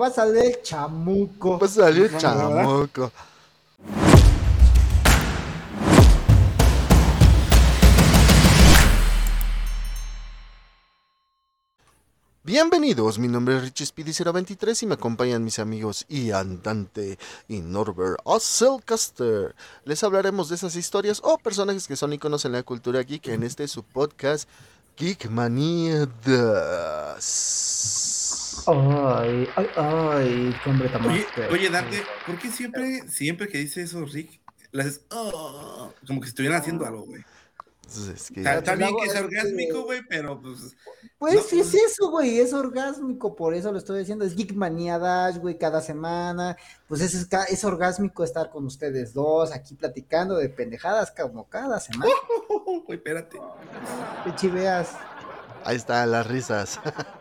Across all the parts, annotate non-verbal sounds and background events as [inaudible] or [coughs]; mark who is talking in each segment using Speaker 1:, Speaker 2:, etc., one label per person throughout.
Speaker 1: va a salir chamuco.
Speaker 2: Va a salir chamuco. Bienvenidos, mi nombre es Richie Speedy 023 y me acompañan mis amigos Ian Dante y Norbert Osselcaster. Les hablaremos de esas historias o personajes que son iconos en la cultura geek en este su podcast Geek.
Speaker 1: Ay, ay, ay, hombre tan
Speaker 3: Oye, oye, Dante, ¿por qué siempre, siempre que dice eso, Rick, las "Oh", como que estuvieran haciendo algo, güey?
Speaker 2: Entonces, es que-
Speaker 3: Está, bien que sea
Speaker 1: es
Speaker 3: orgásmico,
Speaker 1: que-
Speaker 3: güey, pero pues.
Speaker 1: Pues
Speaker 3: No,
Speaker 1: sí es eso, güey, es orgásmico, por eso lo estoy diciendo, es Geek Manía Dash, güey, cada semana, pues es, es, orgásmico estar con ustedes dos, aquí platicando de pendejadas como cada semana, [laughs]
Speaker 3: Güey, espérate.
Speaker 1: que chiveas.
Speaker 2: Ahí están las risas. [laughs]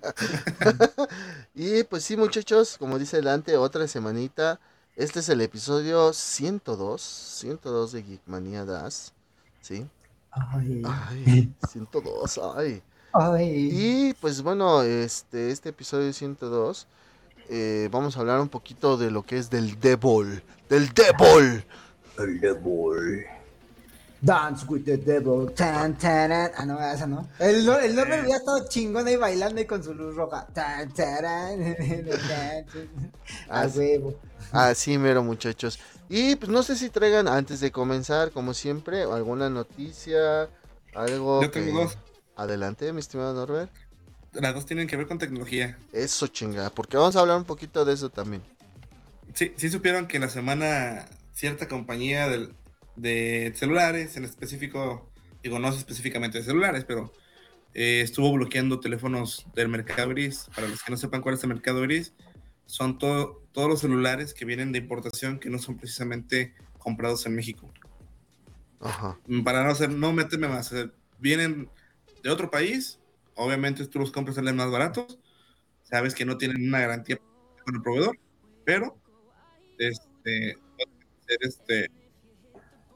Speaker 2: [laughs] y pues sí, muchachos, como dice Dante, otra semanita. Este es el episodio 102, 102 de Geekmania Das. ¿Sí?
Speaker 1: Ay,
Speaker 2: Ay, [laughs] 102, ay.
Speaker 1: ay,
Speaker 2: Y pues bueno, este, este episodio 102, eh, vamos a hablar un poquito de lo que es del Devil. ¡Del Devil!
Speaker 1: el devil. Dance with the devil, tan, taran. Ah, no, esa no. El, no- el nombre había estado chingón ahí bailando ahí con su luz roja. Tan, taran, tan, [laughs] tan. A huevo.
Speaker 2: así mero, muchachos. Y pues no sé si traigan, antes de comenzar, como siempre, alguna noticia, algo
Speaker 3: Yo tengo
Speaker 2: que-
Speaker 3: dos.
Speaker 2: Adelante, mi estimado Norbert.
Speaker 3: Las dos tienen que ver con tecnología.
Speaker 2: Eso chinga, porque vamos a hablar un poquito de eso también.
Speaker 3: Sí, sí supieron que la semana cierta compañía del- de celulares, en específico, digo, no sé específicamente de celulares, pero eh, estuvo bloqueando teléfonos del mercado gris. Para los que no sepan cuál es el mercado gris, son todo- todos los celulares que vienen de importación que no son precisamente comprados en México.
Speaker 2: Ajá.
Speaker 3: Mm, Para no hacer, no meterme más, vienen de otro país, obviamente tú los compras salen más baratos, sabes que no tienen una garantía con el proveedor, pero este, este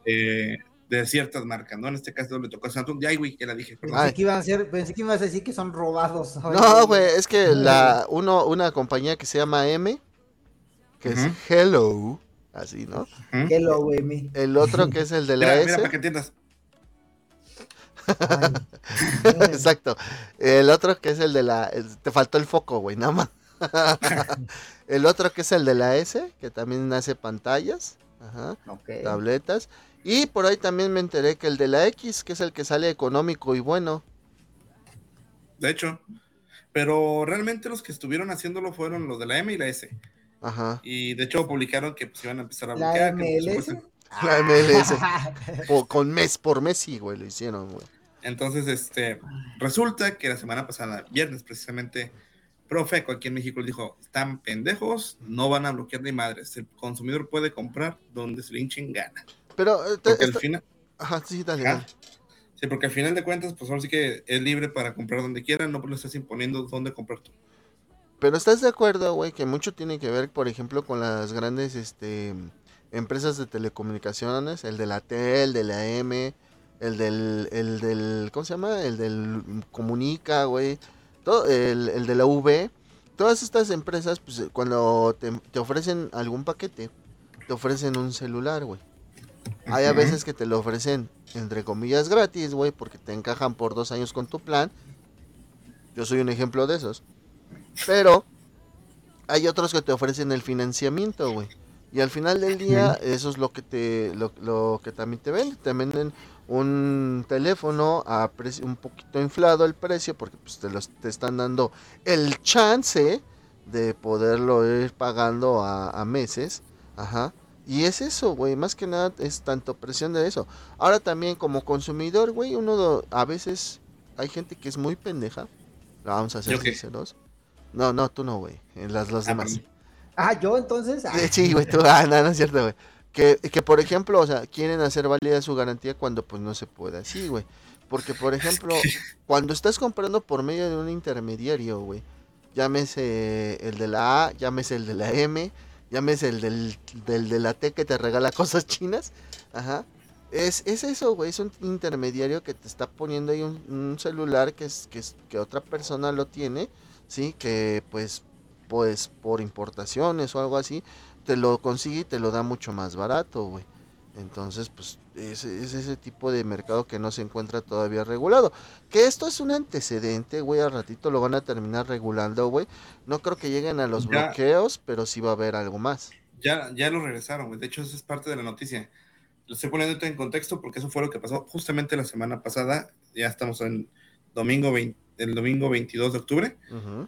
Speaker 3: eh, de ciertas marcas, ¿no? En este caso le tocó a Samsung, ya, güey, ya la dije, perdón.
Speaker 1: Pensé que, iban a ser, pensé que ibas a decir que son robados.
Speaker 2: No, güey, es que la uno una compañía que se llama M, que es. Hello, así, ¿no?
Speaker 3: ¿Mm?
Speaker 1: Hello, güey. mi.
Speaker 2: El otro que es el de la
Speaker 3: Mira,
Speaker 2: S.
Speaker 3: mira, para que entiendas.
Speaker 1: Ay. [laughs]
Speaker 2: Exacto. El otro que es el de la el- te faltó el foco, güey, nada más. [laughs] el otro que es el de la S, que también hace pantallas, ajá, tabletas. Y por ahí también me enteré que el de la X, que es el que sale económico y bueno.
Speaker 3: De hecho, pero realmente los que estuvieron haciéndolo fueron los de la M y la S.
Speaker 2: Ajá.
Speaker 3: Y de hecho publicaron que pues, iban a empezar a
Speaker 1: La
Speaker 3: bloquear. que, por
Speaker 1: MLS.
Speaker 2: La MLS. po- con mes por Messi, güey, lo hicieron, güey.
Speaker 3: Entonces, este, resulta que la semana pasada, viernes precisamente, Profeco aquí en México dijo, están pendejos, no van a bloquear ni madres, el consumidor puede comprar donde se le hinchen gana.
Speaker 2: Pero eh, te-
Speaker 3: Porque al final,
Speaker 2: Ajá, sí, dale. Dale.
Speaker 3: sí, porque al final de cuentas, pues ahora sí que es libre para comprar donde quiera, no lo estás imponiendo dónde comprar tú.
Speaker 2: Pero estás de acuerdo, güey, que mucho tiene que ver, por ejemplo, con las grandes este, empresas de telecomunicaciones, el de la T, el de la M, el del, el del, ¿cómo se llama? El del Comunica, güey, todo, el, el de la V. Todas estas empresas, pues cuando te, te ofrecen algún paquete, te ofrecen un celular, güey. Hay a veces que te lo ofrecen, entre comillas, gratis, güey, porque te encajan por dos años con tu plan. Yo soy un ejemplo de esos. Pero hay otros que te ofrecen el financiamiento, güey. Y al final del día, eso es lo que te, lo, lo que también te venden. Te venden un teléfono a precio un poquito inflado el precio, porque pues te, los, te están dando el chance de poderlo ir pagando a, a meses. Ajá. Y es eso, güey. Más que nada es tanto presión de eso. Ahora también como consumidor, güey, uno do- a veces hay gente que es muy pendeja. Vamos a ser
Speaker 3: ¿Yo qué?
Speaker 2: sinceros. No, no, tú no, güey. Las, los
Speaker 3: Ah,
Speaker 2: demás.
Speaker 1: Ah, yo entonces. Ah,
Speaker 2: Sí, Sí, güey, tú, ah, no, no es cierto, güey. Que, que, por ejemplo, o sea, quieren hacer válida su garantía cuando pues no se puede así, güey. Porque, por ejemplo, [laughs] cuando estás comprando por medio de un intermediario, güey, llámese el de la A, llámese el de la M, llámese el del, del de la T que te regala [laughs] cosas chinas, ajá. Es, es eso, güey, es un intermediario que te está poniendo ahí un, celular que es, que es que otra persona lo tiene, sí, que pues pues por importaciones o algo así, te lo consigue y te lo da mucho más barato, güey. Entonces, pues es, es, ese tipo de mercado que no se encuentra todavía regulado. Que esto es un antecedente, güey, al ratito lo van a terminar regulando, güey. No creo que lleguen a los
Speaker 3: Ya.
Speaker 2: bloqueos, pero sí va a haber algo más.
Speaker 3: Ya, ya lo regresaron, güey. De hecho, eso es parte de la noticia. Lo estoy poniendo en contexto porque eso fue lo que pasó justamente la semana pasada. Ya estamos en domingo 20 el domingo 22 de octubre.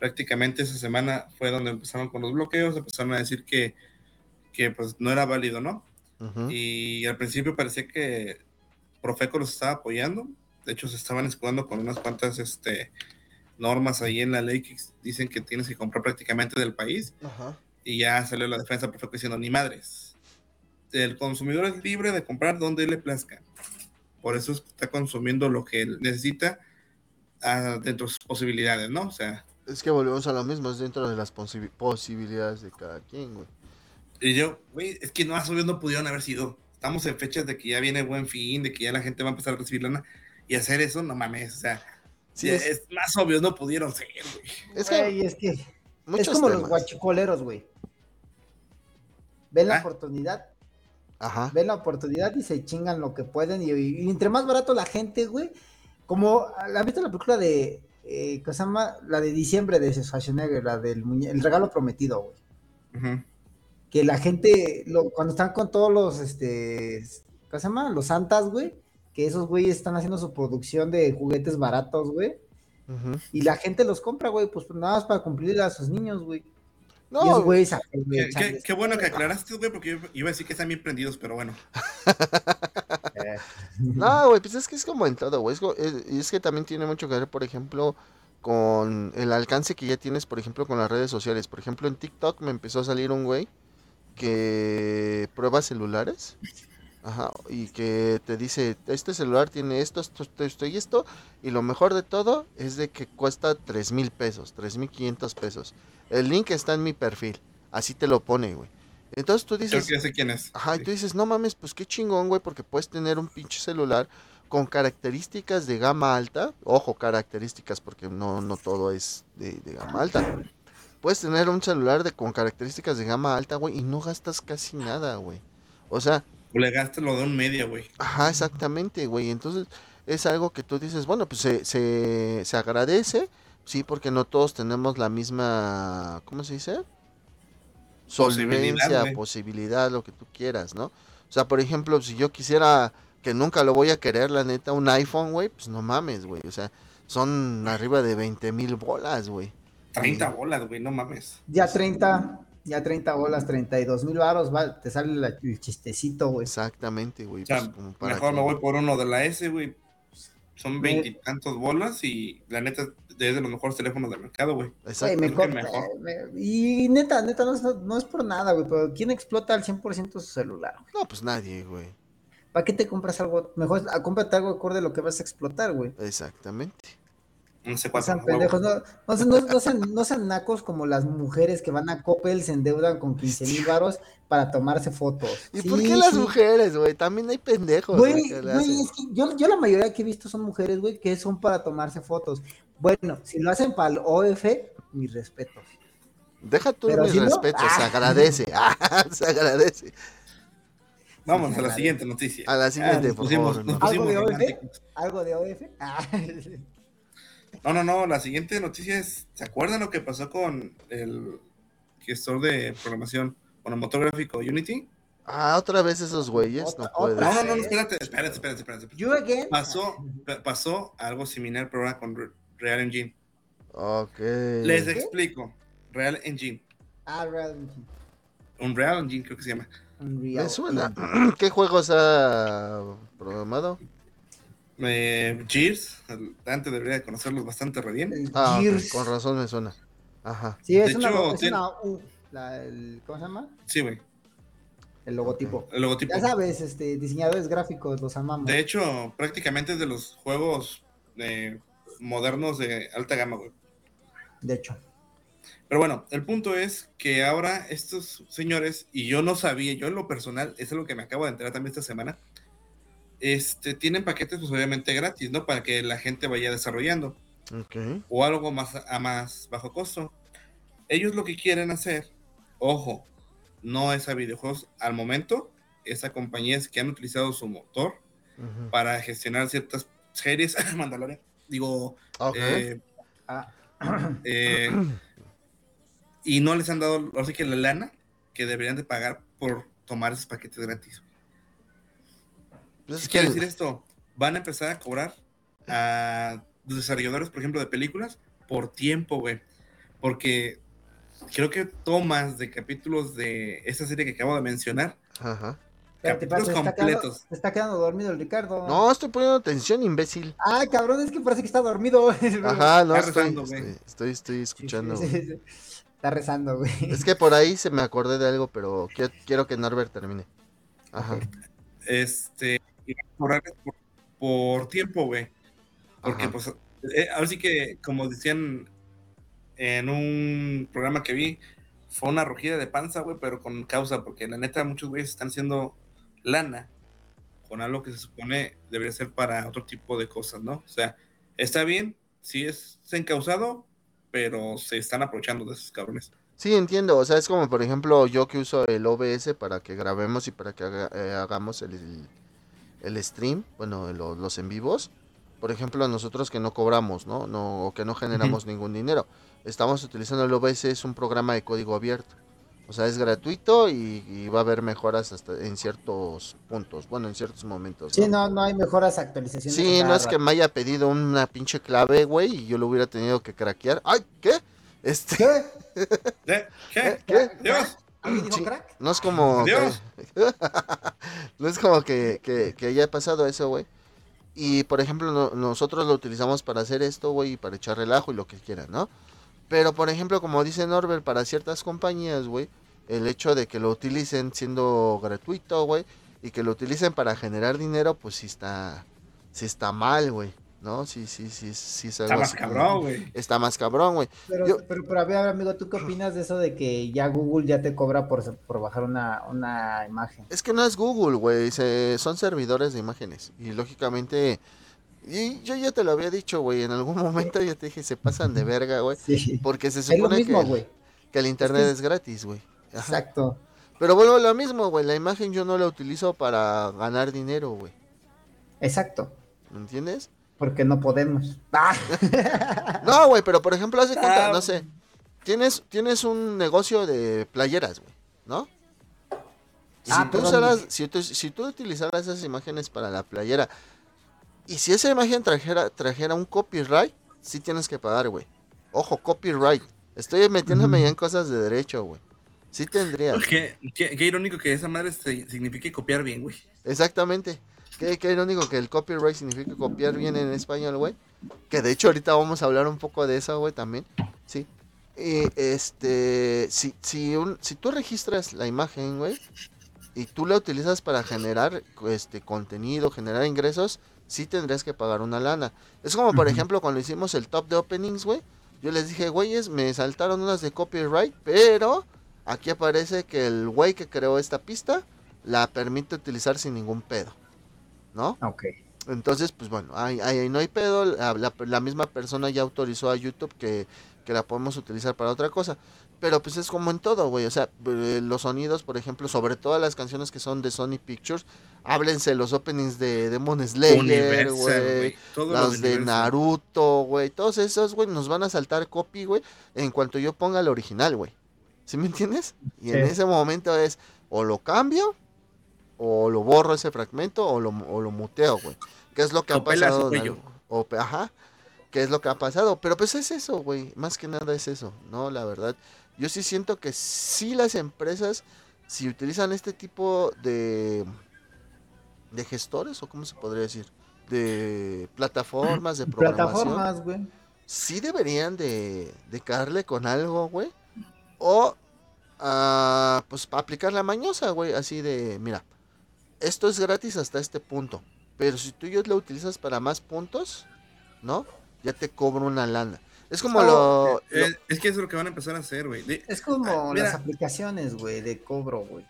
Speaker 3: Prácticamente esa semana fue donde empezaron con los bloqueos, empezaron a decir que, que pues no era válido, ¿no? Y al principio parecía que Profeco los estaba apoyando. De hecho, se estaban escudando con unas cuantas este, normas ahí en la ley que dicen que tienes que comprar prácticamente del país.
Speaker 2: Ajá.
Speaker 3: Y ya salió la defensa de Profeco diciendo, ni madres. El consumidor es libre de comprar donde le plazca. Por eso está consumiendo lo que él necesita ah, dentro de sus posibilidades, ¿no? O sea,
Speaker 2: Es que volvemos a lo mismo, es dentro de las posi- posibilidades de cada quien, güey.
Speaker 3: Y yo, güey, es que no más obvio no pudieron haber sido. Estamos en fechas de que ya viene buen fin, de que ya la gente va a empezar a recibir lana. Y hacer eso, no mames, o sea,
Speaker 2: Sí, es-
Speaker 3: es, más obvio, no pudieron ser, güey.
Speaker 2: Es que
Speaker 1: es que es
Speaker 2: muchos
Speaker 1: como los guachicoleros, güey. Ven la
Speaker 3: ¿Ah?
Speaker 1: oportunidad,
Speaker 2: Ajá.
Speaker 1: ven la oportunidad y se chingan lo que pueden. Y, y entre más barato la gente, güey, como, ¿has visto la película de, eh, ¿cómo se llama? La de diciembre de Schwarzenegger, la del muñe- el regalo prometido, güey.
Speaker 3: Ujú.
Speaker 1: Que la gente, lo- cuando están con todos los, este, ¿cómo se llama? Los santas, güey, que esos güeyes están haciendo su producción de juguetes baratos, güey. Y la gente los compra, güey, pues nada más para cumplir a sus niños, güey.
Speaker 2: No,
Speaker 1: esos güeyes
Speaker 3: Qué, qué- qué bueno que aclaraste, güey, porque yo iba a decir que están bien prendidos, pero bueno. [laughs]
Speaker 2: No, güey, pues es que es como en todo, güey. Es- y es que también tiene mucho que ver, por ejemplo, con el alcance que ya tienes, por ejemplo, con las redes sociales. Por ejemplo, en TikTok me empezó a salir un güey que prueba celulares. Ajá, y que te dice, este celular tiene esto, esto, esto, esto y esto. Y lo mejor de todo es de que cuesta tres mil pesos, tres mil quinientos pesos. El link está en mi perfil. Así te lo pone, güey. Entonces tú dices,
Speaker 3: ya sé quién es.
Speaker 2: Ajá, y tú dices, no mames, pues qué chingón, güey, porque puedes tener un pinche celular con características de gama alta. Ojo, características, porque no, no todo es de, de gama alta. Puedes tener un celular de, con características de gama alta, güey, y no gastas casi nada, güey. O sea,
Speaker 3: O le gastas lo de un media, güey.
Speaker 2: ajá, exactamente, güey. Entonces, es algo que tú dices, bueno, pues se, se, se agradece, sí, porque no todos tenemos la misma, ¿cómo se dice?
Speaker 3: Posibilidad,
Speaker 2: Solvencia,
Speaker 3: güey.
Speaker 2: posibilidad, lo que tú quieras, ¿no? O sea, por ejemplo, si yo quisiera, que nunca lo voy a querer, la neta, un iPhone, güey, pues no mames, güey. O sea, son arriba de 20 mil bolas, güey.
Speaker 3: 30 bolas, güey, no mames.
Speaker 1: Ya 30, ya 30 bolas, 32 mil varos, va, te sale la- el chistecito, güey.
Speaker 2: Exactamente, güey.
Speaker 3: O sea,
Speaker 2: pues, como para
Speaker 3: mejor
Speaker 2: que-
Speaker 3: me voy por uno de la S, güey. Son veintitantos bolas y la neta es de los mejores teléfonos del mercado, güey.
Speaker 2: Exacto.
Speaker 1: mejor,
Speaker 3: mejor.
Speaker 1: eh, me- y neta, neta, no es, no es por nada, güey, pero ¿quién explota al 100% su celular?
Speaker 2: No, pues nadie, güey.
Speaker 1: ¿Para qué te compras algo? Mejor ah, cómprate algo acorde a lo que vas a explotar, güey.
Speaker 2: Exactamente.
Speaker 3: No sé
Speaker 1: No
Speaker 3: cuánto.
Speaker 1: sean pendejos, no, no, sean- no- no sean, no sean nacos como las mujeres que van a Coppel, se endeudan con 15 mil varos para tomarse fotos.
Speaker 2: ¿Y
Speaker 1: Sí,
Speaker 2: por qué las
Speaker 1: sí.
Speaker 2: mujeres, güey? También hay pendejos,
Speaker 1: Güey,
Speaker 2: güey,
Speaker 1: es que yo, yo la mayoría que he visto son mujeres, güey, que son para tomarse fotos. Bueno, si lo hacen para el OF, mis respetos.
Speaker 2: Deja tú
Speaker 1: Pero
Speaker 2: mis
Speaker 1: si no,
Speaker 2: respetos, se
Speaker 1: ah.
Speaker 2: agradece. [laughs] Ah, se agradece.
Speaker 3: Vamos a la siguiente noticia.
Speaker 2: A la siguiente,
Speaker 3: nos
Speaker 2: por
Speaker 3: pusimos,
Speaker 2: favor, no.
Speaker 1: ¿Algo de OF? ¿Algo de OF? [laughs]
Speaker 3: No, no, no. La siguiente noticia es: ¿se acuerdan lo que pasó con el gestor de programación, con el motor gráfico Unity?
Speaker 2: Ah, otra vez esos güeyes, no
Speaker 1: Otra-
Speaker 2: puede
Speaker 1: otra
Speaker 3: No, no, no, espérate, espérate, espérate, espérate. espérate.
Speaker 1: you again.
Speaker 3: Pasó, pa- pasó algo similar, pero ahora con Re- Real Engine.
Speaker 2: Ok.
Speaker 3: Les explico. Real Engine.
Speaker 1: Ah, Real
Speaker 3: Un Real Engine creo que se llama.
Speaker 1: Unreal
Speaker 2: Me suena. [clears throat] ¿Qué juegos ha programado?
Speaker 3: Eh, Gears, Dante debería de conocerlos bastante re bien.
Speaker 2: Ah, con razón me suena. Ajá.
Speaker 1: Sí, es
Speaker 3: De
Speaker 1: una,
Speaker 3: hecho,
Speaker 1: es
Speaker 3: tiene-
Speaker 1: una U, la- el- ¿cómo se llama?
Speaker 3: Sí, güey.
Speaker 1: El logotipo.
Speaker 3: El logotipo.
Speaker 1: Ya sabes, este, diseñadores gráficos, los amamos.
Speaker 3: De hecho, prácticamente es de los juegos eh, modernos de alta gama, güey.
Speaker 1: De hecho.
Speaker 3: Pero bueno, el punto es que ahora estos señores, y yo no sabía, yo en lo personal, es algo que me acabo de enterar también esta semana, este, tienen paquetes pues obviamente gratis, ¿no? Para que la gente vaya desarrollando, o algo más a más bajo costo. ellos lo que quieren hacer, ojo, no es a videojuegos al momento, es a compañías que han utilizado su motor para gestionar ciertas series, [laughs] Mandalorian, digo, eh,
Speaker 1: Ah,
Speaker 3: eh, y no les han dado, así que la lana que deberían de pagar por tomar esos paquetes gratis.
Speaker 2: Pues
Speaker 3: ¿Qué
Speaker 2: es
Speaker 3: quiere decir esto? Van a empezar a cobrar a desarrolladores, por ejemplo, de películas, por tiempo, güey. Porque creo que tomas de capítulos de esta serie que acabo de mencionar,
Speaker 2: Ajá.
Speaker 3: capítulos
Speaker 1: espérate, se está quedando-
Speaker 3: completos.
Speaker 1: se está quedando dormido el Ricardo.
Speaker 2: No, estoy poniendo atención, imbécil.
Speaker 1: Ay, cabrón, es que parece que está dormido. [laughs]
Speaker 2: Ajá, no,
Speaker 3: Está
Speaker 2: estoy,
Speaker 3: rezando, güey.
Speaker 2: estoy, estoy, estoy escuchando.
Speaker 1: sí,
Speaker 2: güey.
Speaker 1: sí, sí. Está rezando, güey.
Speaker 2: Es que por ahí se me acordé de algo, pero quiero, quiero que Norbert termine. Ajá.
Speaker 3: Este, por, por tiempo, güey. Porque,
Speaker 2: Ajá.
Speaker 3: pues, eh, ahora sí que, como decían en un programa que vi, fue una rugida de panza, güey, pero con causa, porque la neta muchos güeyes están haciendo lana con algo que se supone debería ser para otro tipo de cosas, ¿no? O sea, está bien, sí es encausado, pero se están aprovechando de esos cabrones.
Speaker 2: Sí, entiendo. O sea, es como, por ejemplo, yo que uso el OBS para que grabemos y para que haga- eh, hagamos el, el- stream, bueno, lo- los en vivos. Por ejemplo, nosotros que no cobramos, ¿no? no o que no generamos ningún dinero. Estamos utilizando el OBS, es un programa de código abierto. O sea, es gratuito y, y va a haber mejoras hasta en ciertos puntos, bueno, en ciertos momentos.
Speaker 1: Sí, no, no hay mejoras actualizaciones.
Speaker 2: Sí, no es que me haya pedido una pinche clave, güey, y yo lo hubiera tenido que craquear. ¡Ay! ¿Qué? Este,
Speaker 1: ¿Qué? [laughs]
Speaker 3: ¿Eh? ¿Qué?
Speaker 2: ¿qué?
Speaker 3: Dios,
Speaker 1: ¿Alguien dijo
Speaker 2: Sí.
Speaker 1: crack?
Speaker 2: No es como. que- [laughs] no es como que, que, que haya pasado eso, güey. Y por ejemplo, no- nosotros lo utilizamos para hacer esto, güey, y para echar relajo y lo que quieran, ¿no? Pero por ejemplo, como dice Norbert, para ciertas compañías, güey, el hecho de que lo utilicen siendo gratuito, güey, y que lo utilicen para generar dinero, pues sí está. Sí está mal, güey. ¿No? Sí, sí, sí, sí es algo
Speaker 3: está más cabrón, güey.
Speaker 2: Está más cabrón, güey.
Speaker 1: Pero,
Speaker 2: Yo-
Speaker 1: pero, pero a ver, amigo, ¿tú qué opinas de eso de que ya Google ya te cobra por, por bajar una, una imagen?
Speaker 2: Es que no es Google, güey. se- Son servidores de imágenes. Y lógicamente. Y yo ya te lo había dicho, güey. En algún [laughs] momento yo te dije, se pasan de verga, güey.
Speaker 1: Sí.
Speaker 2: Porque se
Speaker 1: Es lo
Speaker 2: supone
Speaker 1: mismo,
Speaker 2: que,
Speaker 1: güey.
Speaker 2: que el internet
Speaker 1: que-
Speaker 2: es gratis, güey.
Speaker 1: Exacto.
Speaker 2: Pero vuelvo a lo mismo, güey. La imagen yo no la utilizo para ganar dinero, güey.
Speaker 1: Exacto.
Speaker 2: ¿Me entiendes?
Speaker 1: Porque no podemos. ¡Ah! [laughs]
Speaker 2: No, güey, pero por ejemplo, haz de cuenta, no sé. Tienes, tienes un negocio de playeras, güey, ¿no? Y
Speaker 1: Ah,
Speaker 2: si, tú usaras, si, tú, si tú utilizaras esas imágenes para la playera, y si esa imagen trajera, trajera un copyright, sí tienes que pagar, güey. Ojo, copyright. Estoy metiéndome ya en cosas de derecho, güey. Sí tendrías.
Speaker 3: Qué, qué- qué irónico que esa madre signifique copiar bien, güey.
Speaker 2: Exactamente. Qué, qué irónico que el copyright significa copiar bien en español, güey. Que de hecho ahorita vamos a hablar un poco de eso, güey, también. Sí. Y este, si, si, un- si tú registras la imagen, güey, y tú la utilizas para generar este contenido, generar ingresos, sí tendrías que pagar una lana. Es como, por ejemplo, cuando hicimos el top de openings, güey. Yo les dije, güeyes, me saltaron unas de copyright, pero aquí aparece que el güey que creó esta pista la permite utilizar sin ningún pedo, ¿no?
Speaker 1: Ok.
Speaker 2: Entonces, pues bueno, ahí, ahí no hay pedo, la, la- la misma persona ya autorizó a YouTube que, que la podemos utilizar para otra cosa. Pero pues es como en todo, güey, o sea, eh, los sonidos, por ejemplo, sobre todas las canciones que son de Sony Pictures, háblense los openings de Demon Slayer, güey,
Speaker 3: güey. Todo lo
Speaker 2: los de. Naruto, güey, todos esos, güey, nos van a saltar copy, güey, en cuanto yo ponga el original, güey. ¿Sí me entiendes? Y en ese momento es, o lo cambio, o lo borro ese fragmento, o lo, o lo muteo, güey. ¿Qué es lo que ha
Speaker 3: O pelas
Speaker 2: pasado? algo- o ajá. ¿Qué es lo que ha pasado? Pero pues es eso, güey. Más que nada es eso, ¿no? La verdad. Yo sí siento que sí las empresas, si utilizan este tipo de, de gestores, o cómo se podría decir, de plataformas, de programación,
Speaker 1: Plataformas, güey.
Speaker 2: sí deberían de, de caerle con algo, güey. O, ah, pues, aplicar la mañosa, güey. Así de, mira, esto es gratis hasta este punto. Pero si tú yo lo utilizas para más puntos, ¿no? Ya te cobro una lana. Es como
Speaker 1: Oh,
Speaker 2: lo... lo-
Speaker 3: Eh, es que es lo que van a empezar a hacer, güey.
Speaker 1: Es como
Speaker 3: Ah,
Speaker 1: las aplicaciones, güey, de cobro, güey.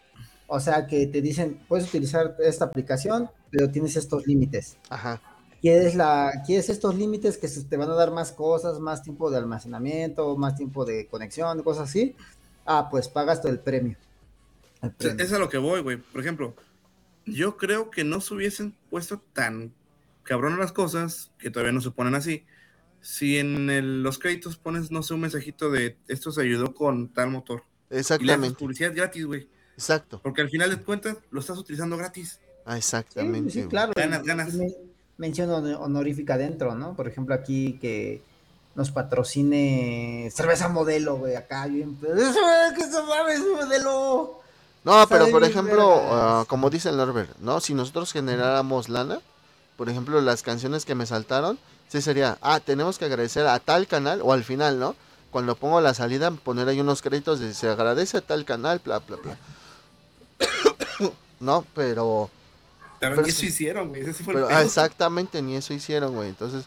Speaker 1: O sea, que te dicen, puedes utilizar esta aplicación, pero tienes estos límites.
Speaker 2: Ajá.
Speaker 1: ¿Quieres, la, ¿Quieres estos límites que se te van a dar más cosas, más tiempo de almacenamiento, más tiempo de conexión, cosas así? Ah, pues pagas todo el premio.
Speaker 3: El premio. Es a lo que voy, güey. Por ejemplo, yo creo que no se hubiesen puesto tan cabrón las cosas, que todavía no se ponen así. Si en el, los créditos pones, no sé, un mensajito de esto se ayudó con tal motor.
Speaker 2: Exactamente.
Speaker 3: Y publicidad gratis, güey.
Speaker 2: Exacto.
Speaker 3: Porque al final de cuentas lo estás utilizando gratis.
Speaker 2: Ah, exactamente.
Speaker 1: Sí, sí claro.
Speaker 3: Ganas, ganas.
Speaker 1: Mención honorífica dentro, ¿no? Por ejemplo, aquí que nos patrocine cerveza modelo, güey, acá bien. [laughs] ¿Qué mames, modelo?
Speaker 2: No, pero por ejemplo, uh, como dice el Norbert, ¿no? Si nosotros generáramos lana, por ejemplo, las canciones que me saltaron, sí sería, ah, tenemos que agradecer a tal canal, o al final, ¿no? Cuando pongo la salida, poner ahí unos créditos de se agradece a tal canal, bla, bla, bla. [coughs] no, pero...
Speaker 3: Pero, ni eso hicieron, güey. Ese fue
Speaker 2: pero, ah, exactamente, ni eso hicieron, güey. Entonces,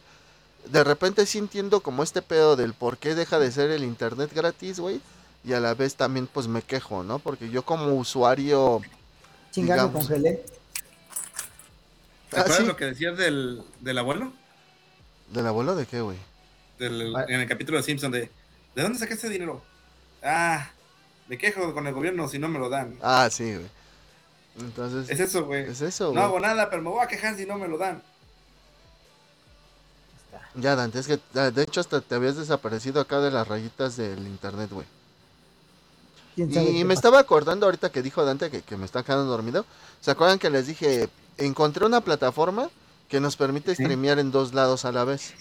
Speaker 2: de repente sí entiendo como este pedo del por qué deja de ser el internet gratis, güey y a la vez también pues me quejo, ¿no? Porque yo como usuario...
Speaker 1: Chingado, congelé.
Speaker 3: ¿Te acuerdas lo que decías del, del abuelo?
Speaker 2: ¿Del abuelo de qué, güey?
Speaker 3: Ah. En el capítulo de Simpson de... ¿De dónde sacaste dinero? Ah, me quejo con el gobierno si no me lo dan.
Speaker 2: Ah, sí, güey. Entonces...
Speaker 3: Es eso, güey.
Speaker 2: Es eso, güey.
Speaker 3: No hago nada, pero me voy a quejar si no me lo dan.
Speaker 2: Ya, Dante, es que de hecho hasta te habías desaparecido acá de las rayitas del internet, güey. Y me estaba acordando ahorita que dijo Dante que, me está quedando dormido. ¿Se acuerdan que les dije, encontré una plataforma que nos permite streamear en dos lados a la vez?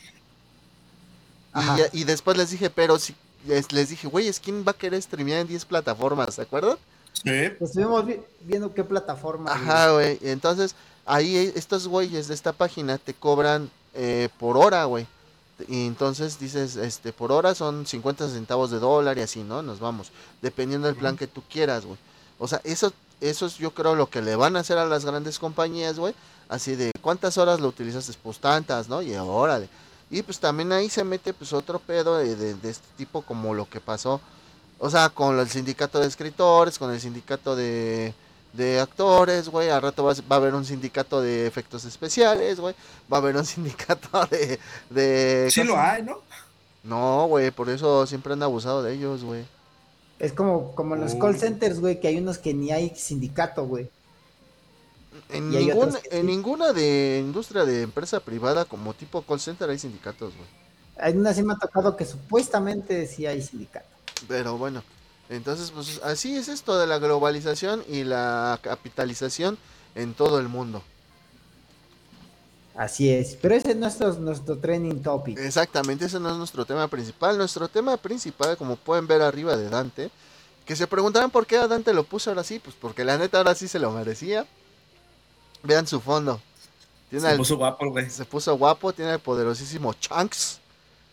Speaker 2: Y, después les dije, pero si les, dije, güey, ¿quién va a querer streamear en 10 plataformas? ¿Se acuerdan?
Speaker 3: Sí.
Speaker 1: Pues estuvimos viendo qué plataforma.
Speaker 2: Ajá, güey. Entonces, ahí estos güeyes de esta página te cobran eh, por hora, güey. Y entonces dices, este, por hora son 50 centavos de dólar y así, ¿no? Nos vamos. Dependiendo del plan que tú quieras, güey. O sea, eso, eso es yo creo lo que le van a hacer a las grandes compañías, güey. Así de, ¿cuántas horas lo utilizaste? Pues tantas, ¿no? Y órale. Y pues también ahí se mete pues otro pedo de, de este tipo como lo que pasó. O sea, con el sindicato de escritores, con el sindicato de de actores, güey. Al rato va, a haber un sindicato de efectos especiales, güey. Va a haber un [laughs] sindicato de. de
Speaker 3: sí lo hay, ¿no?
Speaker 2: No, güey, por eso siempre han abusado de ellos, güey.
Speaker 1: Es como, como los call centers, güey, que hay unos que ni hay sindicato, güey.
Speaker 2: En, ningún, en ninguna de industria de empresa privada como tipo call center hay sindicatos, güey.
Speaker 1: Hay una sí me ha tocado que supuestamente sí hay sindicato.
Speaker 2: Pero bueno, entonces, pues así es esto de la globalización y la capitalización en todo el mundo.
Speaker 1: Así es, pero ese no es nuestro, trending topic.
Speaker 2: Exactamente, ese no es nuestro tema principal. Nuestro tema principal, como pueden ver arriba de Dante, que se preguntarán por qué a Dante lo puso ahora sí, pues porque la neta ahora sí se lo merecía. Vean su fondo.
Speaker 3: se puso guapo, güey.
Speaker 2: Se puso guapo, tiene el poderosísimo Chunks,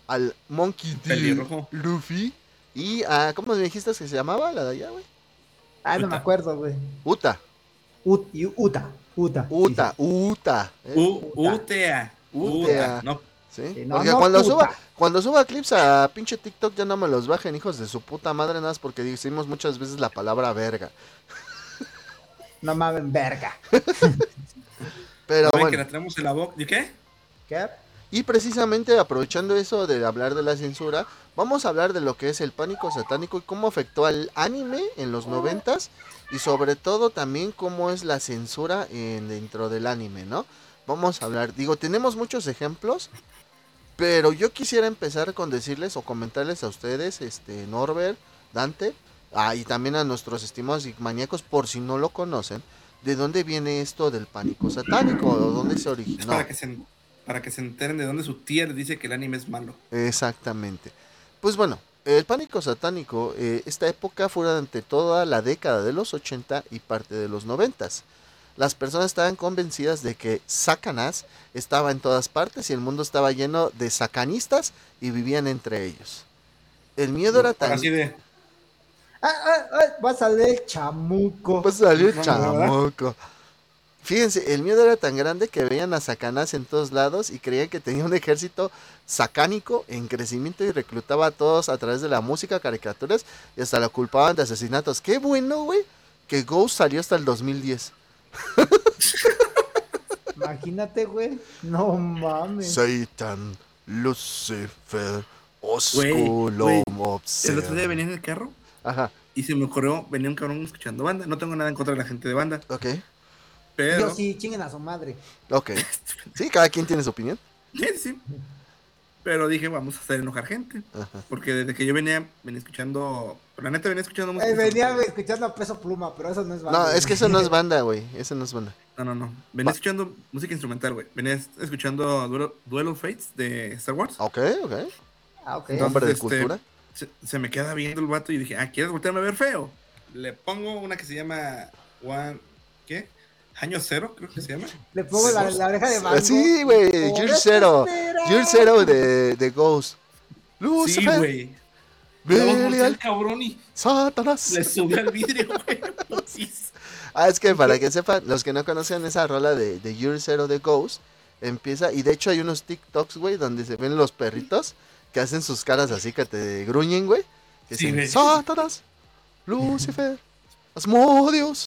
Speaker 2: al Monkey D. Luffy y, ah, ¿cómo me dijiste que se llamaba la de allá, güey?
Speaker 1: Ah, no me acuerdo, güey.
Speaker 2: Uta.
Speaker 1: Ut, Uta. Uta.
Speaker 2: Uta. Uta.
Speaker 3: Utea. Uta.
Speaker 2: No. ¿Sí? porque cuando suba, cuando suba clips a pinche TikTok ya no me los bajen, hijos de su puta madre, nada más porque decimos muchas veces la palabra verga.
Speaker 1: No mames, verga. [laughs]
Speaker 2: Pero bueno.
Speaker 3: que la tenemos en la boca. ¿De qué?
Speaker 1: ¿Qué?
Speaker 2: Y precisamente aprovechando eso de hablar de la censura, vamos a hablar de lo que es el pánico satánico y cómo afectó al anime en los noventas y sobre todo también cómo es la censura en, dentro del anime, ¿no? Vamos a hablar, digo, tenemos muchos ejemplos, pero yo quisiera empezar con decirles o comentarles a ustedes, este, Norbert, Dante, ah, y también a nuestros estimados maníacos, por si no lo conocen, de dónde viene esto del pánico satánico, o dónde se originó.
Speaker 3: Para que se para que se enteren de dónde su tía dice que el anime es malo.
Speaker 2: Exactamente. Pues bueno, el pánico satánico, eh, esta época fue durante toda la década de los 80 y parte de los 90. Las personas estaban convencidas de que Satanás estaba en todas partes y el mundo estaba lleno de sacanistas y vivían entre ellos. El miedo era tan...
Speaker 3: Así de...
Speaker 1: Ah, ah, ah, va a salir chamuco.
Speaker 2: Va a salir chamuco. Fíjense, el miedo era tan grande que veían a Sacanás en todos lados y creían que tenía un ejército sacánico en crecimiento y reclutaba a todos a través de la música, caricaturas y hasta lo culpaban de asesinatos. Qué bueno, güey, que Ghost salió hasta el 2010.
Speaker 1: Imagínate, güey. No mames.
Speaker 2: Satan, Lucifer, Obsceno.
Speaker 3: El otro día venía en el carro
Speaker 2: Ajá,
Speaker 3: y se me ocurrió, venía un cabrón escuchando banda. No tengo nada en contra de la gente de banda,
Speaker 2: ok,
Speaker 3: pero.
Speaker 1: Yo sí, chinguen a su madre.
Speaker 2: ok. Sí, cada quien tiene su opinión.
Speaker 3: Sí, sí. Pero dije, vamos a hacer enojar gente.
Speaker 2: Ajá.
Speaker 3: Porque desde que yo venía, venía escuchando. La neta venía escuchando música.
Speaker 1: Eh, venía escuchando a peso pluma, pero eso no es banda,
Speaker 2: No, es que eso no es [laughs] banda, güey. Eso no es banda.
Speaker 3: No, no, no. Venía
Speaker 2: Va.
Speaker 3: escuchando música instrumental, güey. Venía es- escuchando Duelo, Duel of Fates de Star Wars.
Speaker 2: Ok, ok.
Speaker 1: Ah, ok.
Speaker 3: Entonces,
Speaker 2: Hombre de
Speaker 3: este,
Speaker 2: cultura.
Speaker 3: Se, se me queda viendo el vato y dije, ah, ¿quieres voltearme a ver feo? Le pongo una que se llama One. ¿Qué? Año Cero, creo que se llama.
Speaker 1: Le pongo la, la oreja de mango.
Speaker 2: Sí, güey. Jules
Speaker 1: eso
Speaker 2: Zero. Jules Zero de, de Ghost.
Speaker 3: Sí,
Speaker 2: Lucifer,
Speaker 3: güey. Al cabrón y
Speaker 2: Satanás.
Speaker 3: le subí al vidrio, [laughs] güey.
Speaker 2: Ah, es que para que sepan, los que no conocen esa rola de, de Year Zero de Ghost, empieza, y de hecho hay unos TikToks, güey, donde se ven los perritos que hacen sus caras así que te gruñen, güey. Que
Speaker 3: Sí,
Speaker 2: dicen. Satanás, Lucifer, Asmodios.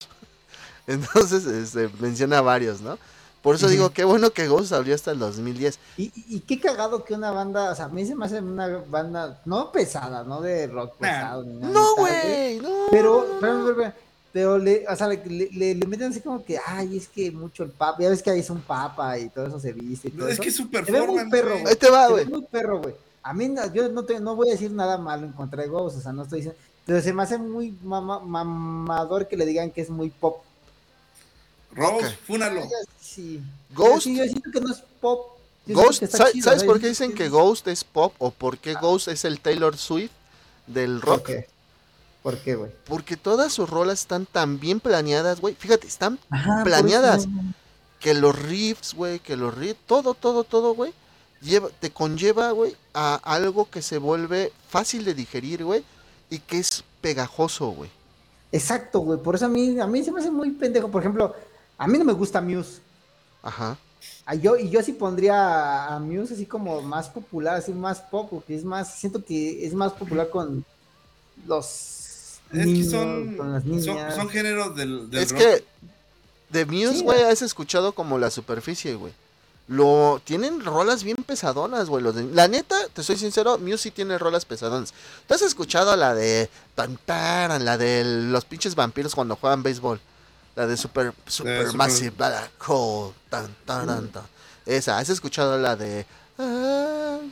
Speaker 2: [laughs] Entonces, este, menciona varios, ¿no? Por eso digo, qué bueno que Ghost salió hasta el 2010.
Speaker 1: Y, y, y qué cagado que una banda, o sea, a mí se me hace una banda, no pesada, no de rock
Speaker 3: Nah.
Speaker 1: pesado. ni nada,
Speaker 2: No, güey, no.
Speaker 1: Pero,
Speaker 2: no,
Speaker 1: pero,
Speaker 2: no.
Speaker 1: pero, pero, pero le, o sea, le, le, le meten así como que, ay, es que mucho el papa, ya ves que ahí es un papa y todo eso se viste y todo
Speaker 3: Es
Speaker 1: eso.
Speaker 3: que es su
Speaker 1: Se ve muy
Speaker 3: performance,
Speaker 1: perro,
Speaker 3: güey.
Speaker 1: güey.
Speaker 2: Ahí te va, güey.
Speaker 1: muy perro, güey. A mí, no- yo no, te, no voy a decir nada malo en contra de Ghost, o sea, no estoy diciendo, pero se me hace muy mama- mamador que le digan que es muy pop.
Speaker 3: Rose,
Speaker 2: Ok.
Speaker 3: fúnalo.
Speaker 1: Sí.
Speaker 2: Ghost-
Speaker 1: Yo, sí, yo siento que no es pop.
Speaker 2: Ghost,
Speaker 1: que está
Speaker 2: ¿sa-
Speaker 1: chido,
Speaker 2: ¿sabes
Speaker 1: sea,
Speaker 2: por qué dicen que Ghost es pop o por
Speaker 1: Ah.
Speaker 2: qué Ghost es el Taylor Swift del
Speaker 1: ¿Por
Speaker 2: rock?
Speaker 1: qué? ¿Por qué, güey?
Speaker 2: Porque todas sus rolas están tan bien planeadas, güey. Fíjate, están
Speaker 1: Ajá,
Speaker 2: Planeadas. que los riffs, güey, que los riffs, todo, todo, todo, güey, lleva, te conlleva, güey, a algo que se vuelve fácil de digerir, güey, y que es pegajoso, güey.
Speaker 1: Exacto, güey. Por eso a mí, a mí se me hace muy pendejo. Por ejemplo, a mí no me gusta Muse.
Speaker 2: Ajá.
Speaker 1: Ah, yo, y yo sí pondría a- a Muse así como más popular, así más pop, porque es más, siento que es más popular con los
Speaker 3: Es
Speaker 1: niños,
Speaker 3: que son,
Speaker 1: con las niñas.
Speaker 3: son géneros del, del
Speaker 2: es
Speaker 3: rock.
Speaker 2: que de Muse, güey, has escuchado como la superficie, güey. Lo tienen rolas bien pesadonas, güey. los de- La neta, te soy sincero, Muse sí tiene rolas pesadonas. ¿Tú has escuchado la de Tantaran, la de los pinches vampiros cuando juegan béisbol? La de Super Super Massive Black Hole. Tan, taran, tan. Esa, ¿has escuchado la de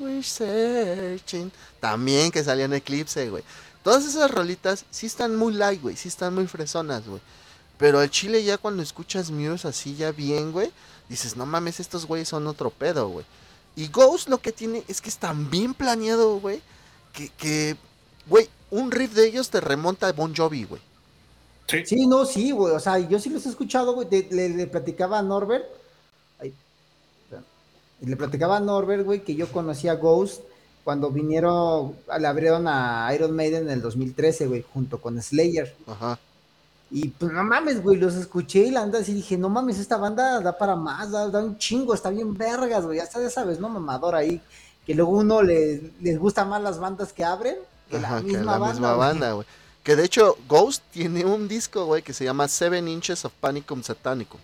Speaker 2: wish searching? También que salía en Eclipse, güey. Todas esas rolitas sí están muy light, güey. Sí están muy fresonas, güey. Pero al chile ya cuando escuchas Muse así ya bien, güey, dices, no mames, estos güeyes son otro pedo, güey. Y Ghost lo que tiene es que es tan bien planeado, güey, que, que, güey, un riff de ellos te remonta a Bon Jovi, güey.
Speaker 3: Sí.
Speaker 1: Sí, no, sí, güey. O sea, yo sí los he escuchado, güey. de- Le, le platicaba a Norbert. Ay. Y le platicaba a Norbert, güey, que yo conocía a Ghost cuando vinieron, le abrieron a Iron Maiden en el 2013, güey, junto con Slayer.
Speaker 2: Ajá.
Speaker 1: Y pues no mames, güey, los escuché y la anda así dije, no mames, esta banda da para más, da, da un chingo, está bien vergas, güey. Hasta ya sabes, ¿no? Mamador ahí. Que luego uno le, les gusta más las bandas que abren que la
Speaker 2: Ajá, que
Speaker 1: misma
Speaker 2: la
Speaker 1: banda.
Speaker 2: misma banda, güey. Que de hecho, Ghost tiene un disco, güey, que se llama Seven Inches of Panicum Satanicum.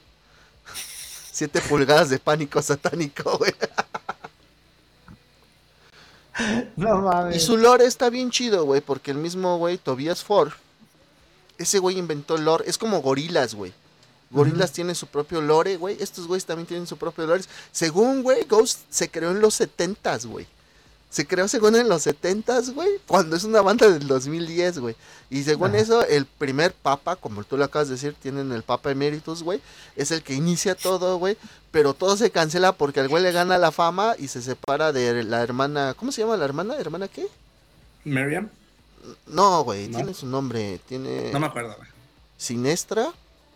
Speaker 2: [laughs] Siete pulgadas de pánico satánico, güey. [laughs]
Speaker 1: No mames.
Speaker 2: Y su lore está bien chido, güey, porque el mismo, güey, Tobias Ford, ese güey inventó el lore. Es como gorilas, güey. Gorilas tiene su propio lore, güey. Estos güeyes también tienen su propio lore. Según, güey, Ghost se creó en los 70s, güey. Se creó según en los 70s, güey, cuando es una banda del 2010, güey. Y según
Speaker 1: Ajá.
Speaker 2: eso, el primer papa, como tú lo acabas de decir, tienen el papa emeritus, güey, es el que inicia todo, güey. Pero todo se cancela porque al güey le gana la fama y se separa de la hermana. ¿Cómo se llama la hermana? ¿Hermana qué?
Speaker 3: Miriam.
Speaker 2: No, güey,
Speaker 3: ¿No?
Speaker 2: tiene su nombre. Tiene.
Speaker 3: No me acuerdo, güey.
Speaker 2: Sinestra.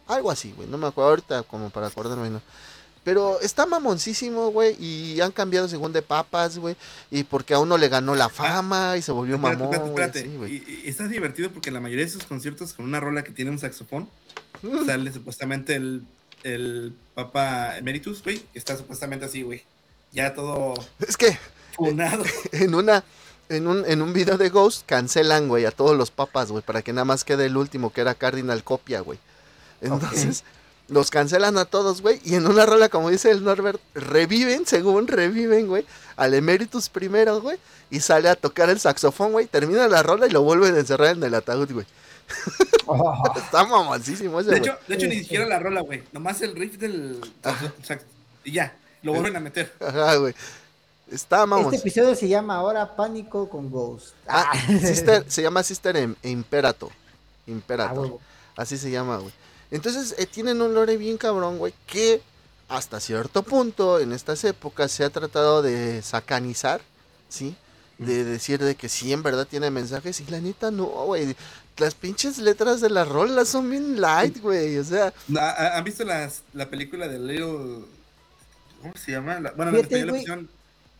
Speaker 2: Algo así, güey. No me acuerdo ahorita como para acordarme, ¿no? Pero está mamoncísimo, güey. Y han cambiado según de papas, güey. Y porque a uno le ganó la fama y se volvió
Speaker 3: Espérate,
Speaker 2: mamón,
Speaker 3: espérate, y, y está divertido porque la mayoría de sus conciertos con una rola que tiene un saxofón
Speaker 2: Mm.
Speaker 3: sale supuestamente el, el Papa Emeritus, güey. Está supuestamente así, güey. Ya todo
Speaker 2: Es que
Speaker 3: funado. [laughs]
Speaker 2: en una. En un, en un video de Ghost cancelan, güey, a todos los papas, güey, para que nada más quede el último, que era Cardinal Copia, güey. Entonces, Los cancelan a todos, güey. Y en una rola, como dice el Norbert, reviven, según reviven, güey, al Emeritus primero, güey. Y sale a tocar el saxofón, güey. Termina la rola y lo vuelven a encerrar en el ataúd, güey. [laughs]
Speaker 1: Oh, [laughs]
Speaker 2: Está mamoncísimo ese,
Speaker 3: De
Speaker 2: güey.
Speaker 3: hecho, de hecho ni siquiera la rola, güey. Nomás el riff del. y ya, lo vuelven a meter.
Speaker 2: Ajá, güey. Está mamón.
Speaker 1: este episodio se llama ahora Pánico con Ghost.
Speaker 2: Ah, Sister, [laughs] se llama Sister Im- Imperato.
Speaker 1: Ah,
Speaker 2: Imperator.
Speaker 1: huevo.
Speaker 2: Así se llama, güey. Entonces, eh, tienen un lore bien cabrón, güey, que hasta cierto punto en estas épocas se ha tratado de sacanizar, ¿sí? De decir de que sí, en verdad tiene mensajes y la neta no, güey. Las pinches letras de las rolas son bien light, güey. O sea,
Speaker 3: ¿Ha- ha- ¿Han visto las, la película de Little. ¿Cómo se llama? La- bueno, la
Speaker 1: güey.
Speaker 3: pusieron-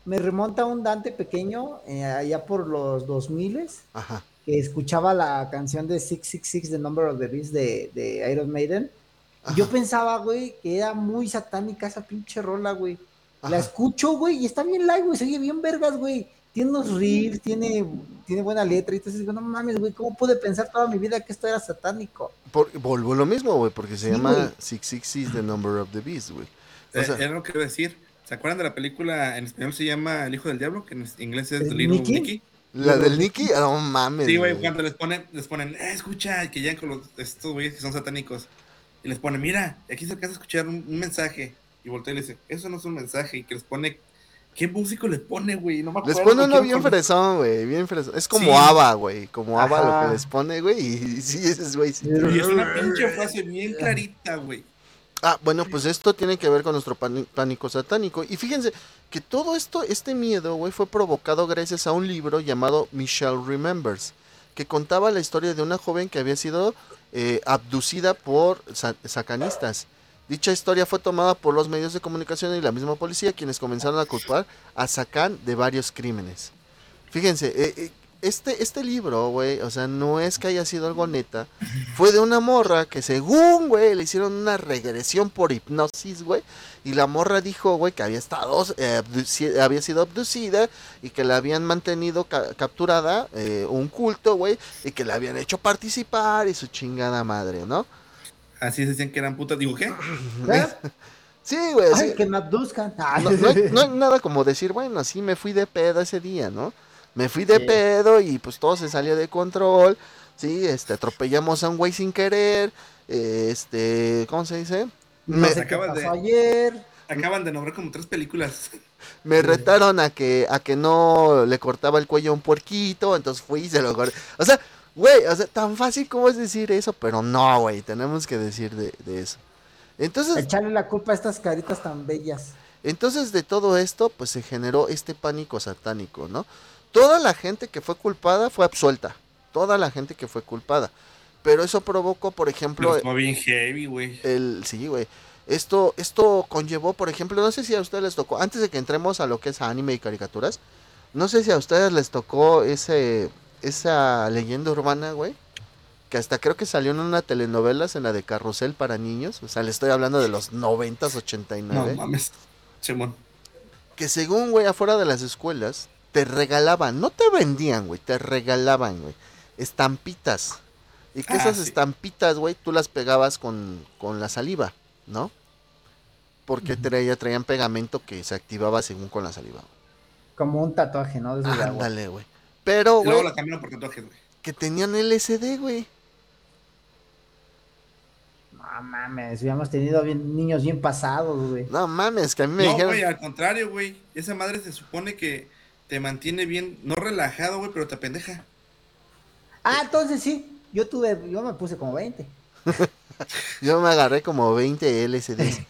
Speaker 1: Me remonta a un Dante pequeño, eh, allá por los 2000
Speaker 2: ajá.
Speaker 1: Que escuchaba la canción de 666, The Number of the Beast de, de Iron Maiden. Y yo
Speaker 2: Ajá.
Speaker 1: pensaba, güey, que era muy satánica esa pinche rola, güey. La
Speaker 2: Ajá.
Speaker 1: escucho, güey, y está bien live, güey, se oye bien vergas, güey. Tiene unos riffs, tiene, tiene buena letra, y entonces digo, no mames, güey, ¿cómo pude pensar toda mi vida que esto era satánico?
Speaker 2: Por, volvo lo mismo, güey, porque se
Speaker 1: Sí,
Speaker 2: llama
Speaker 1: güey.
Speaker 2: 666 The Number of the Beast, güey. O
Speaker 3: eh,
Speaker 2: sea-
Speaker 3: era lo que iba a decir. ¿Se acuerdan de la película? En español se llama El Hijo del Diablo, que en inglés es
Speaker 1: ¿El
Speaker 3: The Little
Speaker 1: Nicky?
Speaker 3: Nicky.
Speaker 2: La del Nicky, no mames.
Speaker 3: Sí, güey, cuando les ponen, les ponen, eh, escucha, que ya con los, estos güeyes que son satánicos. Y les ponen, mira, aquí se alcanza a escuchar un, un mensaje. Y voltea y le dice, eso no es un mensaje. Y que les pone, ¿qué músico le pone, güey? No me
Speaker 2: Les
Speaker 3: acuerdo.
Speaker 2: pone uno bien fresón, güey, bien fresón. Es como
Speaker 3: Sí.
Speaker 2: Ava, güey, como Ava lo que les pone, güey, y sí, ese es, güey. sí.
Speaker 3: Y es una pinche frase bien clarita, güey.
Speaker 2: Ah, bueno, pues esto tiene que ver con nuestro pánico satánico. Y fíjense que todo esto, este miedo, güey, fue provocado gracias a un libro llamado Michelle Remembers, que contaba la historia de una joven que había sido eh, abducida por sa- sacanistas. Dicha historia fue tomada por los medios de comunicación y la misma policía, quienes comenzaron a culpar a Sacan de varios crímenes. Fíjense, eh, eh, este, este libro, güey, o sea, no es que haya sido algo neta, fue de una morra que según, güey, le hicieron una regresión por hipnosis, güey, y la morra dijo, güey, que había estado, eh, había sido abducida y que la habían mantenido ca- capturada, eh, un culto, güey, y que la habían hecho participar y su chingada madre, ¿no?
Speaker 3: Así se decían que eran putas. Digo, ¿qué?
Speaker 1: ¿Eh?
Speaker 2: Sí, güey,
Speaker 1: Ay,
Speaker 2: sí.
Speaker 1: que me abduzcan.
Speaker 2: No, no hay, no hay nada como decir, bueno, sí me fui de pedo ese día, ¿no? Me fui de
Speaker 1: Sí.
Speaker 2: pedo y pues todo se salió de control, sí, este, atropellamos a un güey sin querer, este, ¿cómo se dice?
Speaker 1: No
Speaker 2: Me,
Speaker 1: sé qué
Speaker 3: acabas
Speaker 1: pasó
Speaker 3: de-
Speaker 1: ayer.
Speaker 3: Acaban de nombrar como tres películas. [laughs]
Speaker 2: me retaron a que, a que no le cortaba el cuello a un puerquito, entonces fui y se lo corté. O sea, güey, o sea, tan fácil como es decir eso, pero no, güey, tenemos que decir de, de eso. Entonces,
Speaker 1: Echarle la culpa a estas caritas tan bellas.
Speaker 2: Entonces de todo esto pues se generó este pánico satánico, ¿no? Toda la gente que fue culpada fue absuelta, toda la gente que fue culpada, pero eso provocó, por ejemplo,
Speaker 3: Pero estuvo bien heavy, güey.
Speaker 2: el sí, güey. Esto esto conllevó, por ejemplo, no sé si a ustedes les tocó, antes de que entremos a lo que es anime y caricaturas, no sé si a ustedes les tocó ese esa leyenda urbana, güey, que hasta creo que salió en una telenovelas en la de Carrusel para niños, o sea, le estoy hablando de los 90s, 89
Speaker 3: No mames. Simón.
Speaker 2: que según, güey, afuera de las escuelas, te regalaban, no te vendían, güey, te regalaban, güey, estampitas. Y que
Speaker 3: Ah,
Speaker 2: esas
Speaker 3: sí.
Speaker 2: estampitas, güey, tú las pegabas con, con la saliva, ¿no? Porque traía, traían pegamento que se activaba según con la saliva.
Speaker 1: Como un tatuaje, ¿no? De esos de agua.
Speaker 2: Ándale, güey. Pero, güey,
Speaker 3: la cambiaron por tatuajes, güey.
Speaker 2: que tenían LSD, güey.
Speaker 1: No mames, hubiéramos tenido bien, niños bien pasados, güey.
Speaker 2: No mames, que a mí me
Speaker 3: No,
Speaker 2: dijeron...
Speaker 3: güey, al contrario, güey. Esa madre se supone que te mantiene bien, no relajado, güey, pero te pendeja.
Speaker 1: Ah, entonces sí. Yo tuve, yo me puse como 20. [laughs]
Speaker 2: Yo me agarré como 20 LCDs.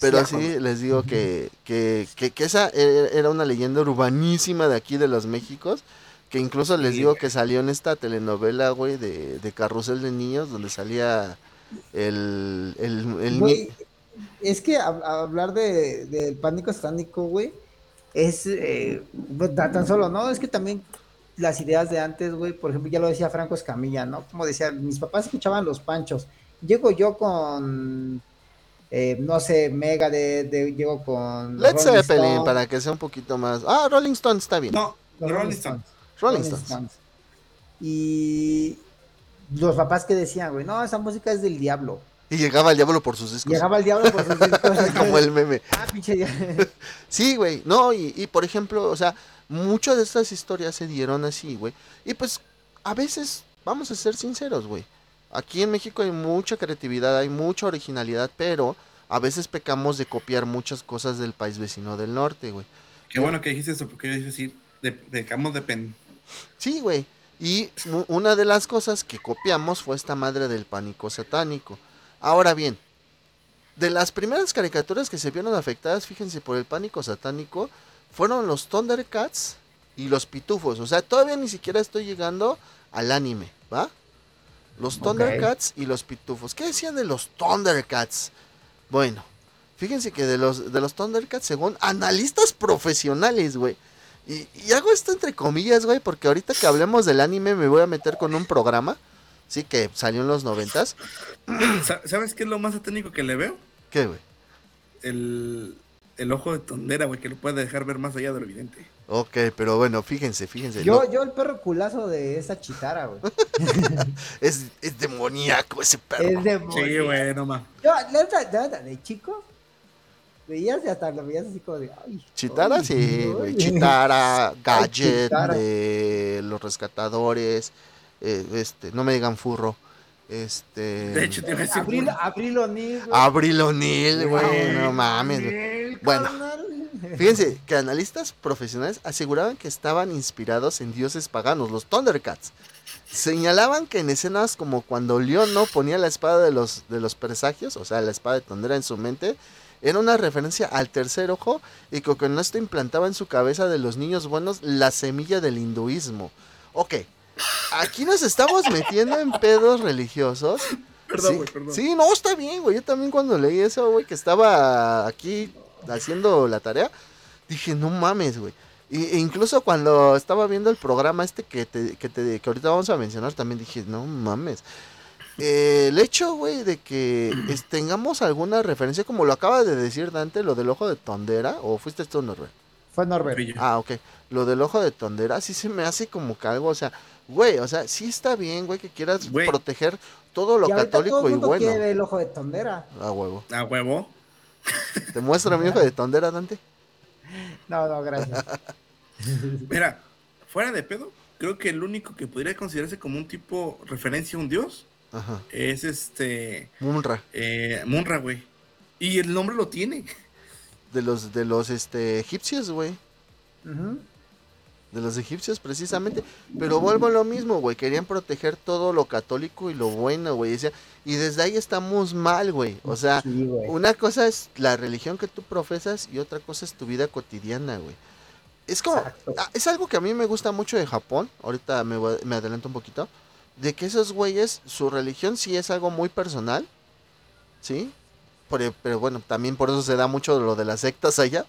Speaker 2: Pero
Speaker 1: Sí,
Speaker 2: sí, les digo que, que, que, que esa e- era una leyenda urbanísima de aquí de los Méxicos. Que incluso les digo que salió en esta telenovela, güey, de, de Carrusel de Niños, donde salía el... el, el
Speaker 1: Güey, es que hab- hablar de, del pánico satánico, güey, es eh, pues, tan solo, ¿no? Es que también las ideas de antes, güey, por ejemplo, ya lo decía Franco Escamilla, ¿no? Como decía, mis papás escuchaban los panchos. Llego yo con, eh, no sé, Mega de, de- llego con
Speaker 2: Led
Speaker 1: Rolling
Speaker 2: Zeppelin,
Speaker 1: Stone,
Speaker 2: para que sea un poquito más... Ah, Rolling Stone está bien.
Speaker 3: No,
Speaker 1: los
Speaker 3: Rolling Stone.
Speaker 2: Rolling
Speaker 1: Rolling
Speaker 2: Stones.
Speaker 1: Stones. Y los papás que decían, güey, no, esa música es del diablo.
Speaker 2: Y llegaba el diablo por sus discos.
Speaker 1: Llegaba el diablo por sus [laughs] discos.
Speaker 2: Como el meme.
Speaker 1: Ah, pinche diablo. [laughs]
Speaker 2: Sí, güey. No, y, y por ejemplo, o sea, muchas de estas historias se dieron así, güey. Y pues, a veces, vamos a ser sinceros, güey. Aquí en México hay mucha creatividad, hay mucha originalidad, pero a veces pecamos de copiar muchas cosas del país vecino del norte, güey.
Speaker 3: Qué bueno que dijiste eso, porque yo dije así, de, pecamos de pen.
Speaker 2: Sí, güey. Y una de las cosas que copiamos fue esta madre del pánico satánico. Ahora bien, de las primeras caricaturas que se vieron afectadas, fíjense, por el pánico satánico, fueron los Thundercats y los Pitufos. O sea, todavía ni siquiera estoy llegando al anime, ¿va? Los. Thundercats y los Pitufos. ¿Qué decían de los Thundercats? Bueno, fíjense que de los, de los Thundercats, según analistas profesionales, güey. Y, y hago esto entre comillas, güey, porque ahorita que hablemos del anime me voy a meter con un programa, sí, que salió en los noventas.
Speaker 3: Sa- ¿Sabes qué es lo más satánico que le veo?
Speaker 2: ¿Qué, güey?
Speaker 3: El, el ojo de tondera, güey, que lo puede dejar ver más allá de lo evidente.
Speaker 2: Ok, pero bueno, fíjense, fíjense.
Speaker 1: Yo,
Speaker 2: no,
Speaker 1: yo el perro culazo de esa chitara, güey. [laughs]
Speaker 2: es, es demoníaco ese perro.
Speaker 1: Es de
Speaker 3: Sí, güey, no más.
Speaker 1: Yo, de chico, veías y hasta lo veías así como de, ay.
Speaker 2: Chitara,
Speaker 1: ay,
Speaker 2: sí, güey. Chitara, [laughs] Gadget,
Speaker 1: Chitara.
Speaker 2: de los rescatadores, eh, este, no me digan furro. Este.
Speaker 3: De hecho, te iba a decir.
Speaker 1: Abril, Abril O'Neil, güey.
Speaker 2: Abril O'Neil, güey, no mames.
Speaker 1: Abril,
Speaker 2: Bueno. Fíjense que analistas profesionales aseguraban que estaban inspirados en dioses paganos, los Thundercats. Señalaban que en escenas como cuando León no ponía la espada de los, de los presagios, o sea, la espada de Tondera en su mente, era una referencia al tercer ojo y que con esto implantaba en su cabeza de los niños buenos la semilla del hinduismo. Ok, aquí nos estamos metiendo en pedos religiosos.
Speaker 3: Perdón,
Speaker 2: sí,
Speaker 3: güey, perdón.
Speaker 2: sí, no, está bien, güey. Yo también cuando leí eso, güey, que estaba aquí haciendo la tarea, dije, no mames, güey. Y- e incluso cuando estaba viendo el programa este que, te, que, te- que ahorita vamos a mencionar, también dije, no mames. Eh, el hecho, güey, de que es- tengamos alguna referencia, como lo acaba de decir Dante, lo del ojo de tondera, o fuiste tú, Norbert?
Speaker 1: Fue Norbert.
Speaker 2: Ah, ok. Lo del ojo de tondera sí se me hace como que algo, o sea, güey, o sea, sí está bien, güey, que quieras
Speaker 3: Güey.
Speaker 2: proteger todo lo
Speaker 1: y
Speaker 2: católico
Speaker 1: todo el
Speaker 2: y
Speaker 1: mundo
Speaker 2: bueno.
Speaker 1: quiere el ojo de tondera.
Speaker 2: A huevo.
Speaker 3: A huevo.
Speaker 2: ¿Te muestro mi ojo de tondera, Dante? [laughs]
Speaker 1: No, no, gracias. [laughs]
Speaker 3: Mira, fuera de pedo, creo que el único que podría considerarse como un tipo referencia a un dios
Speaker 2: Ajá.
Speaker 3: es este
Speaker 2: Munra.
Speaker 3: eh, Munra, güey. Y el nombre lo tiene.
Speaker 2: De los, de los este, egipcios, güey.
Speaker 1: Ujú.
Speaker 2: De los egipcios, precisamente. Pero vuelvo a lo mismo, güey. Querían proteger todo lo católico y lo bueno, güey. Y desde ahí estamos mal, güey. O sea,
Speaker 1: Sí,
Speaker 2: una cosa es la religión que tú profesas y otra cosa es tu vida cotidiana, güey. Es como,
Speaker 1: Exacto.
Speaker 2: ah, es algo que a mí me gusta mucho de Japón. Ahorita me, me adelanto un poquito. De que esos güeyes, su religión sí es algo muy personal. ¿Sí? Pero, pero bueno, también por eso se da mucho lo de las sectas allá.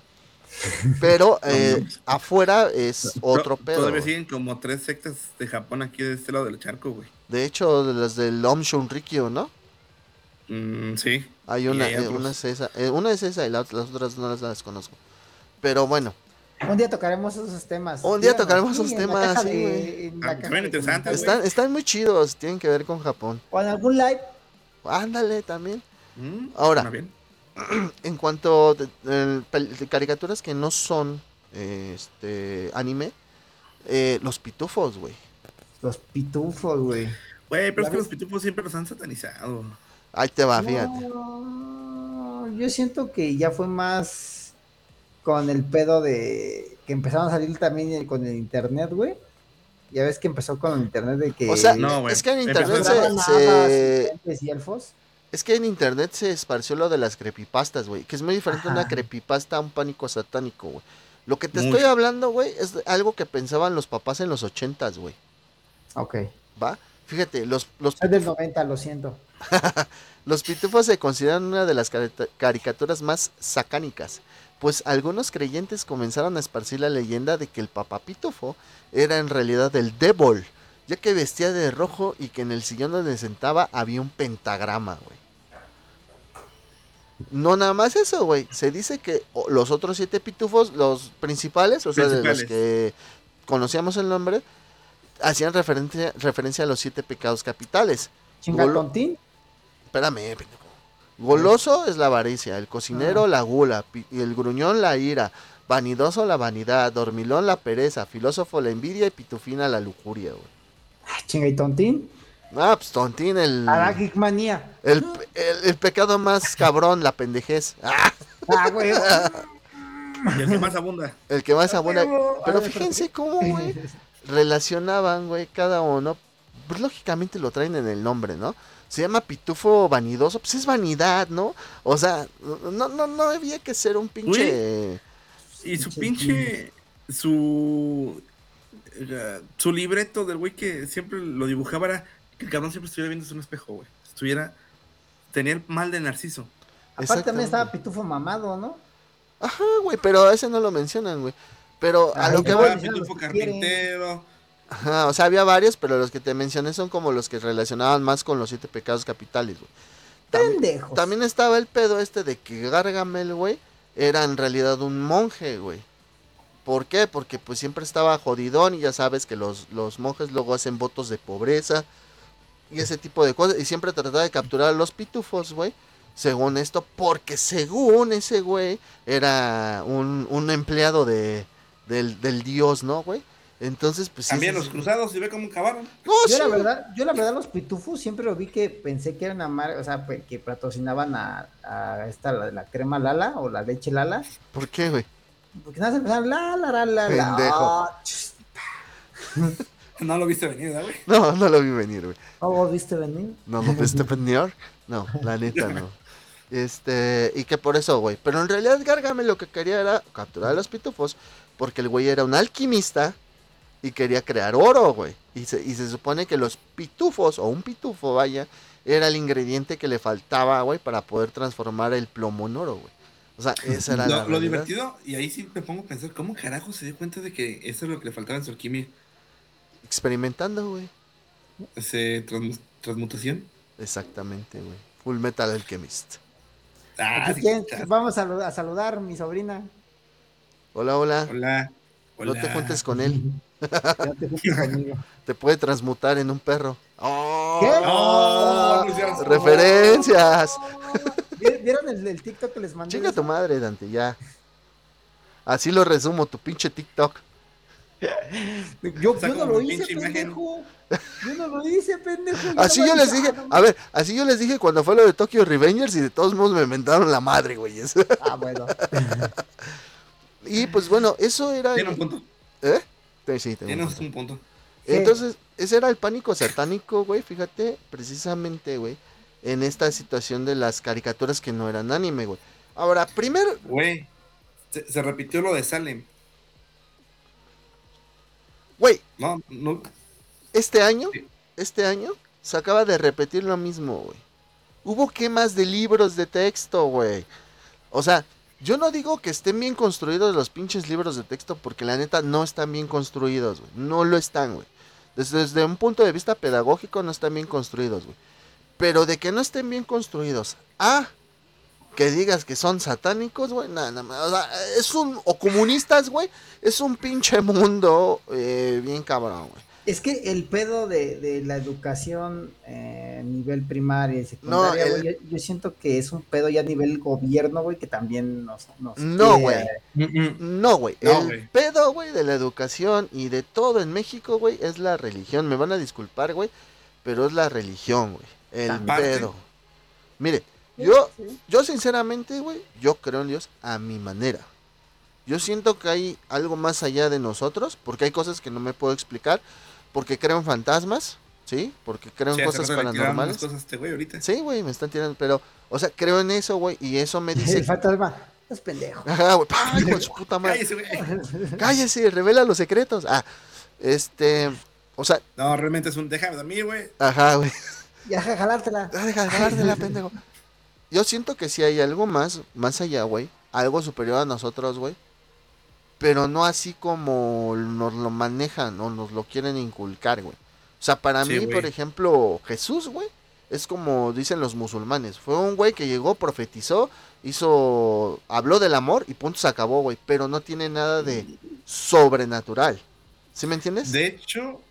Speaker 2: Pero [laughs] eh, afuera es otro pedo.
Speaker 3: Todavía siguen como tres sectas de Japón aquí de este lado del charco, güey.
Speaker 2: De hecho, de las del Om Shunrikyo, ¿no?
Speaker 3: Mm, sí.
Speaker 2: Hay una,
Speaker 3: hay
Speaker 2: eh, una es esa, eh, una es esa y la- las otras no las, las conozco. Pero bueno,
Speaker 1: Un día tocaremos esos temas.
Speaker 2: Un día tocaremos
Speaker 1: sí,
Speaker 2: esos temas, sí,
Speaker 1: de-
Speaker 3: Ah,
Speaker 1: de
Speaker 2: están, están muy chidos, tienen que ver con Japón.
Speaker 1: O en algún live.
Speaker 2: Ándale también.
Speaker 3: Mm,
Speaker 2: Ahora.
Speaker 3: bien. [clears throat]
Speaker 2: En cuanto de, de- de caricaturas que no son eh, este anime, eh, los pitufos, güey.
Speaker 1: Los pitufos, güey.
Speaker 3: Güey, pero es
Speaker 1: ¿Ya
Speaker 3: que los pitufos siempre los han satanizado.
Speaker 2: Ahí te va, fíjate.
Speaker 1: Yo siento que ya fue más con el pedo de que empezaron a salir también el- con el internet, güey. Ya ves que empezó con el internet de que
Speaker 2: O sea,
Speaker 3: No, güey.
Speaker 2: es que en internet se, se-
Speaker 1: y elfos.
Speaker 2: Es que en internet se esparció lo de las creepypastas, güey, que es muy diferente una
Speaker 1: Ajá.
Speaker 2: creepypasta a un pánico satánico, güey. Lo que te estoy hablando, güey, es algo que pensaban los papás en los ochentas, güey.
Speaker 1: Ok.
Speaker 2: ¿Va? Fíjate, los, los,
Speaker 1: Es del 90, lo siento. [laughs]
Speaker 2: Los pitufos se consideran una de las caricaturas más sacánicas, pues algunos creyentes comenzaron a esparcir la leyenda de que el papá pitufo era en realidad el Devil, ya que vestía de rojo y que en el sillón donde sentaba había un pentagrama, güey. No nada más eso, güey. Se dice que los otros siete pitufos, los principales, o sea, de los que conocíamos el nombre, hacían referencia, referencia a los siete pecados capitales.
Speaker 1: Chingatontín.
Speaker 2: Espérame, pendejo. Goloso es la avaricia, el cocinero la gula, y el gruñón la ira, vanidoso la vanidad, dormilón la pereza, filósofo la envidia y pitufina la lujuria, güey.
Speaker 1: Ah, chinga y tontín.
Speaker 2: Ah, pues tontín, el,
Speaker 1: Aragigmanía.
Speaker 2: el, el, el pecado más cabrón, la pendejez. Ah,
Speaker 1: Ah, güey.
Speaker 3: Y el que más abunda.
Speaker 2: el que más abunda.
Speaker 1: huevo.
Speaker 2: Pero fíjense cómo, güey, relacionaban, güey, cada uno. Pues lógicamente lo traen en el nombre, ¿no? Se llama pitufo vanidoso, pues es vanidad, ¿no? O sea, no, no, no había que ser un pinche.
Speaker 3: Y su
Speaker 1: Pinche
Speaker 3: pinche. Su. Su libreto del güey que siempre lo dibujaba era que el cabrón siempre estuviera viendo un espejo, güey. Estuviera. Tenía el mal de Narciso.
Speaker 1: Aparte también estaba. Pitufo mamado, ¿no?
Speaker 2: Ajá, güey, pero a ese no lo mencionan, güey. Pero a
Speaker 1: Ay,
Speaker 2: lo que voy.
Speaker 3: Pitufo carpintero.
Speaker 2: Ajá, o sea, había varios, pero los que te mencioné son como los que relacionaban más con los siete pecados capitales, güey. También,
Speaker 1: Pendejos.
Speaker 2: también estaba el pedo este de que Gargamel, güey, era en realidad un monje, güey. ¿Por qué? Porque pues siempre estaba jodidón y ya sabes que los, los monjes luego hacen votos de pobreza y ese tipo de cosas. Y siempre trataba de capturar a los pitufos, güey. Según esto, porque según ese güey era un, un empleado de, del, del dios, ¿no, güey? Entonces, pues sí,
Speaker 3: También
Speaker 2: sí,
Speaker 3: los
Speaker 2: sí.
Speaker 3: cruzados, y ve cómo cavaron.
Speaker 2: No,
Speaker 1: Yo
Speaker 2: sí,
Speaker 1: la verdad, yo la verdad los pitufos siempre lo vi que pensé que era una marca, o sea, pues, que patrocinaban a, a esta la, la crema Lala o la leche Lala,
Speaker 2: ¿Por qué, güey?
Speaker 1: Porque nada se empezaban la la la la la.
Speaker 2: Pendejo.
Speaker 1: Ah, [laughs]
Speaker 3: No lo viste venir, ¿verdad, güey?
Speaker 2: No, no lo vi venir, güey.
Speaker 1: ¿Cómo viste venir?
Speaker 2: No lo viste venir. No, la neta no. Este, y que por eso, güey. Pero en realidad Gargamel lo que quería era capturar a los pitufos. Porque el güey era un alquimista y quería crear oro, güey. Y se, y se supone que los pitufos, o un pitufo, vaya, era el ingrediente que le faltaba, güey, para poder transformar el plomo en oro, güey. O sea, esa era la
Speaker 3: Lo, lo
Speaker 2: realidad.
Speaker 3: divertido, y ahí sí me pongo a pensar, ¿cómo carajo se dio cuenta de que eso es lo que le faltaba en su alquimia?
Speaker 2: Experimentando, güey.
Speaker 3: Ese trans- transmutación.
Speaker 2: Exactamente, güey. Full Metal Alchemist.
Speaker 3: Ah,
Speaker 1: Aquí
Speaker 3: sí.
Speaker 1: Vamos a, a saludar a mi sobrina.
Speaker 2: Hola, hola.
Speaker 3: Hola.
Speaker 2: No te juntes con él. [laughs]
Speaker 1: Te juntes conmigo. [laughs]
Speaker 2: Te puede transmutar en un perro. ¡Oh!
Speaker 1: ¿Qué?
Speaker 3: Oh,
Speaker 2: Referencias.
Speaker 1: ¿Vi- ¿Vieron el, el TikTok que les mandé?
Speaker 2: Chinga tu madre, Dante, ya. Así lo resumo, tu pinche TikTok.
Speaker 1: Yo, no lo hice, pendejo. Yo no lo hice, pendejo.
Speaker 2: Así yo les dije, a ver, así yo les dije cuando fue lo de Tokyo Revengers y de todos modos me inventaron la madre, güey.
Speaker 1: Ah, bueno. [laughs]
Speaker 2: Y pues bueno, eso era.
Speaker 3: Tiene un punto.
Speaker 2: ¿Eh? Sí, sí, tengo un
Speaker 3: Tienes
Speaker 2: punto.
Speaker 3: un punto.
Speaker 1: Sí.
Speaker 2: Entonces, ese era el pánico satánico, güey, fíjate, precisamente, güey, en esta situación de las caricaturas que no eran anime, güey. Ahora, primero,
Speaker 3: Güey, se, se repitió lo de Salem.
Speaker 2: güey,
Speaker 3: No, no.
Speaker 2: este año,
Speaker 3: Sí.
Speaker 2: este año, se acaba de repetir lo mismo, güey. Hubo quemas de libros de texto, güey. O sea, yo no digo que estén bien construidos los pinches libros de texto, porque la neta no están bien construidos, güey. No lo están, güey. Desde, desde un punto de vista pedagógico no están bien construidos, güey. Pero de que no estén bien construidos, ah, que digas que son satánicos, güey, nada, nada más. O sea, es un, o comunistas, güey, es un pinche mundo eh, bien cabrón, güey.
Speaker 1: Es que el pedo de, de la educación eh, a nivel primaria y secundaria,
Speaker 2: el-
Speaker 1: güey, yo, yo siento que es un pedo ya a nivel gobierno, güey, que también nos... nos
Speaker 2: No, güey. No, güey.
Speaker 3: No,
Speaker 2: el
Speaker 3: güey.
Speaker 2: pedo, güey, de la educación y de todo en México, güey, es la religión. Me van a disculpar, güey, pero es la religión, güey. El pedo. Mire, yo, yo sinceramente, güey, yo creo en Dios a mi manera. Yo siento que hay algo más allá de nosotros, porque hay cosas que no me puedo explicar, porque creo en fantasmas, ¿sí? Porque creo en
Speaker 3: Sí,
Speaker 2: cosas paranormales.
Speaker 3: cosas este güey ahorita.
Speaker 2: Sí, güey, me están tirando, pero, o sea, creo en eso, güey, y eso me dice...
Speaker 1: El fantasma, es pendejo.
Speaker 2: Ajá, güey, ¡ay, hijo de su puta madre!
Speaker 3: Cállese, güey.
Speaker 2: Cállese, revela los secretos. Ah, este, o sea,
Speaker 3: No, realmente es un déjame dormir, güey.
Speaker 2: ajá, güey.
Speaker 1: Ya, ja, jalártela.
Speaker 2: Ah, Deja de jalártela, pendejo. Yo siento que sí hay algo más, más allá, güey. Algo superior a nosotros, güey. Pero no así como nos lo manejan o nos lo quieren inculcar, güey. O sea, para
Speaker 3: Sí,
Speaker 2: mí,
Speaker 3: güey.
Speaker 2: por ejemplo, Jesús, güey, es como dicen los musulmanes. Fue un güey que llegó, profetizó, hizo, habló del amor y punto se acabó, güey. Pero no tiene nada de sobrenatural. ¿Sí me entiendes?
Speaker 3: De hecho,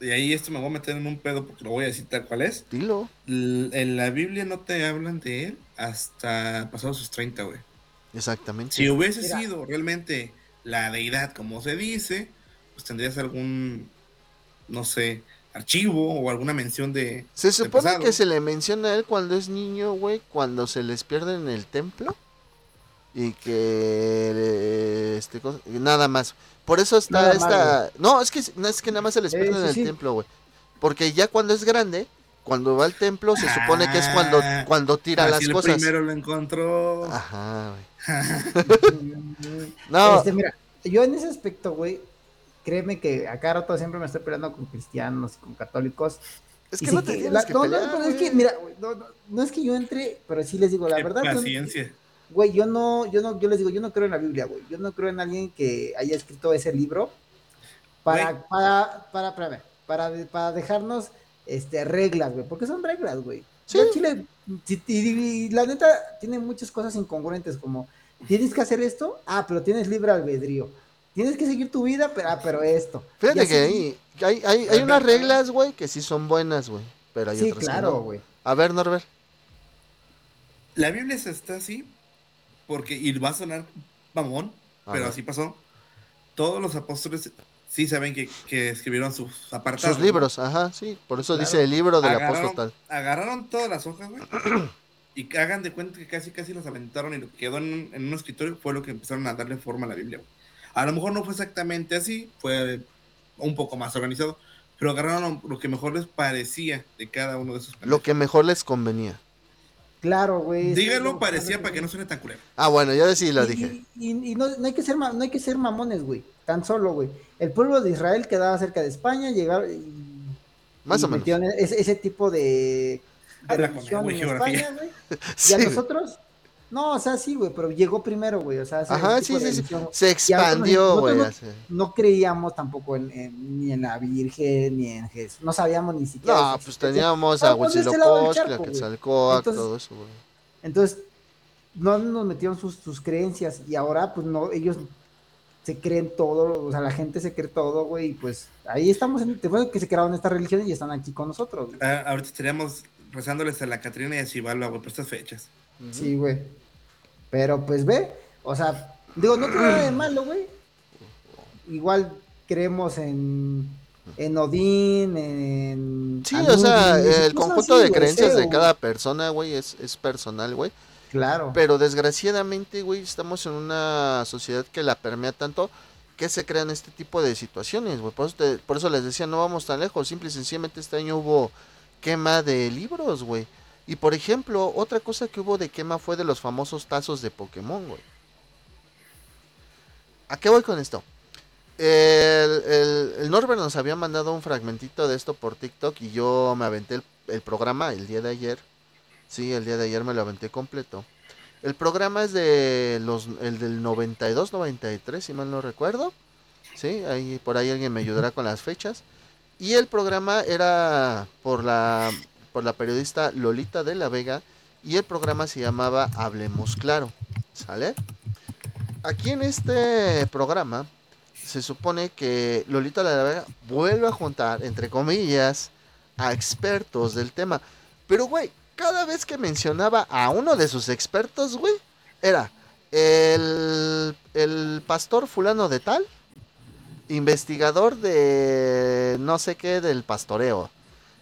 Speaker 3: y ahí esto me voy a meter en un pedo porque lo voy a decir tal cual es.
Speaker 2: Dilo.
Speaker 3: L- En la Biblia no te hablan de él hasta pasados sus 30, güey.
Speaker 2: Exactamente.
Speaker 3: Si hubiese
Speaker 1: Mira.
Speaker 3: sido realmente la deidad como se dice, pues tendrías algún, no sé, archivo o alguna mención de...
Speaker 2: Se supone que se le menciona a él cuando es niño, güey, cuando se les pierde en el templo. Y que este nada más. Por eso está
Speaker 1: Nada más,
Speaker 2: esta. No, es que no es que nada más se les
Speaker 1: Eh,
Speaker 2: pierde
Speaker 1: sí,
Speaker 2: en el
Speaker 1: sí.
Speaker 2: templo, güey. Porque ya cuando es grande, cuando va al templo, se supone que es cuando,
Speaker 3: Ah,
Speaker 2: cuando tira
Speaker 3: Así
Speaker 2: las
Speaker 3: el
Speaker 2: cosas.
Speaker 3: primero lo encontró.
Speaker 2: Ajá, güey. [laughs] No,
Speaker 1: Este, mira, yo en ese aspecto, güey, créeme que a cada rato siempre me estoy peleando con cristianos y con católicos.
Speaker 2: es que no te
Speaker 1: que-
Speaker 2: tienes
Speaker 1: la-
Speaker 2: que
Speaker 1: no,
Speaker 2: pelear.
Speaker 1: no, pero es que, mira, no, no, no es que yo entre, pero sí les digo, la
Speaker 3: Qué
Speaker 1: verdad,
Speaker 3: paciencia.
Speaker 1: Güey, yo no, yo no, yo les digo, yo no creo en la Biblia, güey. Yo no creo en alguien que haya escrito ese libro para, para, para, para, de- para dejarnos este, reglas, güey, porque son reglas, güey.
Speaker 2: Sí.
Speaker 1: Yo, Chile, si- y, y la neta, tiene muchas cosas incongruentes, como, tienes que hacer esto, ah, pero tienes libre albedrío. Tienes que seguir tu vida, pero, ah, pero esto.
Speaker 2: Fíjate que
Speaker 1: así-
Speaker 2: hay, hay, hay, hay unas reglas, güey, que sí son buenas, güey. Pero hay
Speaker 1: Sí,
Speaker 2: otras que
Speaker 1: claro,
Speaker 2: no.
Speaker 1: güey.
Speaker 2: A ver, Norbert.
Speaker 3: La Biblia está así porque, y va a sonar mamón, pero así pasó. Todos los apóstoles sí saben que, que escribieron sus apartados.
Speaker 2: Sus libros, ajá, sí. Por eso
Speaker 3: Claro.
Speaker 2: dice el libro del apóstol tal.
Speaker 3: agarraron todas las hojas, güey. [clears throat] y hagan de cuenta que casi casi las aventaron y lo que quedó en, en un escritorio fue lo que empezaron a darle forma a la Biblia. güey. A lo mejor no fue exactamente así, fue un poco más organizado, pero agarraron lo que mejor les parecía de cada uno de esos
Speaker 2: Lo que mejor les convenía.
Speaker 1: Claro, güey.
Speaker 3: Dígalo, parecía para que
Speaker 1: no.
Speaker 3: suene tan culero.
Speaker 2: Ah, bueno, ya sí lo
Speaker 1: Y-
Speaker 2: dije.
Speaker 1: Y, y- no, no hay que ser no hay que ser mamones, güey. Tan solo, güey. El pueblo de Israel quedaba cerca de España, llegaron y,
Speaker 2: Más
Speaker 1: y
Speaker 2: o menos.
Speaker 1: ese, ese tipo de, de
Speaker 3: Habla con
Speaker 1: en
Speaker 3: geografía.
Speaker 1: España, güey. [laughs] Y
Speaker 2: Sí,
Speaker 1: a nosotros, no, o sea, sí, güey, pero llegó primero, güey. O sea,
Speaker 2: Ajá, sí, sí, sí. Se expandió, güey.
Speaker 1: no- creíamos tampoco en, en- ni en la Virgen, ni en Jesús. No sabíamos ni siquiera.
Speaker 2: No, pues teníamos a
Speaker 1: Estábamos de este
Speaker 2: Huitzilopochtli, a. Quetzalcóatl,
Speaker 1: Entonces-
Speaker 2: todo eso, güey.
Speaker 1: Entonces, no nos metieron sus, sus creencias y ahora, pues no, ellos se creen todo, o sea, la gente se cree todo, güey, y pues ahí estamos, en, después de que se crearon estas religiones y están aquí con nosotros.
Speaker 3: Ah, ahorita estaríamos rezándoles a la Catrina y a Chivalba, güey, por estas fechas.
Speaker 1: Sí, güey. Pero pues ve, o sea, digo, no tiene nada de malo, güey. Igual creemos en, en Odín, en...
Speaker 2: Sí, o sea, el conjunto
Speaker 1: así,
Speaker 2: de creencias de cada persona, güey, es, es personal, güey.
Speaker 1: Claro.
Speaker 2: Pero desgraciadamente, güey, estamos en una sociedad que la permea tanto que se crean este tipo de situaciones, güey. Por, eso te- por eso les decía, no vamos tan lejos. Simple y sencillamente este año hubo quema de libros, güey. Y por ejemplo, otra cosa que hubo de quema fue de los famosos tazos de Pokémon, güey. ¿A qué voy con esto? El, el, el Norbert nos había mandado un fragmentito de esto por TikTok y yo me aventé el, programa el día de ayer. Sí, el día de ayer me lo aventé completo. El programa es de los el del 92, 93, si mal no recuerdo. Sí, ahí por ahí alguien me ayudará con las fechas. Y el programa era por la por la periodista Lolita de la Vega y el programa se llamaba Hablemos Claro. ¿Sale? Aquí en este programa se supone que Lolita de la Vega vuelve a juntar, entre comillas, a expertos del tema. Pero, güey, cada vez que mencionaba a uno de sus expertos, güey, era el, el pastor fulano de tal, investigador de no sé qué del pastoreo,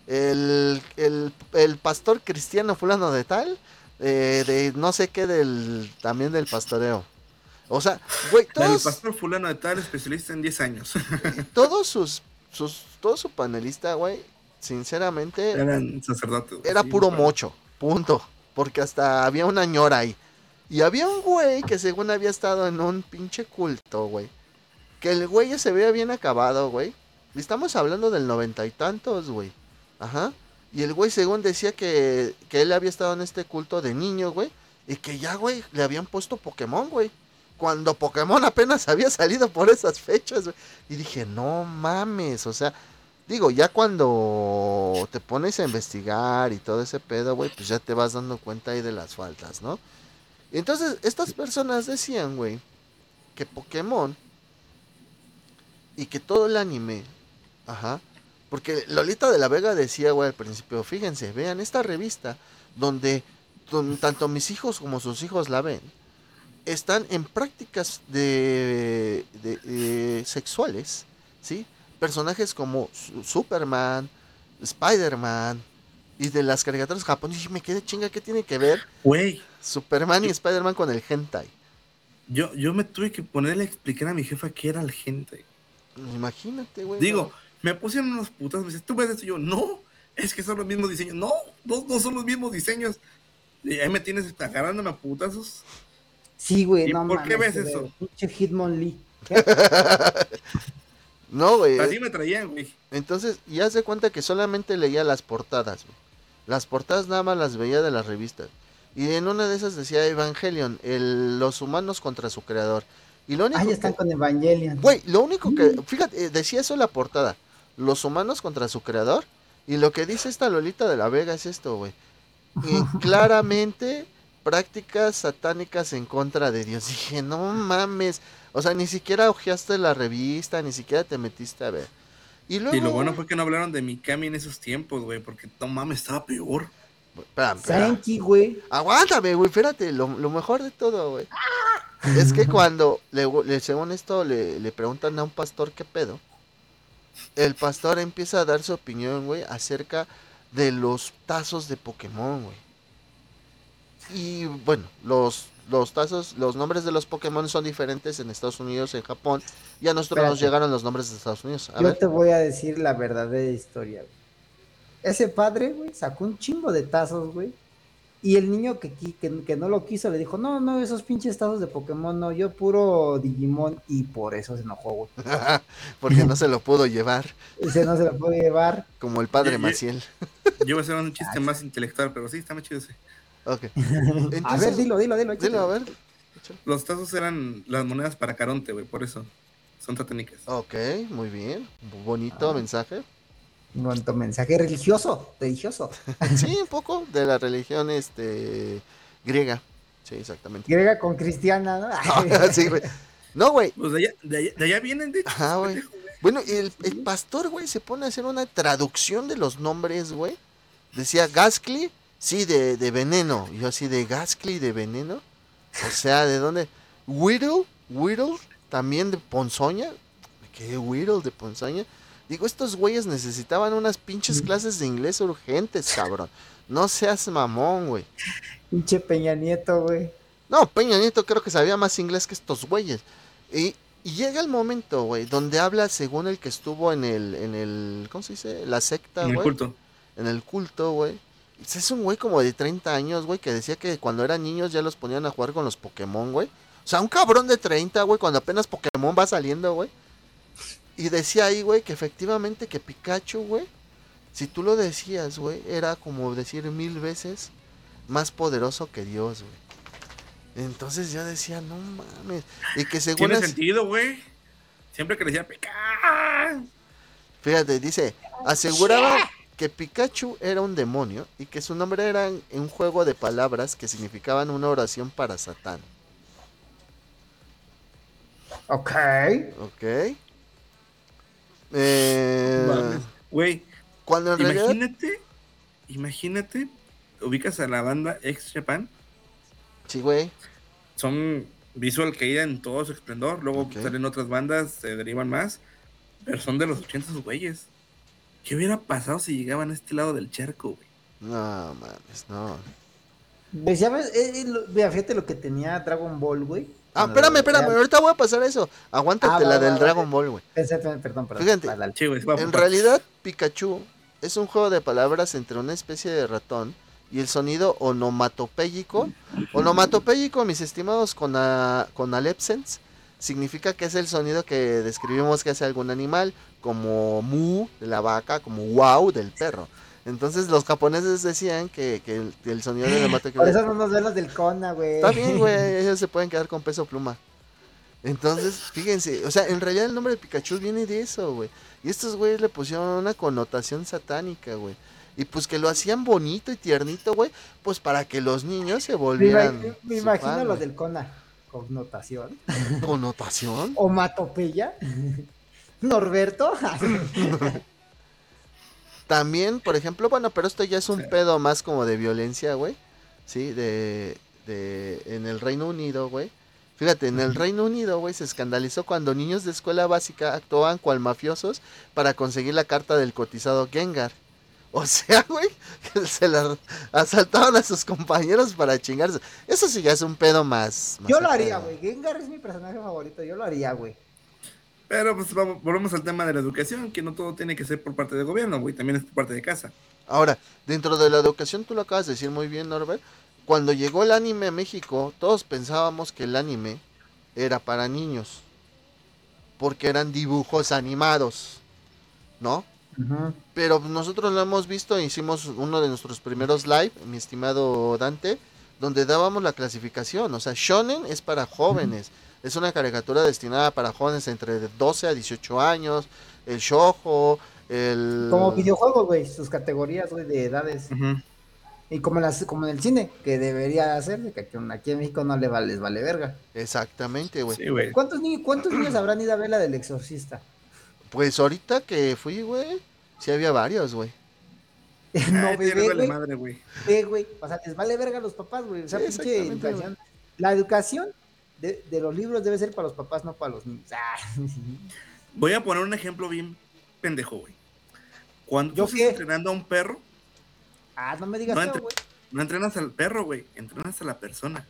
Speaker 2: el, el, el pastor cristiano fulano de tal, eh, de no sé qué del también del pastoreo. O sea, güey,
Speaker 3: El
Speaker 2: todos,
Speaker 3: pastor fulano de tal, especialista en 10 años. [laughs]
Speaker 2: todos sus, sus, todo su panelista, güey, sinceramente,
Speaker 3: Eran sacerdotes.
Speaker 2: era
Speaker 3: sí,
Speaker 2: puro mocho, punto. Porque hasta había una ñora ahí. Y había un güey que según había estado en un pinche culto, güey. Que el güey ya se veía bien acabado, güey. Y estamos hablando del noventa y tantos, güey. Ajá. Y el güey según decía que, que él había estado en este culto de niño, güey. Y que ya, güey, le habían puesto Pokémon, güey. Cuando Pokémon apenas [laughs] había salido por esas fechas, güey. Y dije, no mames, o sea, Digo, ya cuando te pones a investigar y todo ese pedo, güey, pues ya te vas dando cuenta ahí de las faltas, ¿no? Entonces, estas personas decían, güey, que Pokémon y que todo el anime, ajá, Porque Lolita de la Vega decía, güey, al principio, fíjense, vean esta revista donde, don- tanto mis hijos como sus hijos la ven, están en prácticas de, de- de sexuales, ¿sí? Personajes como Su- Superman, Spider-Man y de las caricaturas japonesas. Y me quedé chinga, ¿qué tiene que ver
Speaker 3: Güey,
Speaker 2: Superman y Spider-Man con el hentai?
Speaker 3: yo, yo me tuve que ponerle a explicar a mi jefa qué era el gente.
Speaker 2: Imagínate, güey.
Speaker 3: Digo, me pusieron unos putas, me dice, ¿tú ves esto? Y yo, no, es que son los mismos diseños. No, no, no son los mismos diseños. Y ahí me tienes agarrándome a putazos.
Speaker 1: Sí, güey,
Speaker 3: ¿Y
Speaker 1: no
Speaker 3: por qué ves eso?
Speaker 1: Pinche Hitmonlee. ¿Qué? [laughs] [laughs]
Speaker 2: No, güey.
Speaker 3: Así me traían, güey.
Speaker 2: Entonces, ya se cuenta que solamente leía las portadas, güey. Las portadas nada más las veía de las revistas. Y en una de esas decía Evangelion, el, los humanos contra su creador. Y lo único
Speaker 1: Ah, ya
Speaker 2: que-
Speaker 1: están con Evangelion.
Speaker 2: Güey, lo único que, fíjate, eh, decía eso en la portada. Los humanos contra su creador. Y lo que dice esta Lolita de la Vega es esto, güey. Y [laughs] claramente prácticas satánicas en contra de Dios. [laughs] Dije, no mames. O sea, ni siquiera hojeaste la revista, ni siquiera te metiste a ver. Y luego...
Speaker 3: Y lo bueno fue que no hablaron de Mikami en esos tiempos, güey, porque no mames, estaba peor.
Speaker 1: Senki, güey.
Speaker 2: Aguántame, güey, espérate, lo, lo mejor de todo, güey. Es que [laughs] cuando, le, le- según esto, le, le preguntan a un pastor qué pedo, el pastor empieza a dar su opinión, güey, acerca de los tazos de Pokémon, güey. Y bueno, los, los tazos, los nombres de los Pokémon son diferentes en Estados Unidos, en Japón, y a nosotros nos llegaron los nombres de Estados Unidos. A
Speaker 1: Yo
Speaker 2: ver,
Speaker 1: te voy a decir la verdadera historia, güey. Ese padre, güey, sacó un chingo de tazos, güey. Y el niño que, que, que no lo quiso le dijo, no, no, esos pinches tazos de Pokémon, no, yo puro Digimon. Y por eso se enojó, güey. [laughs]
Speaker 2: porque no se lo pudo llevar,
Speaker 1: Ese no se lo puede llevar.
Speaker 2: como el padre Maciel. [laughs]
Speaker 3: Yo iba a hacer un chiste más intelectual, pero sí, está muy chido ese.
Speaker 2: Ok. [laughs]
Speaker 1: a ver, dilo, dilo, dilo.
Speaker 2: Dilo, a
Speaker 1: échale.
Speaker 2: ver.
Speaker 3: Los tazos eran las monedas para Caronte, güey, por eso. Son satánicas.
Speaker 2: Ok, muy bien. Bonito
Speaker 1: Ah.
Speaker 2: mensaje.
Speaker 1: Cuanto mensaje religioso, religioso. [laughs]
Speaker 2: Sí, un poco de la religión este griega. Sí, exactamente.
Speaker 1: Griega con cristiana, ¿no? [laughs]
Speaker 2: sí, güey. No, güey.
Speaker 3: Pues de allá, de allá, de allá vienen, de.
Speaker 2: Ajá, güey. Bueno, y el, el pastor, güey, se pone a hacer una traducción de los nombres, güey. Decía Gascly, sí, de, de veneno. Y yo así, de Gascly, de veneno. O sea, ¿de dónde? Whittle, Whittle, también de Ponzoña. ¿Qué Whittle de Ponzoña? Digo, estos güeyes necesitaban unas pinches clases de inglés urgentes, cabrón. No seas mamón, güey.
Speaker 1: Pinche Peña Nieto, güey.
Speaker 2: No, Peña Nieto creo que sabía más inglés que estos güeyes. Y, y llega el momento, güey, donde habla según el que estuvo en el, en el, ¿cómo se dice? La secta,
Speaker 3: En el
Speaker 2: güey.
Speaker 3: culto.
Speaker 2: En el culto, güey. Es un güey como de 30 años, güey, que decía que cuando eran niños ya los ponían a jugar con los Pokémon, güey. O sea, un cabrón de 30, güey, cuando apenas Pokémon va saliendo, güey. Y decía ahí, güey, que efectivamente que Pikachu, güey, si tú lo decías, güey, era como decir mil veces más poderoso que Dios, güey. Entonces yo decía, no mames. Y que según
Speaker 3: Tiene
Speaker 2: es-
Speaker 3: sentido, güey. Siempre que le decía pecar.
Speaker 2: Fíjate, dice, aseguraba que Pikachu era un demonio y que su nombre era un juego de palabras que significaban una oración para Satán.
Speaker 1: Ok.
Speaker 2: ¿Ok? Eh.
Speaker 3: Güey,
Speaker 2: cuando en realidad...
Speaker 3: imagínate, imagínate, ubicas a la banda Ex Japan.
Speaker 2: Sí, güey.
Speaker 3: Son Visual Caída en todo su esplendor. Luego
Speaker 2: Ok.
Speaker 3: salen otras bandas, se derivan más. Pero son de los 80 güeyes. ¿Qué hubiera pasado si llegaban a este lado del charco, güey?
Speaker 2: No, mames, no.
Speaker 1: Pues ya ves, eh, eh, lo- mira, fíjate lo que tenía Dragon Ball, güey.
Speaker 2: Ah, espérame, espérame, ahorita voy a pasar eso. Aguántate
Speaker 1: Ah, va,
Speaker 2: la
Speaker 1: va,
Speaker 2: del
Speaker 1: va,
Speaker 2: Dragon
Speaker 1: va.
Speaker 2: Ball, güey.
Speaker 1: Perdón, perdón, perdón.
Speaker 2: Fíjate,
Speaker 1: dale.
Speaker 2: En
Speaker 3: va.
Speaker 2: realidad, Pikachu es un juego de palabras entre una especie de ratón y el sonido onomatopéyico. Onomatopéyico, mis estimados, con, a, con Alepsens, significa que es el sonido que describimos que hace algún animal, como mu de la vaca, como wow del perro. Entonces los japoneses decían que, que el, que el sonido de
Speaker 1: Por
Speaker 2: onomatopéyico...
Speaker 1: eso no nos ven los del Kona, güey.
Speaker 2: Está bien, güey, [laughs] ellos se pueden quedar con peso pluma. Entonces, fíjense, o sea, en realidad el nombre de Pikachu viene de eso, güey. Y estos güeyes le pusieron una connotación satánica, güey. Y pues que lo hacían bonito y tiernito, güey, pues para que los niños se
Speaker 1: Me,
Speaker 2: volvieran.
Speaker 1: me
Speaker 2: su
Speaker 1: imagino
Speaker 2: fan,
Speaker 1: los del Kona. Connotación.
Speaker 2: ¿Connotación? [laughs]
Speaker 1: Omatopeya. [laughs] Norberto.
Speaker 2: También, por ejemplo, bueno, pero esto ya es un pedo más como de violencia, güey. Sí, de, de, en el Reino Unido, güey. Fíjate, en el Reino Unido, güey, se escandalizó cuando niños de escuela básica actuaban cual mafiosos para conseguir la carta del cotizado Gengar. O sea, [laughs] güey, se la asaltaban a sus compañeros para chingarse. Eso sí ya es un pedo más. más
Speaker 1: Yo lo haría, güey. Gengar es mi personaje favorito. Yo lo haría, güey.
Speaker 3: Pero pues vamos, volvemos al tema de la educación, que no todo tiene que ser por parte del gobierno, güey, también es por parte de casa.
Speaker 2: Ahora, dentro de la educación, tú lo acabas de decir muy bien, Norbert. Cuando llegó el anime a México, todos pensábamos que el anime era para niños. Porque eran dibujos animados, ¿no? Pero nosotros lo hemos visto, hicimos uno de nuestros primeros live, mi estimado Dante, donde dábamos la clasificación. O sea, Shonen es para jóvenes. Es una caricatura destinada para jóvenes entre 12 a 18 años. El Shoujo, el...
Speaker 1: Como videojuegos, güey. Sus categorías, güey, de edades. Y como, las, como en el cine, que debería hacer, que aquí en México no le vale, les vale verga.
Speaker 2: Exactamente, güey.
Speaker 3: Sí, güey.
Speaker 1: ¿Cuántos, niños, ¿Cuántos niños habrán ido a ver la del exorcista?
Speaker 2: Pues ahorita que fui, güey, sí había varios, güey. [laughs]
Speaker 1: no,
Speaker 3: vale
Speaker 1: güey.
Speaker 3: madre, güey.
Speaker 1: Güey. O sea, les vale verga a los papás, güey. O sea,
Speaker 2: Sí,
Speaker 1: pinche
Speaker 2: exactamente,
Speaker 1: educación. La educación de, de los libros debe ser para los papás, no para los niños. Ah,
Speaker 3: Voy a poner un ejemplo bien pendejo, güey. Cuando
Speaker 1: ¿Yo
Speaker 3: estás entrenando a un perro,
Speaker 1: Ah, no me digas
Speaker 3: No entre- entrenas al perro, güey, entrenas a la persona.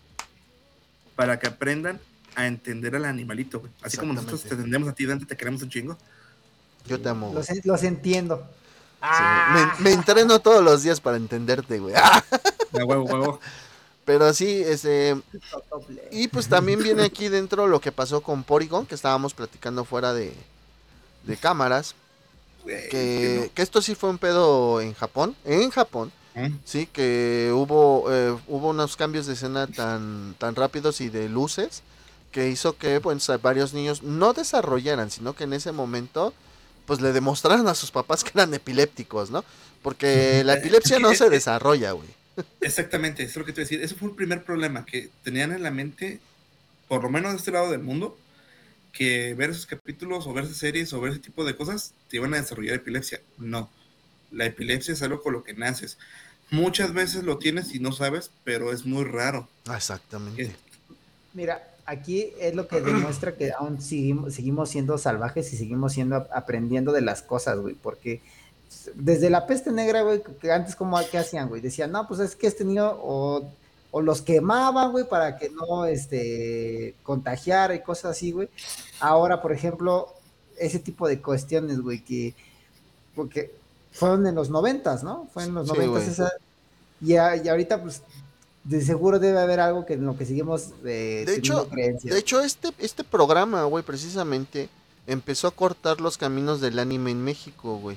Speaker 3: Para que aprendan a entender al animalito, güey. Así como nosotros te entendemos a ti, Dante, te queremos un chingo.
Speaker 2: Yo te amo.
Speaker 1: Los, en- los entiendo.
Speaker 2: Sí,
Speaker 1: Ah,
Speaker 2: me, me entreno todos los días para entenderte, güey. [laughs] Ah,
Speaker 3: De huevo, huevo.
Speaker 2: Pero sí, este. Y pues también viene [laughs] aquí dentro lo que pasó con Porygon, que estábamos platicando fuera de, de cámaras. Que, que esto sí fue un pedo en Japón. En Japón,
Speaker 3: ¿Eh?
Speaker 2: sí, que hubo, eh, hubo unos cambios de escena tan, tan rápidos y de luces que hizo que pues, varios niños no desarrollaran, sino que en ese momento pues le demostraran a sus papás que eran epilépticos, ¿no? Porque la [laughs] epilepsia no se [laughs] desarrolla, güey.
Speaker 3: Exactamente, eso es lo que te voy a decir. Eso fue el primer problema que tenían en la mente, por lo menos de este lado del mundo, que ver esos capítulos o ver esas series o ver ese tipo de cosas te iban a desarrollar epilepsia. No, la epilepsia es algo con lo que naces. Muchas veces lo tienes y no sabes, pero es muy raro.
Speaker 2: Exactamente.
Speaker 1: Mira, aquí es lo que demuestra que aún seguimos, seguimos siendo salvajes y seguimos siendo ap- aprendiendo de las cosas, güey, porque desde la peste negra, güey, que antes como qué hacían, güey, decían, no, pues es que este niño o, o los quemaban, güey, para que no, este, contagiara y cosas así, güey. Ahora, por ejemplo, ese tipo de cuestiones, güey, que, porque fueron en los noventas, ¿no? Fue en los noventas esa, y, a- y ahorita, pues, de seguro debe haber algo que en lo que seguimos eh,
Speaker 2: De hecho-
Speaker 1: creencias.
Speaker 2: De hecho, este, este programa, güey, precisamente empezó a cortar los caminos del anime en México, güey.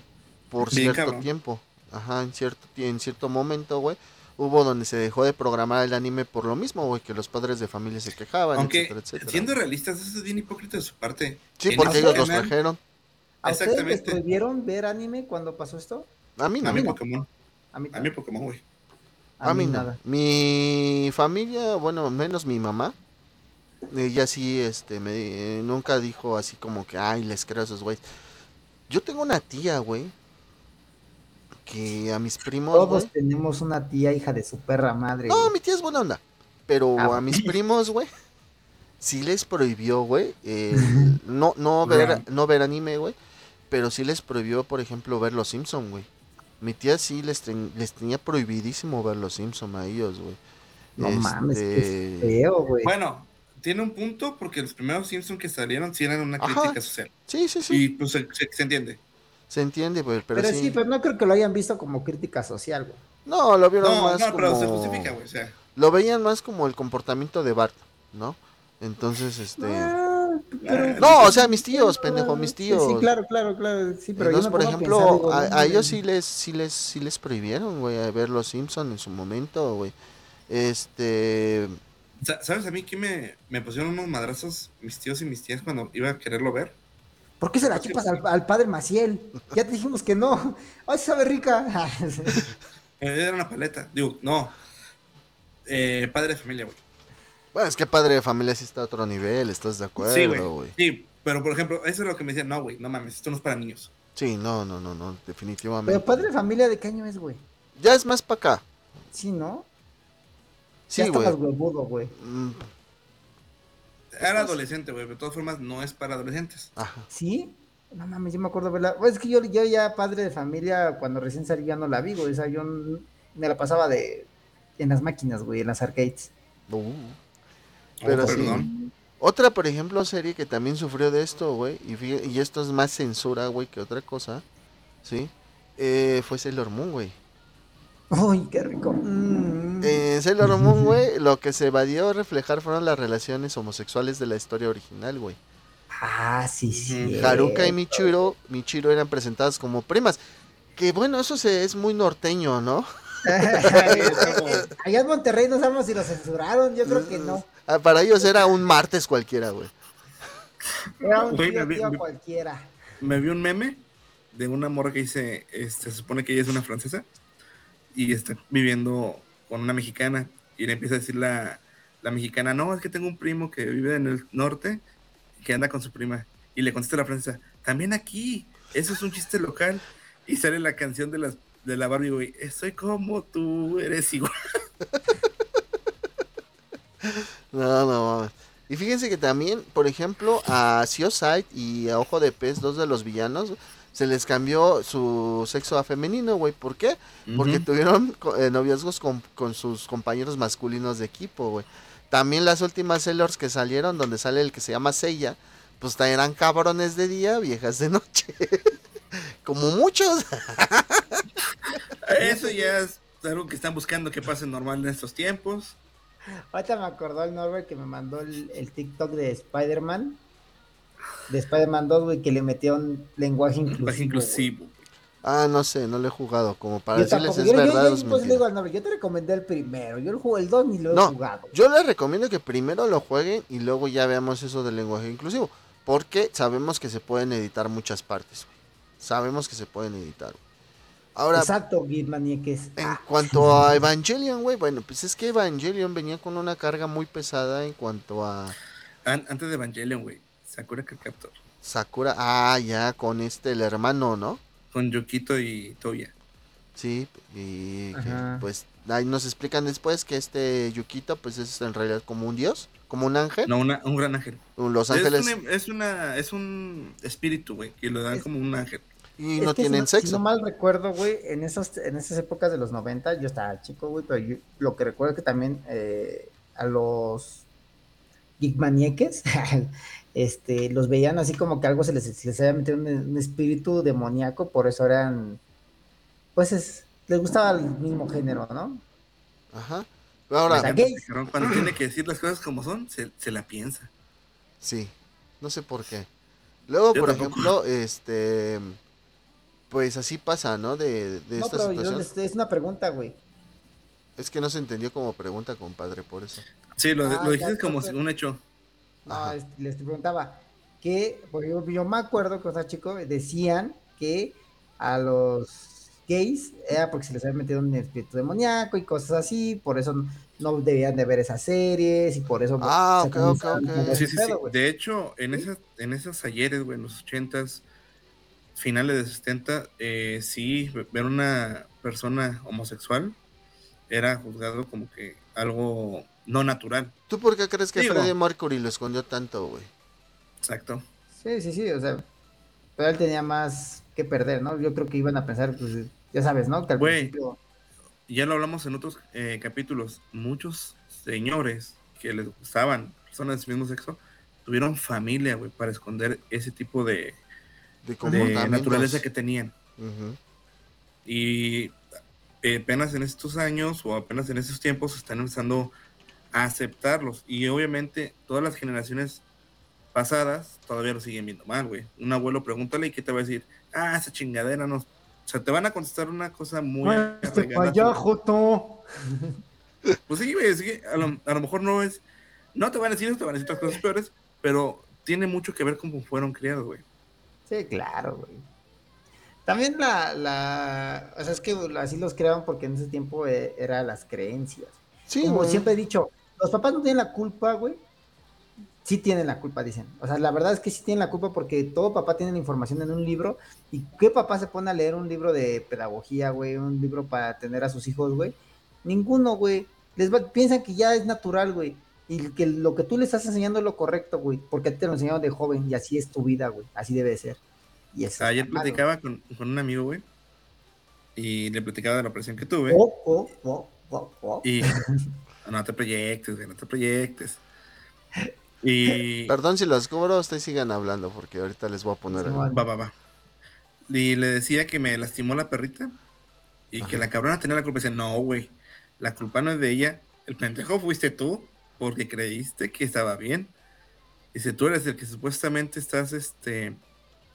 Speaker 2: Por
Speaker 3: Bien
Speaker 2: cierto
Speaker 3: cabrón.
Speaker 2: tiempo. Ajá, en cierto, en cierto momento, güey. Hubo donde se dejó de programar el anime por lo mismo, güey, que los padres de familia se quejaban,
Speaker 3: Aunque,
Speaker 2: etcétera, etcétera.
Speaker 3: siendo realistas, eso es bien hipócrita de su parte.
Speaker 2: sí,
Speaker 3: en
Speaker 2: porque
Speaker 3: ese
Speaker 2: ellos los
Speaker 3: canal-
Speaker 2: trajeron.
Speaker 1: ¿A ustedes les
Speaker 3: exactamente.
Speaker 1: prohibieron ver anime cuando pasó esto?
Speaker 2: A mí no.
Speaker 3: A mí. Pokémon,
Speaker 1: A mí,
Speaker 3: a mí Pokémon, güey.
Speaker 2: A mí no.
Speaker 1: nada.
Speaker 2: Mi familia, bueno, menos mi mamá, ella sí, este, me, eh, nunca dijo así como que, ay, les creo a esos güeyes. Yo tengo una tía, güey, que a mis primos,
Speaker 1: Todos tenemos una tía hija de su perra madre.
Speaker 2: No, mi tía es buena onda. Pero
Speaker 1: Ah,
Speaker 2: a mis primos, güey, sí les prohibió, güey, [laughs] no, no, ver, no ver anime, güey. Pero sí les prohibió, por ejemplo, ver Los Simpson, güey. Mi tía sí les, ten- les tenía prohibidísimo ver Los Simpson a ellos, güey.
Speaker 1: No mames,
Speaker 2: Este,
Speaker 1: qué feo, güey.
Speaker 3: Bueno, tiene un punto porque los primeros Simpsons que salieron sí eran una
Speaker 2: Ajá.
Speaker 3: crítica social.
Speaker 2: Sí, sí, sí.
Speaker 3: Y pues se, se- se entiende.
Speaker 2: Se entiende, güey, pero,
Speaker 1: pero,
Speaker 2: sí.
Speaker 1: sí. pero no creo que lo hayan visto como crítica social, güey.
Speaker 2: No, lo vieron
Speaker 3: No,
Speaker 2: más
Speaker 3: no, pero se
Speaker 2: como...
Speaker 3: justifica, güey. O sea,
Speaker 2: Lo veían más como el comportamiento de Bart, ¿no? Entonces, este...
Speaker 1: Ah, pero-
Speaker 2: No, o sea, mis tíos, pendejo, mis
Speaker 1: Sí,
Speaker 2: tíos.
Speaker 1: Sí, claro, claro, claro. Sí, pero yo
Speaker 2: Entonces, por ejemplo,
Speaker 1: pensar, digo,
Speaker 2: a, ellos sí les, sí les, sí les prohibieron, güey, a ver los Simpson en su momento, güey. Este,
Speaker 3: sa- ¿sabes a mí que me, me pusieron unos madrazos mis tíos y mis tías cuando iba a quererlo ver?
Speaker 1: ¿Por qué se la chupas al, al padre Maciel? Ya te dijimos que no. Ay, sabe rica. [laughs]
Speaker 3: Eh, Era una paleta. Digo, no. Eh, padre de familia, güey.
Speaker 2: bueno, es que padre de familia sí está a otro nivel, ¿estás de acuerdo,
Speaker 3: Sí,
Speaker 2: güey?
Speaker 3: güey. Sí, pero por ejemplo, eso es lo que me decían, no, güey, no mames, esto no es para niños.
Speaker 2: Sí, no, no, no, no, definitivamente.
Speaker 1: Pero padre de familia, ¿de qué año es, güey?
Speaker 2: Ya es más para acá.
Speaker 1: Sí, ¿no?
Speaker 2: Sí,
Speaker 1: ya está
Speaker 2: güey.
Speaker 1: más huevudo, güey.
Speaker 2: Mm,
Speaker 3: Era adolescente, güey, pero de todas formas no es para adolescentes.
Speaker 2: Ajá.
Speaker 1: ¿Sí? No mames, yo me acuerdo verla. Pues es que yo, yo ya padre de familia, cuando recién salí ya no la vi, güey. O sea, yo me la pasaba de en las máquinas, güey, en las arcades.
Speaker 2: Uh. Pero
Speaker 3: Oh,
Speaker 2: sí. Otra, por ejemplo, serie que también sufrió de esto, güey, y, y esto es más censura, güey, que otra cosa, ¿sí? Eh, fue Sailor Moon, güey.
Speaker 1: Uy, qué rico. Mm.
Speaker 2: En Sailor Moon, güey, lo que se evadió reflejar fueron las relaciones homosexuales de la historia original, güey.
Speaker 1: Ah, sí, sí.
Speaker 2: Haruka y Michiro, Michiro eran presentadas como primas. Que bueno, eso se, es muy norteño, ¿no? [laughs]
Speaker 1: Allá en Monterrey no sabemos si lo censuraron, yo creo que no.
Speaker 2: Ah, Para ellos era un martes cualquiera, güey.
Speaker 1: Era un tío, tío cualquiera.
Speaker 3: Me vi un meme de una morra que dice, este, se supone que ella es una francesa y está viviendo con una mexicana y le empieza a decir la, la mexicana, no, es que tengo un primo que vive en el norte que anda con su prima y le contesta la francesa, también aquí, eso es un chiste local y sale la canción de las de la Barbie, güey, soy como tú, eres igual. [laughs]
Speaker 2: No, no, mames. Y fíjense que también, por ejemplo, a Sight y a Ojo de Pez, dos de los villanos, se les cambió su sexo a femenino, güey. ¿Por qué? Porque tuvieron eh, noviazgos con, con sus compañeros masculinos de equipo, güey. También las últimas Sailors que salieron, donde sale el que se llama Seiya, pues eran cabrones de día, viejas de noche. [laughs] Como muchos. [laughs]
Speaker 3: Eso ya es algo que están buscando que pase normal en estos tiempos.
Speaker 1: Ahorita me acordó el Norbert que me mandó el, el TikTok de Spider-Man. De Spider-Man 2, güey, que le metió un lenguaje inclusivo.
Speaker 3: Lenguaje inclusivo.
Speaker 2: Ah, no sé, no lo he jugado. Como para
Speaker 1: Yo
Speaker 2: decirles
Speaker 1: tampoco.
Speaker 2: es
Speaker 1: Yo, yo-
Speaker 2: verdad
Speaker 1: yo,
Speaker 2: o es
Speaker 1: pues, digo Norbert, yo te recomendé el primero. Yo el juego el 2 ni lo
Speaker 2: No,
Speaker 1: he jugado.
Speaker 2: Yo les recomiendo que primero lo jueguen y luego ya veamos eso del lenguaje inclusivo. Porque sabemos que se pueden editar muchas partes. güey. Sabemos que se pueden editar. güey. Ahora,
Speaker 1: Exacto, Gitmanieques.
Speaker 2: en
Speaker 1: Ah,
Speaker 2: cuanto a Evangelion, güey, bueno, pues es que Evangelion venía con una carga muy pesada en cuanto a
Speaker 3: An- antes de Evangelion, güey. Sakura Captor.
Speaker 2: Sakura. Ah, ya, con este, el hermano, ¿no?
Speaker 3: Con Yokito y Toya.
Speaker 2: Sí, y que, pues ahí nos explican después que este Yukito, pues es en realidad como un dios, como un ángel.
Speaker 3: No, una, un gran ángel.
Speaker 2: Los
Speaker 3: Es,
Speaker 2: ángeles
Speaker 3: una- es, una, es un espíritu, güey, que lo dan
Speaker 1: Es-
Speaker 3: como un ángel.
Speaker 2: y
Speaker 1: es
Speaker 2: no
Speaker 1: si
Speaker 2: tienen
Speaker 1: Si
Speaker 2: sexo.
Speaker 1: no mal recuerdo, güey, en, esos, en esas épocas de los 90, yo estaba chico, güey, pero yo lo que recuerdo es que también eh, a los geekmanieques, [laughs] este, los veían así como que algo se les, se les había metido un, un espíritu demoníaco, por eso eran, pues es, les gustaba el mismo género, ¿no?
Speaker 2: Ajá. Ahora,
Speaker 1: sea,
Speaker 3: Cuando- tiene que decir las cosas como son, se, se la piensa.
Speaker 2: Sí, no sé por qué. Luego,
Speaker 3: Yo
Speaker 2: por
Speaker 3: tampoco.
Speaker 2: ejemplo, este, pues así pasa, ¿no? De, de
Speaker 1: No,
Speaker 2: esta
Speaker 1: pero yo
Speaker 2: situación.
Speaker 1: les- es una pregunta, güey.
Speaker 2: Es que no se entendió como pregunta, compadre, por eso.
Speaker 3: Sí, lo,
Speaker 1: Ah,
Speaker 3: lo dijiste
Speaker 1: ya,
Speaker 3: como si un hecho.
Speaker 1: No,
Speaker 2: Ajá.
Speaker 1: es- les preguntaba que, porque yo, yo me acuerdo que, o sea, chico, decían que a los gays era porque se les había metido un espíritu demoníaco y cosas así, por eso no, no debían de ver esas series y por eso
Speaker 2: Ah, ok, ok,
Speaker 3: Sí, sí, sí. De hecho, en esas, en esos ayeres, güey, en los ochentas, finales de 70, eh, sí, ver una persona homosexual era juzgado como que algo no natural.
Speaker 2: ¿Tú por qué crees que
Speaker 3: Digo-
Speaker 2: Freddie Mercury lo escondió tanto, güey?
Speaker 3: Exacto.
Speaker 1: Sí, sí, sí, o sea, pero él tenía más que perder, ¿no? Yo creo que iban a pensar, pues, ya sabes, ¿no? Que al
Speaker 3: Güey.
Speaker 1: principio...
Speaker 3: Ya lo hablamos en otros eh, capítulos. Muchos señores que les gustaban personas del mismo sexo tuvieron familia, güey, para esconder ese tipo de,
Speaker 2: De
Speaker 3: de naturaleza que tenían. Y apenas en estos años o apenas en estos tiempos están empezando a aceptarlos. Y obviamente todas las generaciones pasadas todavía lo siguen viendo mal, güey. Un abuelo pregúntale y qué te va a decir, ah, esa chingadera no. O sea, te van a contestar una cosa muy...
Speaker 1: Este
Speaker 3: arraigada a tu-
Speaker 1: allá, Joto.
Speaker 3: Pues sí, güey, sí a, lo, a lo mejor no es... No te van a decir eso, te van a decir otras cosas peores, pero tiene mucho que ver cómo fueron criados, güey.
Speaker 1: Sí, claro, güey. También la, la, o sea, es que así los creaban porque en ese tiempo eh, era las creencias.
Speaker 2: Sí,
Speaker 1: Como
Speaker 2: güey.
Speaker 1: siempre he dicho, los papás no tienen la culpa, güey, sí tienen la culpa, dicen. O sea, la verdad es que sí tienen la culpa porque todo papá tiene la información en un libro. ¿Y qué papá se pone a leer un libro de pedagogía, güey? Un libro para tener a sus hijos, güey. Ninguno, güey. Les va- piensan que ya es natural, güey. Y que lo que tú le estás enseñando es lo correcto, güey. Porque a ti te lo enseñaron de joven y así es tu vida, güey. Así debe de ser. Y eso
Speaker 3: Ayer
Speaker 1: mal,
Speaker 3: platicaba con, con un amigo, güey. Y le platicaba de la operación que tuve.
Speaker 1: Oh, oh, oh, oh, oh.
Speaker 3: Y [laughs] no te proyectes, güey, no te proyectes. Y [laughs]
Speaker 2: Perdón si los cubro, ustedes sigan hablando porque ahorita les voy a poner.
Speaker 3: Va, va, va. Y le decía que me lastimó la perrita y que la cabrona tenía la culpa. Y dice, no, güey, la culpa no es de ella. El pendejo fuiste tú porque creíste que estaba bien. Dice, tú eres el que supuestamente estás este,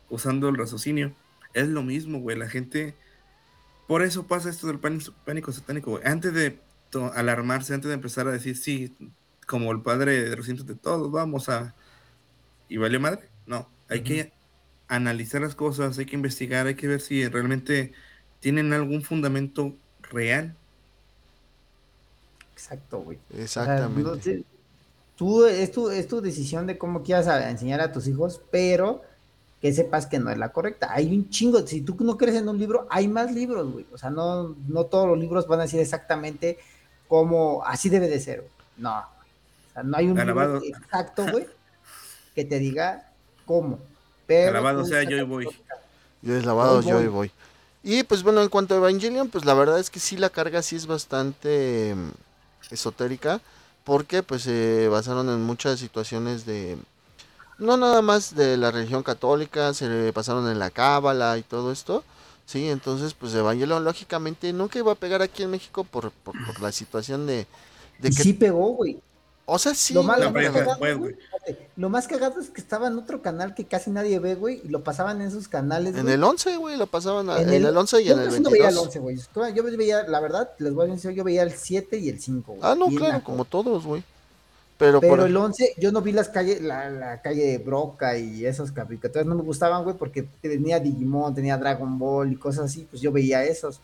Speaker 3: usando el raciocinio. Es lo mismo, güey. La gente... Por eso pasa esto del pánico, pánico satánico, güey. Antes de alarmarse, antes de empezar a decir, sí, como el padre de recientes de todos, vamos a... ¿Y valió madre? No, hay que analizar las cosas, hay que investigar, hay que ver si realmente tienen algún fundamento real.
Speaker 1: Exacto, güey. O sea,
Speaker 2: Exactamente.
Speaker 1: no tú, es, tu, es tu decisión de cómo quieras a- enseñar a tus hijos, pero que sepas que no es la correcta. Hay un chingo, si tú no crees en un libro, hay más libros, güey. O sea, no, no todos los libros van a decir exactamente cómo, así debe de ser. No, güey. O sea, no hay un
Speaker 3: Alabado.
Speaker 1: libro exacto, güey, que te diga cómo. Pero
Speaker 3: Alabado
Speaker 1: tú
Speaker 3: sea yo y voy.
Speaker 2: Yo deslavado,
Speaker 1: Voy,
Speaker 2: yo y voy. Y pues bueno, en cuanto a Evangelion, pues la verdad es que sí la carga sí es bastante mm, esotérica, porque pues se basaron en muchas situaciones de, no nada más de la religión católica, se basaron en la cábala y todo esto, sí, entonces pues Evangelion lógicamente nunca iba a pegar aquí en México por, por, por la situación de, de
Speaker 1: Y
Speaker 2: que,
Speaker 1: sí pegó, güey.
Speaker 2: o sea, sí,
Speaker 1: lo, más, más
Speaker 3: pero
Speaker 1: cagado,
Speaker 3: después,
Speaker 1: güey, lo más cagado es que estaba en otro canal que casi nadie ve, güey, y lo pasaban en sus canales.
Speaker 2: en
Speaker 1: güey.
Speaker 2: el 11, güey, lo pasaban a- en, el, 11 y
Speaker 1: yo
Speaker 2: en el
Speaker 1: casi no veía el
Speaker 2: 22.
Speaker 1: 11, güey. Yo veía, la verdad, les voy a decir, yo veía el 7 y el 5, güey.
Speaker 2: Ah, no,
Speaker 1: Bien
Speaker 2: claro, como todos, güey. Pero,
Speaker 1: Pero
Speaker 2: por
Speaker 1: el 11, yo no vi las calles, la, la calle de Broca y esos caricaturas no me gustaban, güey, porque tenía Digimon, tenía Dragon Ball y cosas así, pues yo veía esos.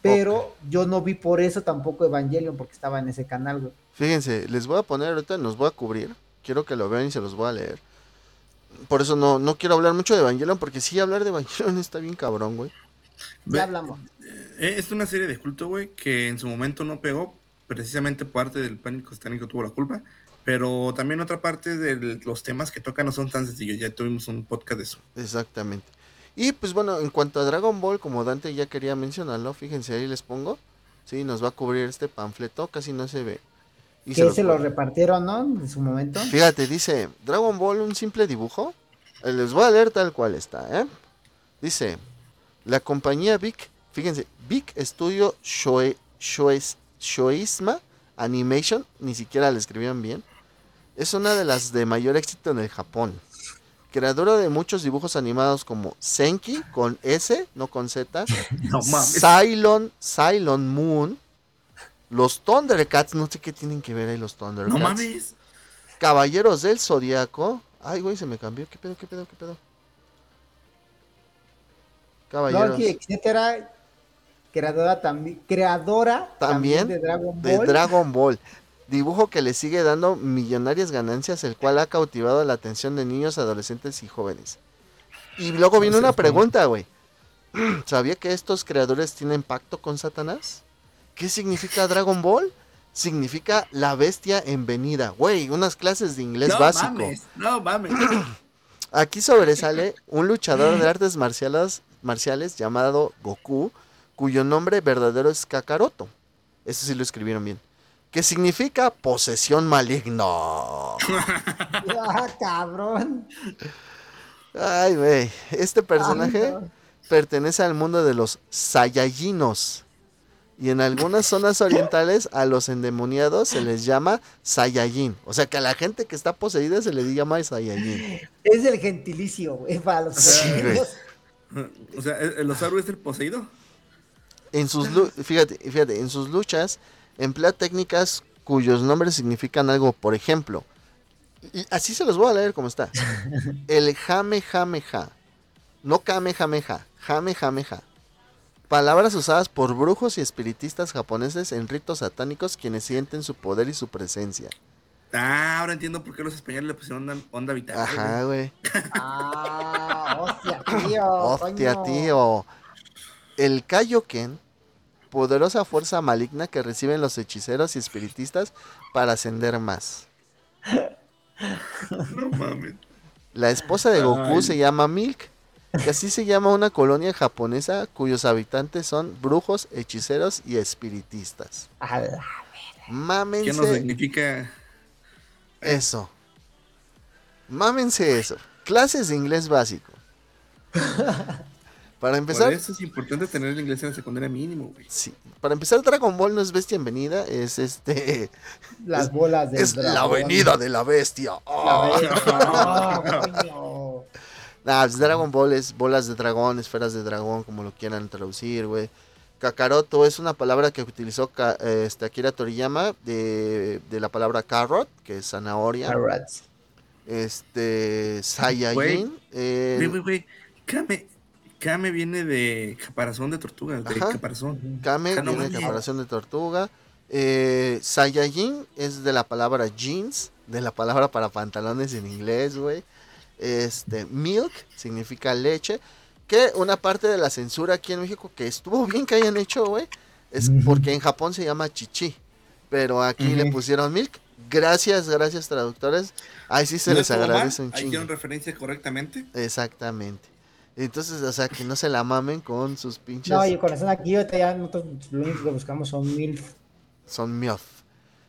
Speaker 1: Pero yo no vi por eso tampoco Evangelion, porque estaba en ese canal, güey.
Speaker 2: Fíjense, les voy a poner ahorita, nos voy a cubrir. Quiero que lo vean y se los voy a leer. Por eso no, no quiero hablar mucho de Evangelion, porque sí, hablar de Evangelion [laughs] está bien cabrón, güey.
Speaker 1: Ya hablamos.
Speaker 3: Eh, Es una serie de culto, güey, que en su momento no pegó. Precisamente parte del pánico satánico tuvo la culpa. Pero también otra parte de los temas que tocan no son tan sencillos. Ya tuvimos un podcast de eso.
Speaker 2: Exactamente. Y pues bueno, en cuanto a Dragon Ball, como Dante ya quería mencionarlo, fíjense, ahí les pongo. Sí, nos va a cubrir este panfleto, casi no se ve. Y
Speaker 1: que
Speaker 2: los
Speaker 1: se lo repartieron, ¿no? En su momento.
Speaker 2: Fíjate, dice, Dragon Ball, un simple dibujo. Eh, Les voy a leer tal cual está, ¿eh? Dice, la compañía Vic, fíjense, Vic Studio Shoe, Shoes- Shoeisma Animation, ni siquiera le escribían bien, es una de las de mayor éxito en el Japón. Creadora de muchos dibujos animados como Senki, con S, no con Z, [laughs]
Speaker 3: No mames.
Speaker 2: Cylon, Cylon Moon, los Thundercats, no sé qué tienen que ver ahí los Thundercats.
Speaker 3: No mames.
Speaker 2: Caballeros del Zodiaco. Ay, güey, se me cambió. ¿Qué pedo, qué pedo, qué pedo? Caballeros.
Speaker 1: Loki, etcétera. Creadora también, creadora
Speaker 2: También
Speaker 1: de Dragon
Speaker 2: de
Speaker 1: Ball.
Speaker 2: Dragon Ball. Dibujo que le sigue dando millonarias ganancias, el cual ha cautivado la atención de niños, adolescentes y jóvenes. Y luego viene una pregunta, güey. [clears throat] ¿Sabía que estos creadores tienen pacto con Satanás? ¿Qué significa Dragon Ball? Significa la bestia en venida. Güey, unas clases de inglés
Speaker 3: no
Speaker 2: básico.
Speaker 3: mames. No mames. [clears throat]
Speaker 2: Aquí sobresale un luchador de artes marciales, marciales llamado Goku, cuyo nombre verdadero es Kakaroto. Eso sí lo escribieron bien. Que significa posesión maligna. [laughs]
Speaker 1: Ah, cabrón.
Speaker 2: Ay, güey. Este personaje
Speaker 1: Ay, no.
Speaker 2: pertenece al mundo de los Saiyajinos. Y en algunas zonas orientales a los endemoniados se les llama Saiyajin. O sea que a la gente que está poseída se le llama Saiyajin.
Speaker 1: Es el gentilicio, güey, para los
Speaker 2: Sí.
Speaker 3: O sea, ¿el el Osaru es el poseído?
Speaker 2: En sus lu- fíjate, fíjate, en sus luchas emplea técnicas cuyos nombres significan algo, por ejemplo, y así se los voy a leer como está. [laughs] El jame jame ja. No kame jame ja, jame jame ja. Palabras usadas por brujos y espiritistas japoneses en ritos satánicos quienes sienten su poder y su presencia.
Speaker 3: Ah, ahora entiendo por qué los españoles le pusieron onda, onda vital.
Speaker 2: Ajá, güey.
Speaker 1: Ah, hostia, [laughs] tío.
Speaker 2: Hostia,
Speaker 1: coño.
Speaker 2: tío. El Kaioken, poderosa fuerza maligna que reciben los hechiceros y espiritistas para ascender más.
Speaker 3: No mames.
Speaker 2: La esposa de Goku
Speaker 3: Ay.
Speaker 2: se llama Milk, que así se llama una colonia japonesa cuyos habitantes son brujos, hechiceros y espiritistas.
Speaker 1: A la-
Speaker 3: ¿Qué nos
Speaker 2: Mámense
Speaker 3: significa?
Speaker 2: eso. Mámense eso. Clases de inglés básico. [laughs] Para
Speaker 3: Por
Speaker 2: empezar,
Speaker 3: eso es importante tener el inglés en la secundaria mínimo, güey.
Speaker 2: sí, para empezar Dragon Ball no es bestia en venida, es este [laughs]
Speaker 1: Las bolas de
Speaker 2: es la avenida de la bestia.
Speaker 1: La
Speaker 2: ¡Ah!
Speaker 1: bestia. [laughs] [laughs] coño.
Speaker 2: Nah, pues Dragon Ball es bolas de dragón, esferas de dragón, como lo quieran traducir, güey. Kakaroto es una palabra que utilizó eh, este, Akira Toriyama de, de la palabra carrot, que es zanahoria.
Speaker 1: Carrots.
Speaker 2: Este, Saiyajin. eh,
Speaker 3: Güey, güey, güey. Kame, viene de caparazón de tortuga, de
Speaker 2: Ajá.
Speaker 3: caparazón.
Speaker 2: Kame viene de
Speaker 3: mames.
Speaker 2: caparación de tortuga. Eh, Saiyajin es de la palabra jeans, de la palabra para pantalones en inglés, güey. Este, milk significa leche. Que una parte de la censura aquí en México que estuvo bien que hayan hecho, güey, es porque en Japón se llama chichi. Pero aquí le pusieron milk. Gracias, gracias traductores. Ahí sí se
Speaker 3: No
Speaker 2: les agradece un
Speaker 3: Ahí
Speaker 2: chingo.
Speaker 3: hicieron referencia correctamente.
Speaker 2: Exactamente. Entonces, o sea, que no se la mamen con sus pinches.
Speaker 1: No, y con razón aquí ya nosotros lo único que buscamos son mil.
Speaker 2: son MILF.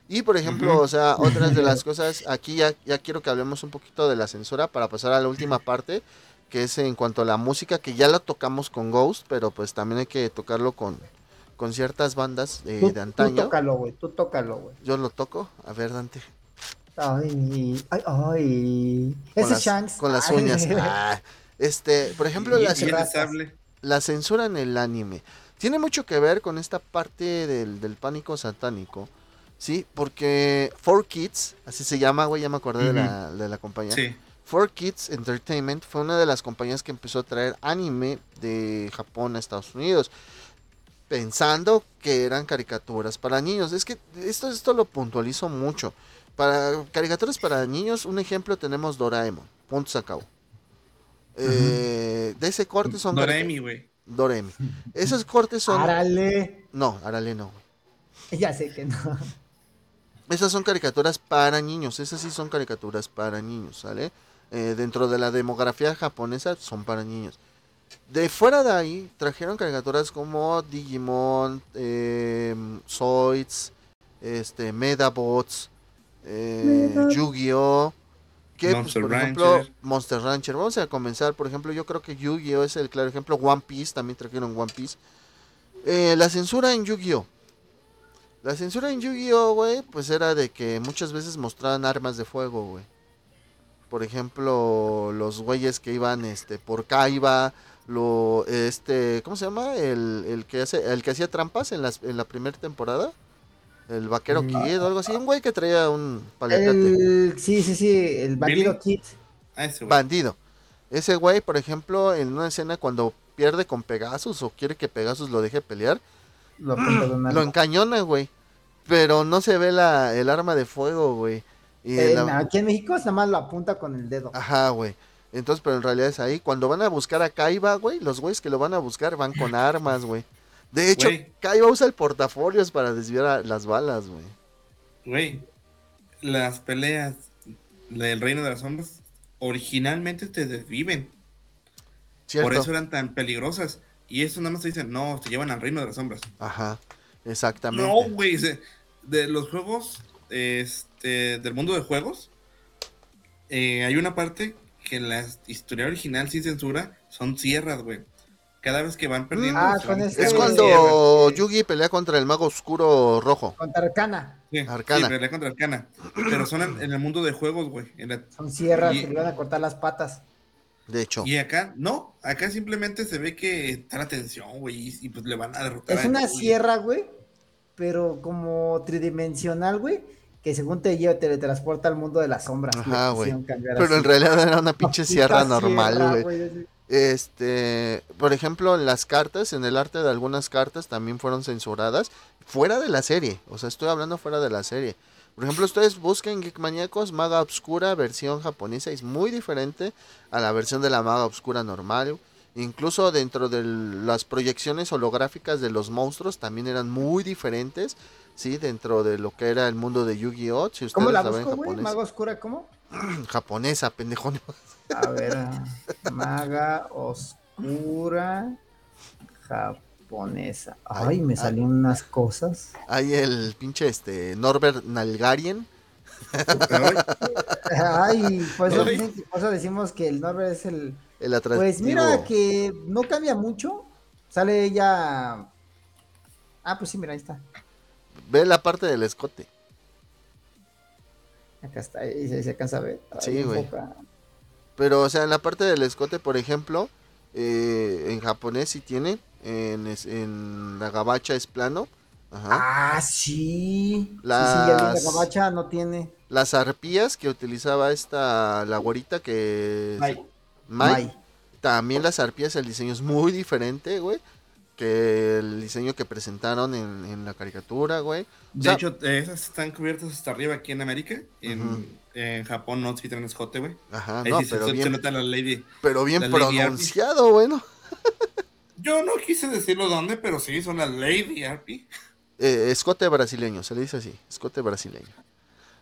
Speaker 2: Y por ejemplo, o sea, otras de las [laughs] cosas, aquí ya, ya quiero que hablemos un poquito de la censura para pasar a la última parte, que es en cuanto a la música, que ya la tocamos con Ghost, pero pues también hay que tocarlo con, con ciertas bandas eh,
Speaker 1: Tú,
Speaker 2: de
Speaker 1: tú
Speaker 2: antaño.
Speaker 1: tócalo, güey. Tú tócalo, güey.
Speaker 2: Yo lo toco, a ver Dante,
Speaker 1: Ay, ay, ay. Ese Shanks.
Speaker 2: con las
Speaker 1: Ay.
Speaker 2: uñas. [laughs] Ah, este, por ejemplo,
Speaker 3: Y, y
Speaker 2: la censura en el anime tiene mucho que ver con esta parte del, del pánico satánico, ¿sí? Porque 4Kids, así se llama, güey, ya me acordé de, la, de la compañía.
Speaker 3: Sí.
Speaker 2: 4Kids Entertainment fue una de las compañías que empezó a traer anime de Japón a Estados Unidos, pensando que eran caricaturas para niños. Es que esto, esto lo puntualizo mucho. Para caricaturas para niños, un ejemplo tenemos Doraemon. Punto se acabó. Eh, de ese corte son
Speaker 3: Doremi, güey.
Speaker 2: Doremi. Esos cortes son.
Speaker 1: Árale.
Speaker 2: No, Arale no. güey. [laughs]
Speaker 1: Ya sé que no.
Speaker 2: Esas son caricaturas para niños. Esas sí son caricaturas para niños, ¿sale? Eh, dentro de la demografía japonesa son para niños. De fuera de ahí trajeron caricaturas como Digimon, eh, Zoids, este, Medabots, eh,
Speaker 1: Meda-
Speaker 2: Yu-Gi-Oh! Que, pues,
Speaker 3: Monster
Speaker 2: por ejemplo,
Speaker 3: Rancher.
Speaker 2: Monster Rancher. Vamos a comenzar, por ejemplo, yo creo que Yu-Gi-Oh! es el claro ejemplo. One Piece, también trajeron One Piece. Eh, la censura en Yu-Gi-Oh! La censura en Yu-Gi-Oh, güey, pues era de que muchas veces mostraban armas de fuego, güey. Por ejemplo, los güeyes que iban este por Kaiba, lo este, ¿cómo se llama? El, el que hace el que hacía trampas en las en la primera temporada. El vaquero
Speaker 1: Mm.
Speaker 2: Kid o algo así, un güey que traía un paliacate.
Speaker 1: El, sí, sí, sí. El bandido
Speaker 3: Billy.
Speaker 1: Kid.
Speaker 3: Ah, ese, güey.
Speaker 2: Bandido. Ese güey, por ejemplo, en una escena cuando pierde con Pegasus o quiere que Pegasus lo deje pelear,
Speaker 1: Lo
Speaker 2: encañona, güey. Pero no se ve la, el arma de fuego, güey. Y
Speaker 1: Eh,
Speaker 2: la-
Speaker 1: Aquí en México nada más lo apunta con el dedo.
Speaker 2: Ajá, güey. Entonces, pero en realidad es ahí. Cuando van a buscar a Kaiba, güey, los güeyes que lo van a buscar van con armas, güey. De hecho. Kaiba usa el portafolios para desviar a- las balas, güey.
Speaker 3: Güey, las peleas del Reino de las Sombras originalmente te desviven.
Speaker 2: ¿Cierto?
Speaker 3: Por eso eran tan peligrosas. Y eso nada más te dicen, no, te llevan al Reino de las Sombras.
Speaker 2: Ajá, exactamente.
Speaker 3: No, güey. De los juegos, este, del mundo de juegos, eh, hay una parte que en la historia original sin censura son sierras, güey. Cada vez que van perdiendo.
Speaker 1: Ah, con este-
Speaker 2: Es cuando
Speaker 1: Sí.
Speaker 2: Yugi pelea contra el mago oscuro rojo.
Speaker 1: Contra Arcana.
Speaker 3: Sí,
Speaker 2: Arcana.
Speaker 3: sí, pelea contra Arcana. Pero son en, en el mundo de juegos, güey. la-
Speaker 1: Son sierras
Speaker 3: Y-
Speaker 1: que le van a cortar las patas.
Speaker 2: De hecho,
Speaker 3: Y acá, no, acá simplemente se ve que está la tensión, güey, y, y, pues le van a derrotar.
Speaker 1: Es
Speaker 3: a
Speaker 1: una sierra, güey, pero como tridimensional, güey, que según te lleva, te teletransporta al mundo de las sombras.
Speaker 2: Ajá, güey. pero en realidad era una pinche [laughs] sierra normal, güey. Este, por ejemplo, las cartas, en el arte de algunas cartas también fueron censuradas. fuera de la serie. O sea, estoy hablando fuera de la serie. Por ejemplo, ustedes busquen Geek Maníacos Maga Obscura versión japonesa. Es muy diferente a la versión de la Maga Obscura normal. Incluso dentro de las proyecciones holográficas de los monstruos también eran muy diferentes. Sí, dentro de lo que era el mundo de Yu-Gi-Oh! Si
Speaker 1: ¿Cómo
Speaker 2: ustedes
Speaker 1: la
Speaker 2: la ven
Speaker 1: busco, güey?
Speaker 2: japonés.
Speaker 1: ¿Maga Oscura cómo? [clears throat]
Speaker 2: Japonesa, pendejo.
Speaker 1: A ver, ah, Maga Oscura japonesa. Ay,
Speaker 2: Ay,
Speaker 1: me
Speaker 2: ay.
Speaker 1: salieron unas cosas.
Speaker 2: Hay el pinche este Norbert Nalgarien.
Speaker 3: Ay,
Speaker 1: pues eso,
Speaker 3: Ay.
Speaker 1: dicen que- por eso decimos que el Norbert es el...
Speaker 2: El atractivo.
Speaker 1: Pues mira que no cambia mucho. Sale ella... Ah, pues sí, mira, ahí está.
Speaker 2: Ve la parte del escote.
Speaker 1: Acá está, ahí se, se alcanza a ver. Ay,
Speaker 2: Sí, güey. Pero, o sea, en la parte del escote, por ejemplo, eh, en japonés sí tiene. En la gabacha es plano. Ajá.
Speaker 1: Ah, sí. Sí, sí,
Speaker 2: Las-
Speaker 1: la gabacha no tiene.
Speaker 2: Las arpías que utilizaba esta, la güerita que...
Speaker 1: Mai.
Speaker 2: Mai. También las arpías, el diseño es muy diferente, güey. Que el diseño que presentaron en, en la caricatura, güey. O
Speaker 3: De
Speaker 2: sea,
Speaker 3: hecho, esas están cubiertas hasta arriba aquí en América. En, Japón no sí tienen escote, güey.
Speaker 2: Ajá,
Speaker 3: Ahí
Speaker 2: no,
Speaker 3: sí se-
Speaker 2: pero
Speaker 3: se,
Speaker 2: bien,
Speaker 3: nota la lady.
Speaker 2: pero bien
Speaker 3: la
Speaker 2: pronunciado, bueno. [laughs]
Speaker 3: Yo no quise decirlo dónde, pero sí, son las Lady Arpy.
Speaker 2: Eh, escote brasileño, se le dice así, escote brasileño.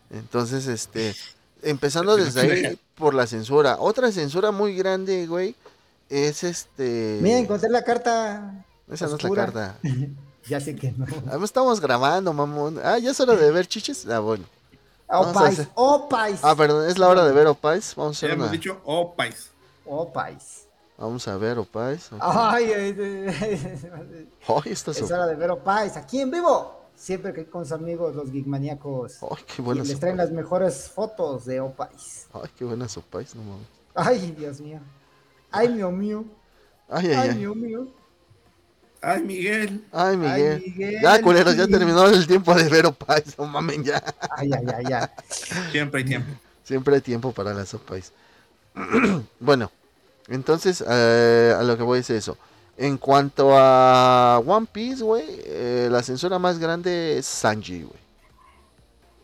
Speaker 2: Entonces, este, empezando desde ahí por la censura. Otra censura muy grande, güey, es este...
Speaker 1: Mira, encontré la carta.
Speaker 2: Esa no es la carta. [laughs]
Speaker 1: Ya sé que no.
Speaker 2: Ah, estamos grabando, mamón. Ah, ya es hora de ver chiches. Ah, bueno.
Speaker 1: Opais,
Speaker 2: hacer-
Speaker 1: Opais.
Speaker 2: Ah, perdón, es la hora de ver Opais. Vamos a
Speaker 3: Ya
Speaker 2: hacer
Speaker 3: hemos
Speaker 2: una...
Speaker 3: dicho, oh, pais.
Speaker 1: Opais.
Speaker 2: Vamos a ver Opais. ok.
Speaker 1: Ay, ay, ay,
Speaker 2: Ay, esta
Speaker 1: es hora de ver Opais. Aquí en vivo. Siempre que con sus amigos, los geekmaníacos.
Speaker 2: Ay, qué
Speaker 1: Y
Speaker 2: buenas
Speaker 1: les traen las mejores fotos de Opais.
Speaker 2: Ay, qué buenas Opais, no mames.
Speaker 1: Ay, Dios mío. Ay, mío mío.
Speaker 2: Ay, ay,
Speaker 1: Ay,
Speaker 2: ay.
Speaker 1: mío mío.
Speaker 3: Ay, Miguel.
Speaker 2: Ay, Miguel.
Speaker 1: Miguel,
Speaker 2: Ya, culeros, ya terminó el tiempo de ver Opais. No mamen, ya.
Speaker 1: Ay, ay, ay, ay.
Speaker 3: Siempre hay tiempo.
Speaker 2: Siempre hay tiempo para las Opais. [clears throat] bueno, entonces, eh, a lo que voy es eso. En cuanto a One Piece, güey, eh, la censura más grande es Sanji, güey.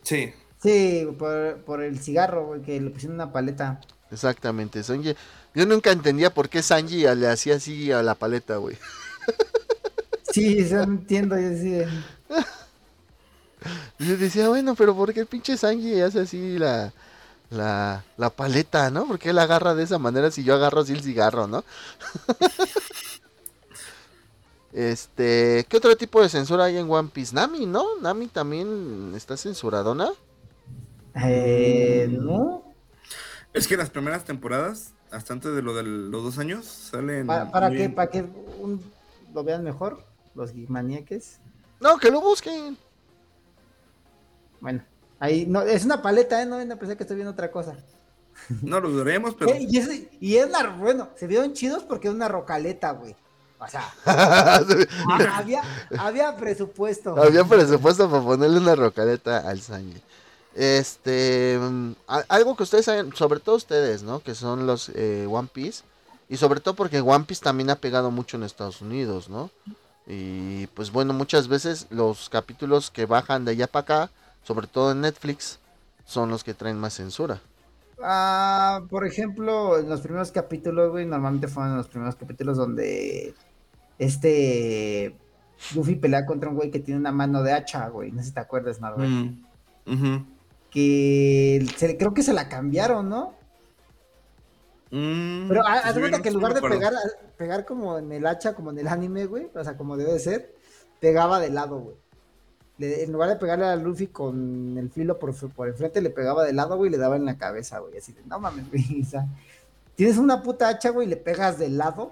Speaker 3: Sí.
Speaker 1: Sí, por, por el cigarro, güey, que le pusieron una paleta.
Speaker 2: Exactamente, Sanji. Yo nunca entendía por qué Sanji le hacía así a la paleta, güey. [laughs]
Speaker 1: Sí, eso no entiendo. Yo sí. [laughs]
Speaker 2: yo decía, bueno, pero ¿por qué el pinche Sanji hace así la, la, la paleta, no? ¿Por qué la agarra de esa manera si yo agarro así el cigarro, no? [laughs] este, ¿qué otro tipo de censura hay en One Piece? Nami, ¿no? Nami también está censuradona.
Speaker 1: Eh, no.
Speaker 3: Es que las primeras temporadas, hasta antes de lo de los dos años, salen.
Speaker 1: ¿Para, para que, para que un- lo vean mejor? Los geekmaníaques.
Speaker 2: No, que lo busquen.
Speaker 1: Bueno, ahí no, es una paleta, ¿eh? No, no pensé que estoy viendo otra cosa.
Speaker 3: No lo duremos, pero.
Speaker 1: Eh, y, es, y es una, bueno, se vieron chidos porque es una rocaleta, güey. O sea, [laughs]
Speaker 2: Había
Speaker 1: había, había presupuesto.
Speaker 2: presupuesto para ponerle una rocaleta al Sanji. Este, mm, a- algo que ustedes saben, sobre todo ustedes, ¿no? Que son los eh, One Piece. Y sobre todo porque One Piece también ha pegado mucho en Estados Unidos, ¿no? Y pues bueno, muchas veces los capítulos que bajan de allá para acá, sobre todo en Netflix, son los que traen más censura.
Speaker 1: Ah, por ejemplo, en los primeros capítulos, güey, normalmente fueron los primeros capítulos donde este Luffy pelea contra un güey que tiene una mano de hacha, güey. No sé si te acuerdas, Norbert.
Speaker 3: Mm, ujú.
Speaker 1: Que se- creo que se la cambiaron, ¿no?
Speaker 3: Mm,
Speaker 1: Pero
Speaker 3: pues
Speaker 1: haz cuenta
Speaker 3: no-
Speaker 1: que en
Speaker 3: no
Speaker 1: lugar de pegar, pegar como en el hacha, como en el anime, güey, o sea, como debe de ser, pegaba de lado, güey. Le- en lugar de pegarle a Luffy con el filo por, por enfrente, le pegaba de lado, güey, y le daba en la cabeza, güey. Así de, no mames, güey. [laughs] O sea, tienes una puta hacha, güey, y le pegas de lado.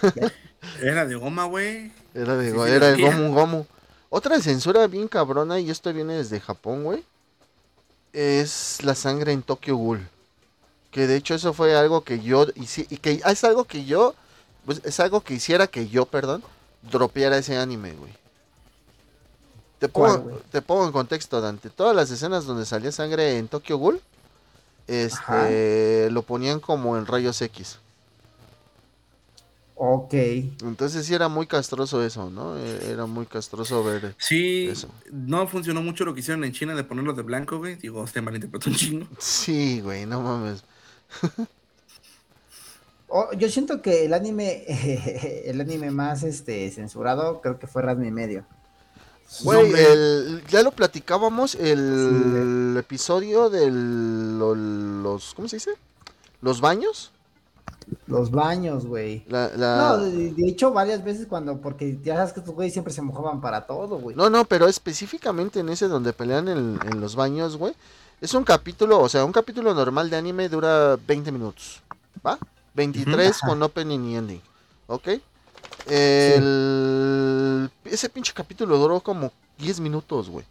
Speaker 1: [laughs]
Speaker 3: Era de goma, güey.
Speaker 2: Era, de,
Speaker 3: Sí,
Speaker 2: go-
Speaker 3: sí,
Speaker 2: era el
Speaker 3: hacía.
Speaker 2: Gomu Gomu. Otra censura bien cabrona, y esto viene desde Japón, güey. Es la sangre en Tokyo Ghoul. Que de hecho eso fue algo que yo hice, y que es algo que yo, pues es algo que hiciera que yo, perdón, dropeara ese anime, güey. Te
Speaker 1: ¿Cuál,
Speaker 2: pongo, te pongo en contexto, Dante. Todas las escenas donde salía sangre en Tokyo Ghoul, este, lo ponían como en rayos X.
Speaker 1: Ok.
Speaker 2: Entonces sí era muy castroso eso, ¿no? E- Era muy castroso ver
Speaker 3: Sí,
Speaker 2: Eso.
Speaker 3: no funcionó mucho lo que hicieron en China de ponerlos de blanco, güey. Digo, se malinterpretó un chingo.
Speaker 2: Sí, güey, no mames. [laughs]
Speaker 1: Oh, yo siento que el anime, [laughs] el anime más este censurado, creo que fue Ranma y medio.
Speaker 2: Güey, el, ya lo platicábamos, el episodio de los, ¿cómo se dice? Los baños.
Speaker 1: Los baños, güey.
Speaker 2: La, la-
Speaker 1: No, de, de hecho, varias veces cuando, porque ya sabes que estos güeyes siempre se mojaban para todo, güey.
Speaker 2: No, no, pero específicamente en ese donde pelean en, en los baños, güey. Es un capítulo, o sea, un capítulo normal de anime dura 20 minutos, ¿va? 23
Speaker 1: Ajá.
Speaker 2: con opening y ending, ¿ok? El... Ese pinche capítulo duró como 10 minutos, güey.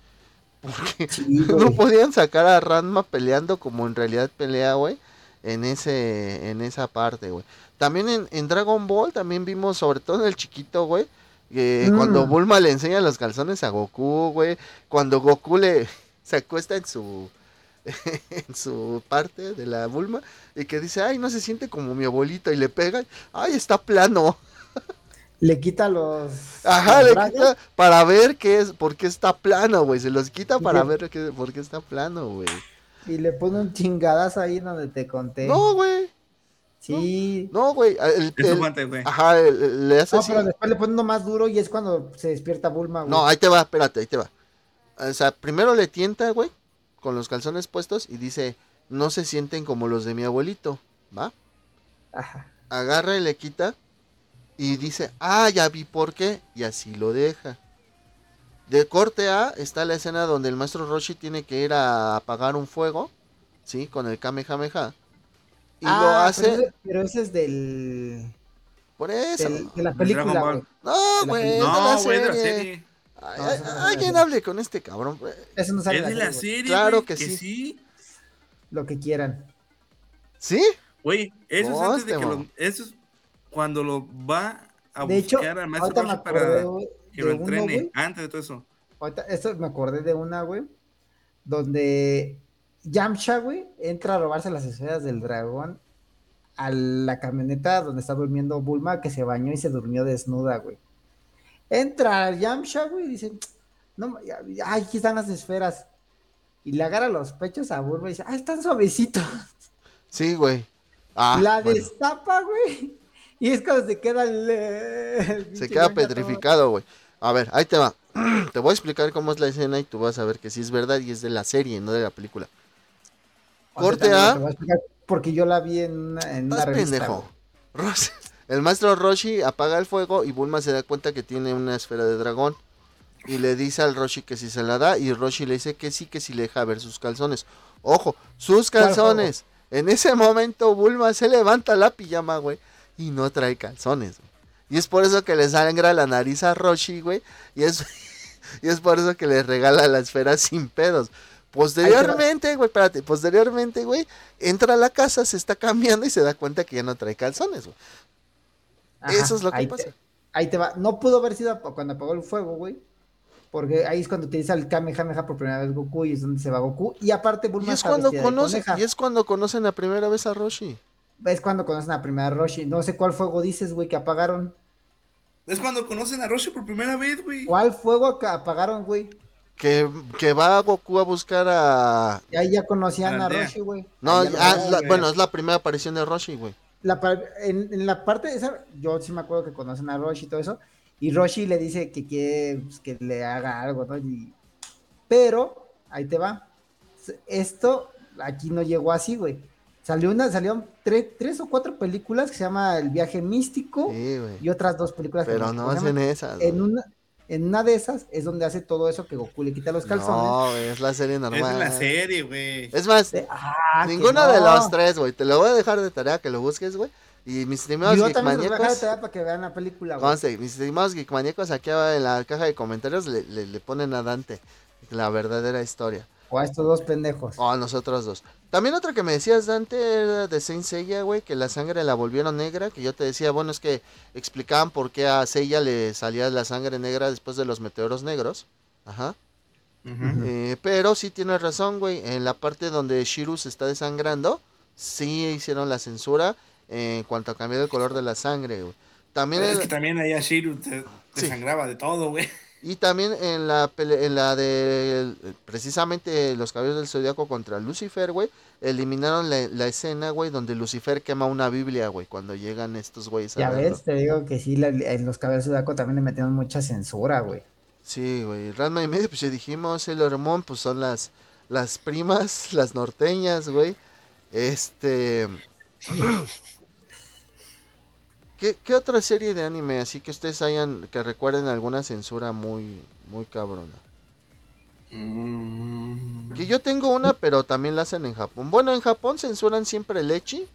Speaker 2: Porque
Speaker 1: Sí, [laughs]
Speaker 2: no podían sacar a Ranma peleando como en realidad pelea, güey. En ese, en esa parte, güey. También en, en Dragon Ball, también vimos, sobre todo en el chiquito, güey.
Speaker 1: Mm.
Speaker 2: Cuando Bulma le enseña los calzones a Goku, güey. Cuando Goku le [laughs] se acuesta en su [laughs] en su parte de la Bulma y que dice, ay, no se siente como mi abuelito y le pega, ay, está plano. [laughs]
Speaker 1: Le quita los.
Speaker 2: Ajá,
Speaker 1: los
Speaker 2: le
Speaker 1: bragas,
Speaker 2: quita para ver qué es, por qué está plano, güey. Se los quita para ver qué, por qué está plano, güey.
Speaker 1: Y le pone un chingadazo ahí donde te conté.
Speaker 2: No, güey.
Speaker 1: Sí.
Speaker 2: No, güey.
Speaker 3: güey.
Speaker 2: Ajá, el- el- le hace
Speaker 1: No,
Speaker 2: así.
Speaker 1: pero después le pone uno más duro y es cuando se despierta Bulma, güey.
Speaker 2: No, ahí te va, espérate, ahí te va. O sea, primero le tienta, güey, con los calzones puestos y dice, no se sienten como los de mi abuelito, ¿va?
Speaker 1: Ajá.
Speaker 2: Agarra y le quita y dice, ah, ya vi por qué, y así lo deja. De corte A está la escena donde el maestro Roshi tiene que ir a apagar un fuego, ¿sí? Con el Kamehameha. Y lo
Speaker 1: Ah,
Speaker 2: hace
Speaker 1: Pero, ese- pero ese es del,
Speaker 2: por eso.
Speaker 1: del- de la película.
Speaker 2: No, güey, de la
Speaker 3: No, güey, de la
Speaker 2: serie. Ay,
Speaker 1: No,
Speaker 2: alguien hable con este cabrón. güey.
Speaker 1: Eso no sale
Speaker 3: Es de
Speaker 1: la
Speaker 3: la
Speaker 1: serie,
Speaker 3: serie,
Speaker 2: Claro que sí.
Speaker 1: Lo que quieran.
Speaker 2: ¿Sí?
Speaker 3: Güey, eso es antes de que
Speaker 2: Conste,
Speaker 3: lo, eso es cuando lo va a
Speaker 1: De hecho,
Speaker 3: buscar al maestro
Speaker 1: me
Speaker 3: para que
Speaker 1: de
Speaker 3: lo
Speaker 1: uno,
Speaker 3: entrene. antes de todo eso.
Speaker 1: Ahorita, esto me acordé de una, güey, donde Yamcha, güey, entra a robarse las esferas del dragón a la camioneta donde está durmiendo Bulma, que se bañó y se durmió desnuda, güey. Entra Yamcha, güey, y dice, no, ay, aquí están las esferas. Y le agarra los pechos a Bulma y dice, ah, están suavecitos.
Speaker 2: Sí, güey. Ah,
Speaker 1: la
Speaker 2: bueno,
Speaker 1: destapa, güey. Y es cuando se queda el... el
Speaker 2: se queda petrificado, güey. A ver, ahí te va. [clears throat] te voy a explicar cómo es la escena y tú vas a ver que sí es verdad y es de la serie, no de la película.
Speaker 1: O
Speaker 2: Corte A.
Speaker 1: Porque yo la vi en una, en una revista.
Speaker 2: pendejo.
Speaker 1: güey.
Speaker 2: El maestro Roshi apaga el fuego y Bulma se da cuenta que tiene una esfera de dragón. Y le dice al Roshi que si se la da y Roshi le dice que sí, que si le deja ver sus calzones. Ojo, sus
Speaker 1: ¿Cuál
Speaker 2: calzones. En ese momento Bulma se levanta la pijama, güey, y no trae calzones. güey. Y es por eso que le sangra la nariz a Roshi, güey. Y es, [laughs] y es por eso que le regala la esfera sin pedos. Posteriormente, güey, espérate, posteriormente, güey, entra a la casa, se está cambiando y se da cuenta que ya no trae calzones, güey.
Speaker 1: Ajá,
Speaker 2: Eso es lo que
Speaker 1: ahí
Speaker 2: pasa.
Speaker 1: Te, ahí te va. No pudo haber sido cuando apagó el fuego, güey. Porque ahí es cuando utiliza el Kamehameha por primera vez Goku y es donde se va Goku. Y aparte
Speaker 2: Y
Speaker 1: Bulma
Speaker 2: es
Speaker 1: está
Speaker 2: cuando conoce, y es cuando conocen la primera vez a Roshi.
Speaker 1: Es cuando conocen a primera Roshi. No sé cuál fuego dices, güey, que apagaron.
Speaker 3: Es cuando conocen a Roshi por primera vez, güey.
Speaker 1: ¿Cuál fuego que apagaron, güey?
Speaker 2: Que, que va Goku a buscar a.
Speaker 1: Y ahí ya conocían
Speaker 3: A.
Speaker 1: Roshi, güey.
Speaker 2: No, ah, la- bueno, es la primera aparición de Roshi, güey.
Speaker 1: La en, en la parte esa, yo sí me acuerdo que conocen a Roshi y todo eso, y Roshi le dice que quiere pues, que le haga algo, ¿no? Y- pero, ahí te va. Esto aquí no llegó así, güey. Salió una, salieron tre- tres o cuatro películas que se llama El viaje místico
Speaker 2: Sí,
Speaker 1: y otras dos películas
Speaker 2: Pero no hacen esas.
Speaker 1: en
Speaker 2: güey.
Speaker 1: una, en una de esas es donde hace todo eso que Goku le quita los calzones.
Speaker 2: No, güey, es la serie
Speaker 3: Es
Speaker 2: normal.
Speaker 3: en la serie, güey.
Speaker 2: Es más,
Speaker 1: De- ah,
Speaker 2: ninguno de
Speaker 1: no.
Speaker 2: los tres, güey. Te lo voy a dejar de tarea que lo busques, güey. Y mis estimados
Speaker 1: Yo también se los voy a dejar de
Speaker 2: geekmaníacos.
Speaker 1: tarea para que vean la película, güey.
Speaker 2: Conste, mis estimados geekmaníacos aquí en la caja de comentarios le, le- le ponen a Dante la verdadera historia.
Speaker 1: O a estos dos pendejos.
Speaker 2: O a nosotros dos. También otra que me decías, Dante, era de Saint Seiya, güey, que la sangre la volvieron negra, que yo te decía, bueno, es que explicaban por qué a Seiya le salía la sangre negra después de los meteoros negros. Ajá. Eh, pero sí tienes razón, güey, en la parte donde Shiru se está desangrando, sí hicieron la censura en cuanto a cambiar el color de la sangre, güey. También
Speaker 3: Es que también ahí a Shiru te, te
Speaker 2: Sí.
Speaker 3: sangraba de todo, güey.
Speaker 2: Y también en la en la de precisamente los caballeros del zodiaco contra Lucifer, güey, eliminaron la, la escena, güey, donde Lucifer quema una Biblia, güey, cuando llegan estos güeyes
Speaker 1: Ya
Speaker 2: verlo.
Speaker 1: ves, te digo que sí, la- en los cabezas de Daco también le metieron mucha censura, güey.
Speaker 2: Sí, güey, Ranma y medio, pues ya dijimos, el hormón, pues son las, las primas, [laughs] las norteñas, güey. Este... ¿Qué, qué otra serie de anime así que ustedes hayan, que recuerden alguna censura muy, muy cabrona?
Speaker 3: Mm.
Speaker 2: Que yo tengo una, pero también la hacen en Japón. Bueno, en Japón censuran siempre el echi,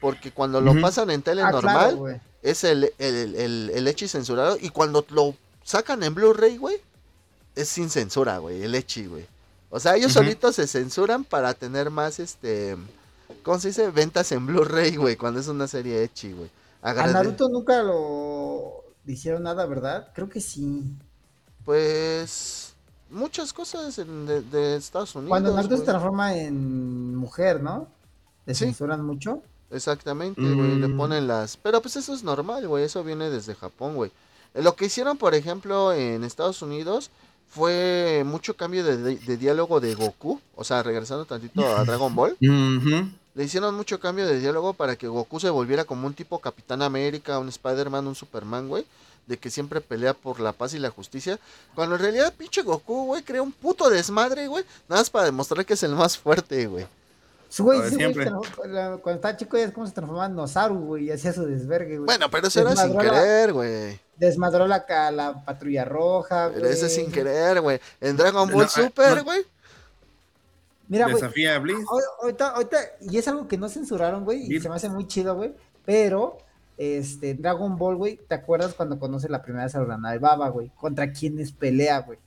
Speaker 2: porque cuando lo pasan en tele
Speaker 1: Ah,
Speaker 2: normal,
Speaker 1: claro,
Speaker 2: es el, el, el, el ecchi censurado. Y cuando lo sacan en Blu-ray, güey, es sin censura, güey, el ecchi, güey. O sea, ellos solitos se censuran para tener más, este, ¿cómo se dice? Ventas en Blu-ray, güey, cuando es una serie ecchi, güey.
Speaker 1: A Naruto nunca lo hicieron nada, ¿verdad? Creo que sí.
Speaker 2: Pues, muchas cosas en- de, de Estados Unidos.
Speaker 1: Cuando Naruto se transforma en mujer, ¿no? ¿Le
Speaker 2: Sí.
Speaker 1: censuran mucho?
Speaker 2: Exactamente, güey, le
Speaker 3: Mm.
Speaker 2: ponen las... Pero pues eso es normal, güey, eso viene desde Japón, güey. Eh, Lo que hicieron, por ejemplo, en Estados Unidos fue mucho cambio de, de- de diálogo de Goku, o sea, regresando tantito a [laughs] Dragon Ball,
Speaker 3: Ujú.
Speaker 2: Le hicieron mucho cambio de diálogo para que Goku se volviera como un tipo Capitán América, un Spider-Man, un Superman, güey, de que siempre pelea por la paz y la justicia, cuando en realidad pinche Goku, güey, crea un puto desmadre, güey, nada más para demostrar que es el más fuerte, güey.
Speaker 1: Su güey, güey la- cuando estaba chico ya es como se transformaba en Nozaru, güey, y hacía su desvergue, güey.
Speaker 2: Bueno, pero eso era sin querer, güey.
Speaker 1: Desmadró la, la patrulla roja, güey.
Speaker 2: Pero ese es sin querer, güey. En Dragon Ball
Speaker 3: ah,
Speaker 2: Super,
Speaker 3: no.
Speaker 1: Mira, güey,
Speaker 3: Desafía a Bliss.
Speaker 1: Ahor- Ahorita, ahorita, y es algo que no censuraron, güey, y se me hace muy chido, güey, pero, este, Dragon Ball, güey, ¿te acuerdas cuando conoce la primera vez de Baba, güey? ¿Contra quiénes pelea, güey?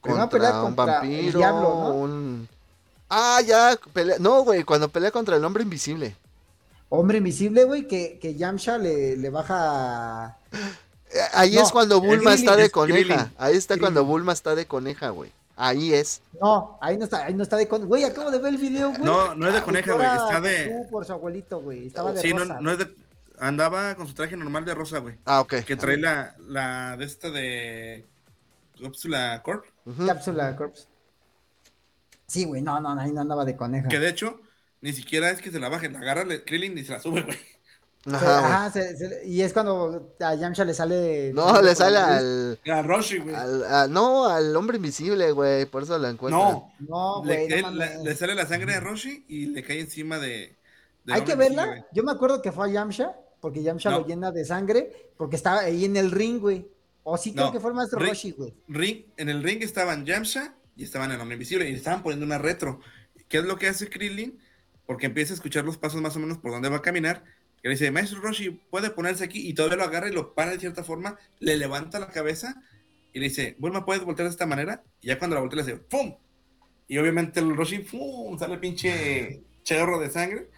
Speaker 2: Contra
Speaker 1: pelea
Speaker 2: un
Speaker 1: contra el
Speaker 2: vampiro,
Speaker 1: diablo, ¿no?
Speaker 2: un... Ah, ya, pelea... No, güey, cuando pelea contra el hombre invisible.
Speaker 1: Hombre invisible, güey, que, que Yamcha le, le baja...
Speaker 2: Ahí
Speaker 1: No,
Speaker 2: es cuando Bulma está de coneja. Ahí está cuando. Bulma está de coneja, güey. Ahí es.
Speaker 1: No, ahí no está, ahí no está de con... Güey, acabo de ver el video, güey.
Speaker 3: No, no es de coneja, güey, está de-
Speaker 1: Goku por su abuelito, güey, estaba de
Speaker 3: Sí, no,
Speaker 1: rosa.
Speaker 3: no es de. Andaba con su traje normal de rosa, güey.
Speaker 2: Ah, ok.
Speaker 3: Que trae la, la de esta de. Cápsula Corp.
Speaker 2: Ujú.
Speaker 1: Cápsula Corps. Sí, güey, no, no, ahí no andaba de coneja.
Speaker 3: Que de hecho, ni siquiera es que se la baje, la agarra el Krillin y se la sube, güey.
Speaker 2: Ajá, güey.
Speaker 1: ajá, se- se- y es cuando a Yamcha le sale...
Speaker 2: No, le sale al,
Speaker 3: La Roshi, güey.
Speaker 2: al, No, al hombre invisible, güey. Por eso lo encuentra.
Speaker 3: No,
Speaker 1: No,
Speaker 3: le,
Speaker 1: güey, no
Speaker 3: le- le sale la sangre de Roshi y le cae encima de.
Speaker 1: Hay que verla.
Speaker 3: güey.
Speaker 1: Yo me acuerdo que fue a Yamcha, porque Yamcha
Speaker 3: No.
Speaker 1: lo llena de sangre, porque estaba ahí en el ring, güey. O sí creo
Speaker 3: No,
Speaker 1: que fue el maestro
Speaker 3: ring-
Speaker 1: Roshi, güey.
Speaker 3: Ring, en el ring estaban Yamcha y estaban el hombre invisible y le estaban poniendo una retro. ¿Qué es lo que hace Krillin? Porque empieza a escuchar los pasos más o menos por dónde va a caminar. Y le dice, maestro Roshi, puede ponerse aquí. Y todavía lo agarra y lo para de cierta forma. Le levanta la cabeza y le dice, Bulma, ¿puedes voltear de esta manera? Y ya cuando la voltea le dice, ¡pum! Y obviamente el Roshi, ¡pum! Sale el pinche chorro de sangre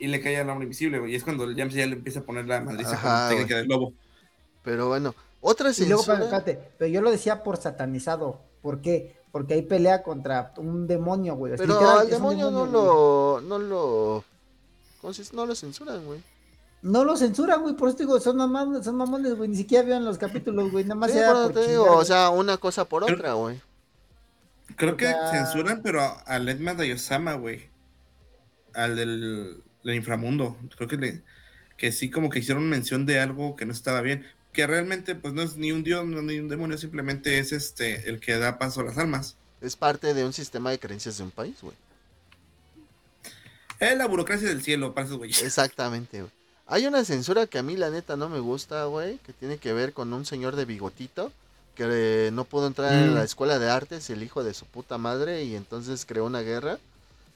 Speaker 3: y le cae al hombre invisible, güey. Y es cuando el Yamcha ya le empieza a poner la madriza con
Speaker 2: Ajá,
Speaker 3: la técnica del lobo.
Speaker 2: Pero bueno, otra
Speaker 1: Y luego,
Speaker 2: censura.
Speaker 1: espérate, pero yo lo decía por satanizado. ¿Por qué? Porque ahí pelea contra un demonio, güey.
Speaker 2: Pero al demonio no
Speaker 1: güey.
Speaker 2: lo. No lo. ¿Cómo se dice? No lo censuran, güey.
Speaker 1: No lo censuran, güey, por eso te digo, son mamones, son mamones, güey, ni siquiera vieron los capítulos, güey, nada más
Speaker 2: Sí,
Speaker 1: era
Speaker 2: por eso
Speaker 1: por
Speaker 2: te digo, o sea, una cosa por otra, güey.
Speaker 3: Creo que censuran, pero a, a Letma Dayosama, güey. Al del, del inframundo. Creo que, le, que sí, como que hicieron mención de algo que no estaba bien. Que realmente, pues no es ni un dios no, ni un demonio, simplemente es este el que da paso a las almas.
Speaker 2: Es parte de un sistema de creencias de un país, güey.
Speaker 3: Es la burocracia del cielo para esos güeyes.
Speaker 2: Exactamente, güey. Hay una censura que a mí la neta no me gusta, güey, que tiene que ver con un señor de bigotito que eh, no pudo entrar en
Speaker 3: Mm.
Speaker 2: la escuela de artes, el hijo de su puta madre, y entonces creó una guerra.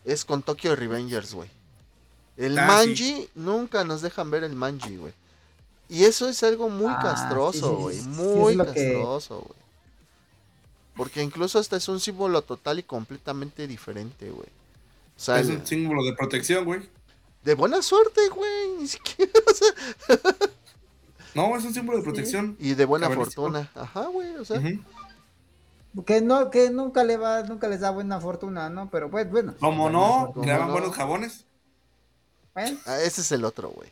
Speaker 2: Es con Tokyo Revengers, güey. El
Speaker 3: Ah,
Speaker 2: manji, nunca nos dejan ver el manji, güey. Y eso es algo muy
Speaker 1: Ah,
Speaker 2: castroso, güey.
Speaker 1: sí, sí,
Speaker 2: muy
Speaker 1: que-
Speaker 2: castroso, güey. Porque incluso hasta es un símbolo total y completamente diferente, güey. O sea,
Speaker 3: es
Speaker 2: el-
Speaker 3: un símbolo de protección, güey.
Speaker 2: De buena suerte, güey. Ni siquiera, o sea,
Speaker 3: No, es un símbolo de protección.
Speaker 2: Y de buena fortuna. Ajá, güey. O sea.
Speaker 1: Que no, que nunca le va, nunca les da buena fortuna, ¿no? Pero pues, bueno.
Speaker 3: Como no, creaban
Speaker 2: no?
Speaker 3: buenos jabones.
Speaker 1: ¿Eh?
Speaker 2: ah, ese es el otro, güey.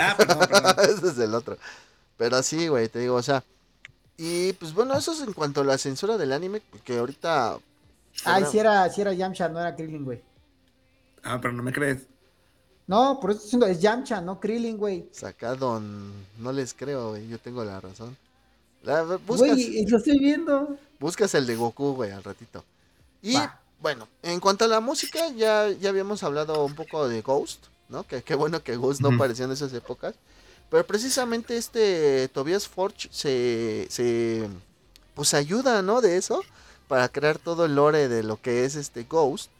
Speaker 3: Ah, perdón, perdón. [laughs]
Speaker 2: Ese es el otro. Pero sí, güey, te digo, o sea. Y pues bueno, eso es en cuanto a la censura del anime, que ahorita.
Speaker 1: Ay, si era, si era Yamcha, no era Krillin, güey.
Speaker 3: Ah, pero no me crees.
Speaker 1: No, por eso estoy diciendo, es Yamcha, no Krillin, güey.
Speaker 2: Sacado, no les creo, güey, yo tengo la razón. La- buscas,
Speaker 1: Güey, lo estoy viendo.
Speaker 2: buscas el de Goku, güey, al ratito. Y bueno, en cuanto a la música, ya, ya habíamos hablado un poco de Ghost, ¿no? Que qué bueno que Ghost no apareció en esas épocas. Pero precisamente este Tobias Forge se, se pues ayuda, ¿no? De eso para crear todo el lore de lo que es este Ghost.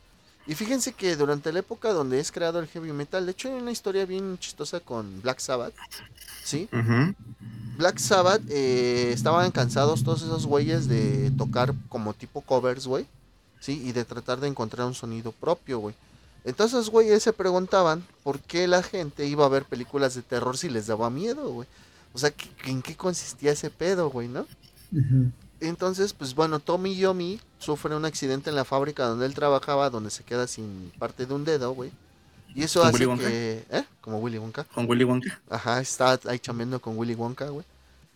Speaker 2: Y fíjense que durante la época donde es creado el heavy metal, de hecho hay una historia bien chistosa con Black Sabbath, ¿sí?
Speaker 3: Ujú.
Speaker 2: Black Sabbath eh, estaban cansados todos esos güeyes de tocar como tipo covers, güey, ¿sí? Y de tratar de encontrar un sonido propio, güey. Entonces, güeyes se preguntaban por qué la gente iba a ver películas de terror si les daba miedo, güey. O sea, ¿qué- ¿en qué consistía ese pedo, güey, no? Entonces, pues bueno, Tommy Yomi sufre un accidente en la fábrica donde él trabajaba, donde se queda sin parte de un dedo, güey. Y eso
Speaker 3: ¿Como
Speaker 2: hace
Speaker 3: Willy Wonka?
Speaker 2: que... ¿Eh? Como Willy Wonka.
Speaker 3: Con Willy Wonka.
Speaker 2: Ajá, está ahí chambeando con Willy Wonka, güey.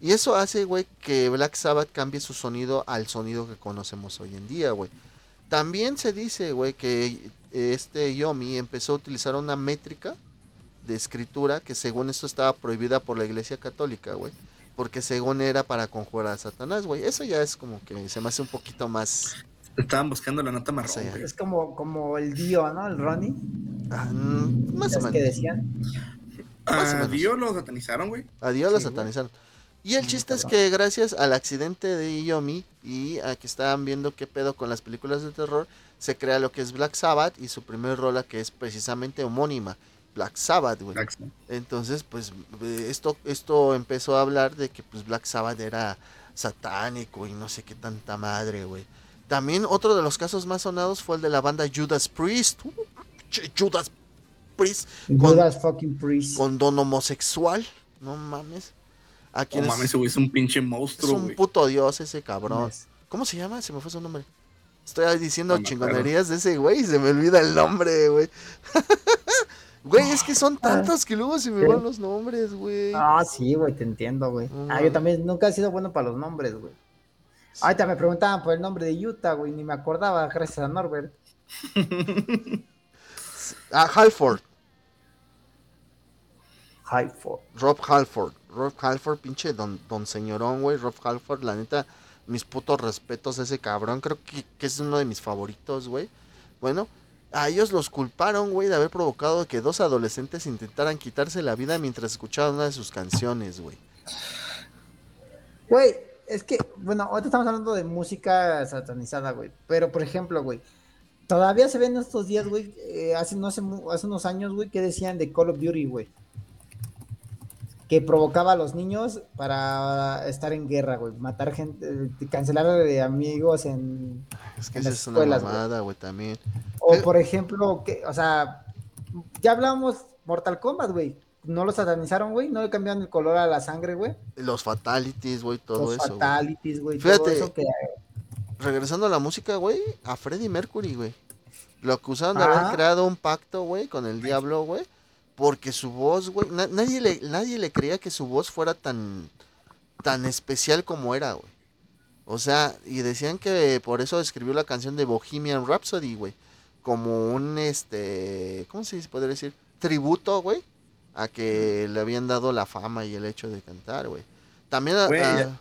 Speaker 2: Y eso hace, güey, que Black Sabbath cambie su sonido al sonido que conocemos hoy en día, güey. También se dice, güey, que eh, este Yomi empezó a utilizar una métrica de escritura que según esto estaba prohibida por la iglesia católica, güey. Porque según era para conjurar a Satanás, güey. Eso ya es como que se me hace un poquito más...
Speaker 3: Estaban buscando la nota marrón. Güey.
Speaker 1: Es como, como el Dio, ¿no? El Ronnie.
Speaker 2: ah, mm, más o
Speaker 1: Es que
Speaker 2: menos.
Speaker 1: decían.
Speaker 2: Más
Speaker 3: A
Speaker 2: menos.
Speaker 3: Dio lo satanizaron, güey.
Speaker 2: A Dios lo
Speaker 1: güey.
Speaker 2: satanizaron. Y el chiste es que gracias al accidente de Yomi y a que estaban viendo qué pedo con las películas de terror, se crea lo que es Black Sabbath y su primer rola que es precisamente homónima, Black Sabbath, güey. Entonces, pues eh, esto esto empezó a hablar de que pues Black Sabbath era satánico y no sé qué tanta madre, güey. También otro de los casos más sonados fue el de la banda Judas Priest. Uh, Judas Priest Con-
Speaker 1: Judas fucking Priest.
Speaker 2: con don homosexual. No mames. A
Speaker 3: Oh,
Speaker 2: quienes-
Speaker 3: mames, ese güey es un pinche
Speaker 2: es
Speaker 3: monstruo,
Speaker 2: un
Speaker 3: güey.
Speaker 2: puto dios ese cabrón.
Speaker 1: Yes.
Speaker 2: ¿Cómo se llama? Se me fue su nombre. Estoy diciendo
Speaker 3: No
Speaker 2: chingonerías de ese güey y se me olvida el nombre, güey. [laughs] Güey, es que son tantos que luego se me
Speaker 1: Sí.
Speaker 2: van los nombres, güey.
Speaker 1: Ah, sí, güey, te entiendo, güey. Ah, yo también nunca he sido bueno para los nombres, güey. Ahorita me preguntaban por el nombre de Utah, güey, ni me acordaba, gracias a Norbert.
Speaker 2: Ah, Halford.
Speaker 1: Highford.
Speaker 2: Rob Halford. Rob Halford, pinche don, don señorón, güey. Rob Halford, la neta, mis putos respetos a ese cabrón. Creo que, que es uno de mis favoritos, güey. Bueno, a ellos los culparon, güey, de haber provocado que dos adolescentes intentaran quitarse la vida mientras escuchaban una de sus canciones, güey.
Speaker 1: Güey, es que, bueno, ahorita estamos hablando de música satanizada, güey. Pero, por ejemplo, güey, todavía se ven estos días, güey, eh, hace, no hace, hace unos años, güey, que decían de Call of Duty, güey. Que provocaba a los niños para estar en guerra, güey. Matar gente, eh, cancelar de amigos en...
Speaker 2: Es que
Speaker 1: En
Speaker 2: esa
Speaker 1: las
Speaker 2: es una
Speaker 1: escuelas, güey.
Speaker 2: mamada, güey, también.
Speaker 1: O,
Speaker 2: Eh.
Speaker 1: por ejemplo, que, o sea, ya hablábamos Mortal Kombat, güey. No lo satanizaron, güey. No le cambiaron el color a la sangre, güey.
Speaker 2: Los fatalities, güey, todo
Speaker 1: Los
Speaker 2: eso. güey.
Speaker 1: fatalities, güey. Todo
Speaker 2: Fíjate.
Speaker 1: eso que...
Speaker 2: Regresando a la música, güey, a Freddie Mercury, güey. Lo acusaron de
Speaker 1: Ajá.
Speaker 2: haber creado un pacto, güey, con el diablo, güey. Porque su voz, güey, na- nadie, le, nadie le creía que su voz fuera tan, tan especial como era, güey. O sea, y decían que por eso escribió la canción de Bohemian Rhapsody, güey. Como un, este, ¿cómo se podría decir? Tributo, güey, a que le habían dado la fama y el hecho de cantar, güey. También a-
Speaker 3: Güey,
Speaker 2: a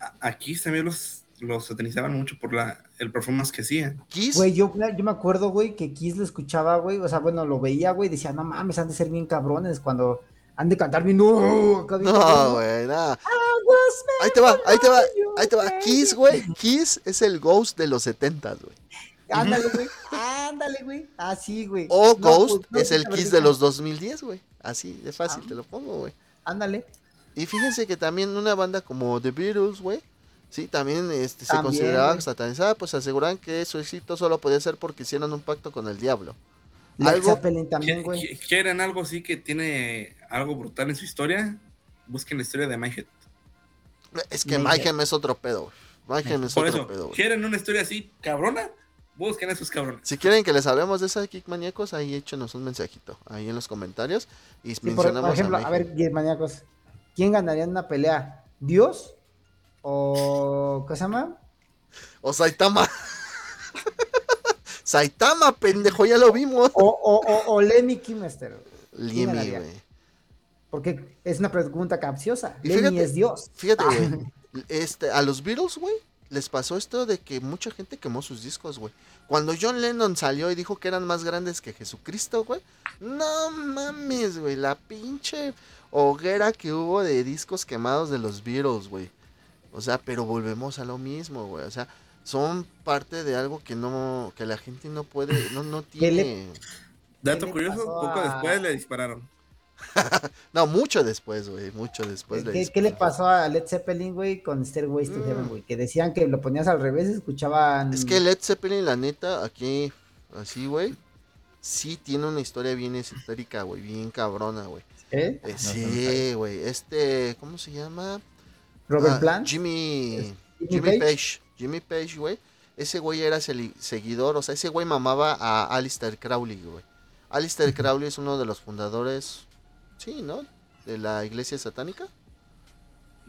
Speaker 3: A- Aquí también los, los satanizaban mucho por la, el performance que hacía.
Speaker 2: Kiss.
Speaker 1: Güey, yo, yo me acuerdo, güey, que Kiss lo escuchaba, güey. O sea, bueno, lo veía, güey. Decía, no mames, han de ser bien cabrones cuando han de cantar bien. No,
Speaker 2: güey, nada. Ahí te va, ahí te va,
Speaker 1: you,
Speaker 2: ahí te va. Kiss, güey. Kiss es el Ghost de los 70, güey.
Speaker 1: Ándale, güey. Ándale, güey. Ah, sí, güey.
Speaker 2: O
Speaker 1: No,
Speaker 2: Ghost
Speaker 1: pues, no,
Speaker 2: es el Kiss de los 2010, güey. Así de fácil
Speaker 1: Ah.
Speaker 2: te lo pongo, güey.
Speaker 1: Ándale.
Speaker 2: Y fíjense que también una banda como The Beatles, güey. Sí, también este, se
Speaker 1: También,
Speaker 2: consideraba satanizada, pues aseguraban que su éxito solo podía ser porque hicieron un pacto con el diablo.
Speaker 1: Led
Speaker 2: Algo-
Speaker 1: Zeppelin también,
Speaker 3: ¿Qui-
Speaker 1: güey.
Speaker 3: qui- ¿Quieren algo así que tiene algo brutal en su historia? Busquen la historia de Mayhem.
Speaker 2: Es que
Speaker 1: Mayhem.
Speaker 2: Es otro pedo, güey. Mayhem es
Speaker 3: Por
Speaker 2: otro
Speaker 3: eso,
Speaker 2: pedo, güey.
Speaker 3: ¿quieren una historia así cabrona? Busquen a esos cabrones.
Speaker 2: Si quieren que les hablemos de esa Geek Maníacos, ahí échenos un mensajito, ahí en los comentarios. Y
Speaker 1: por,
Speaker 2: mencionamos
Speaker 1: por ejemplo,
Speaker 2: a,
Speaker 1: a ver, Geek maníacos, ¿quién ganaría en una pelea? ¿Dios? ¿O qué se llama?
Speaker 2: O Saitama. Saitama, pendejo, ya lo vimos.
Speaker 1: O, o, o, o Lenny Kimester.
Speaker 2: Lemmy, güey.
Speaker 1: Porque es una pregunta capciosa.
Speaker 2: Y
Speaker 1: Lenny
Speaker 2: fíjate-
Speaker 1: es Dios.
Speaker 2: Fíjate, güey. [laughs] Este, a los Beatles, güey, les pasó esto de que mucha gente quemó sus discos, güey. Cuando John Lennon salió y dijo que eran más grandes que Jesucristo, güey. No mames, güey. La pinche hoguera que hubo de discos quemados de los Beatles, güey. O sea, pero volvemos a lo mismo, güey. O sea, son parte de algo que no, que la gente no puede, no, no [laughs]
Speaker 1: ¿Qué le-
Speaker 2: tiene.
Speaker 3: Dato curioso,
Speaker 1: pasó
Speaker 3: poco
Speaker 1: a-
Speaker 3: después le dispararon. [laughs]
Speaker 2: No, mucho después, güey. Mucho después.
Speaker 1: ¿Qué,
Speaker 2: le
Speaker 1: qué le pasó a Led Zeppelin, güey, con Stairways to
Speaker 2: Mm.
Speaker 1: Heaven, güey? Que decían que lo ponías al revés, escuchaban...
Speaker 2: Es que Led Zeppelin, la neta, aquí, así, güey, sí tiene una historia bien esotérica, güey, bien cabrona, güey.
Speaker 1: ¿Eh?
Speaker 2: Eh,
Speaker 1: No,
Speaker 2: sí, güey, este, ¿cómo se llama?
Speaker 1: Robert
Speaker 2: Ah,
Speaker 1: Plant.
Speaker 2: Jimmy,
Speaker 1: Jimmy
Speaker 2: Jimmy
Speaker 1: Page.
Speaker 2: Page. Jimmy Page, güey. Ese güey era seguidor, o sea, ese güey mamaba a Alistair Crowley, güey. Alistair Crowley es uno de los fundadores, sí, ¿no? De la iglesia satánica.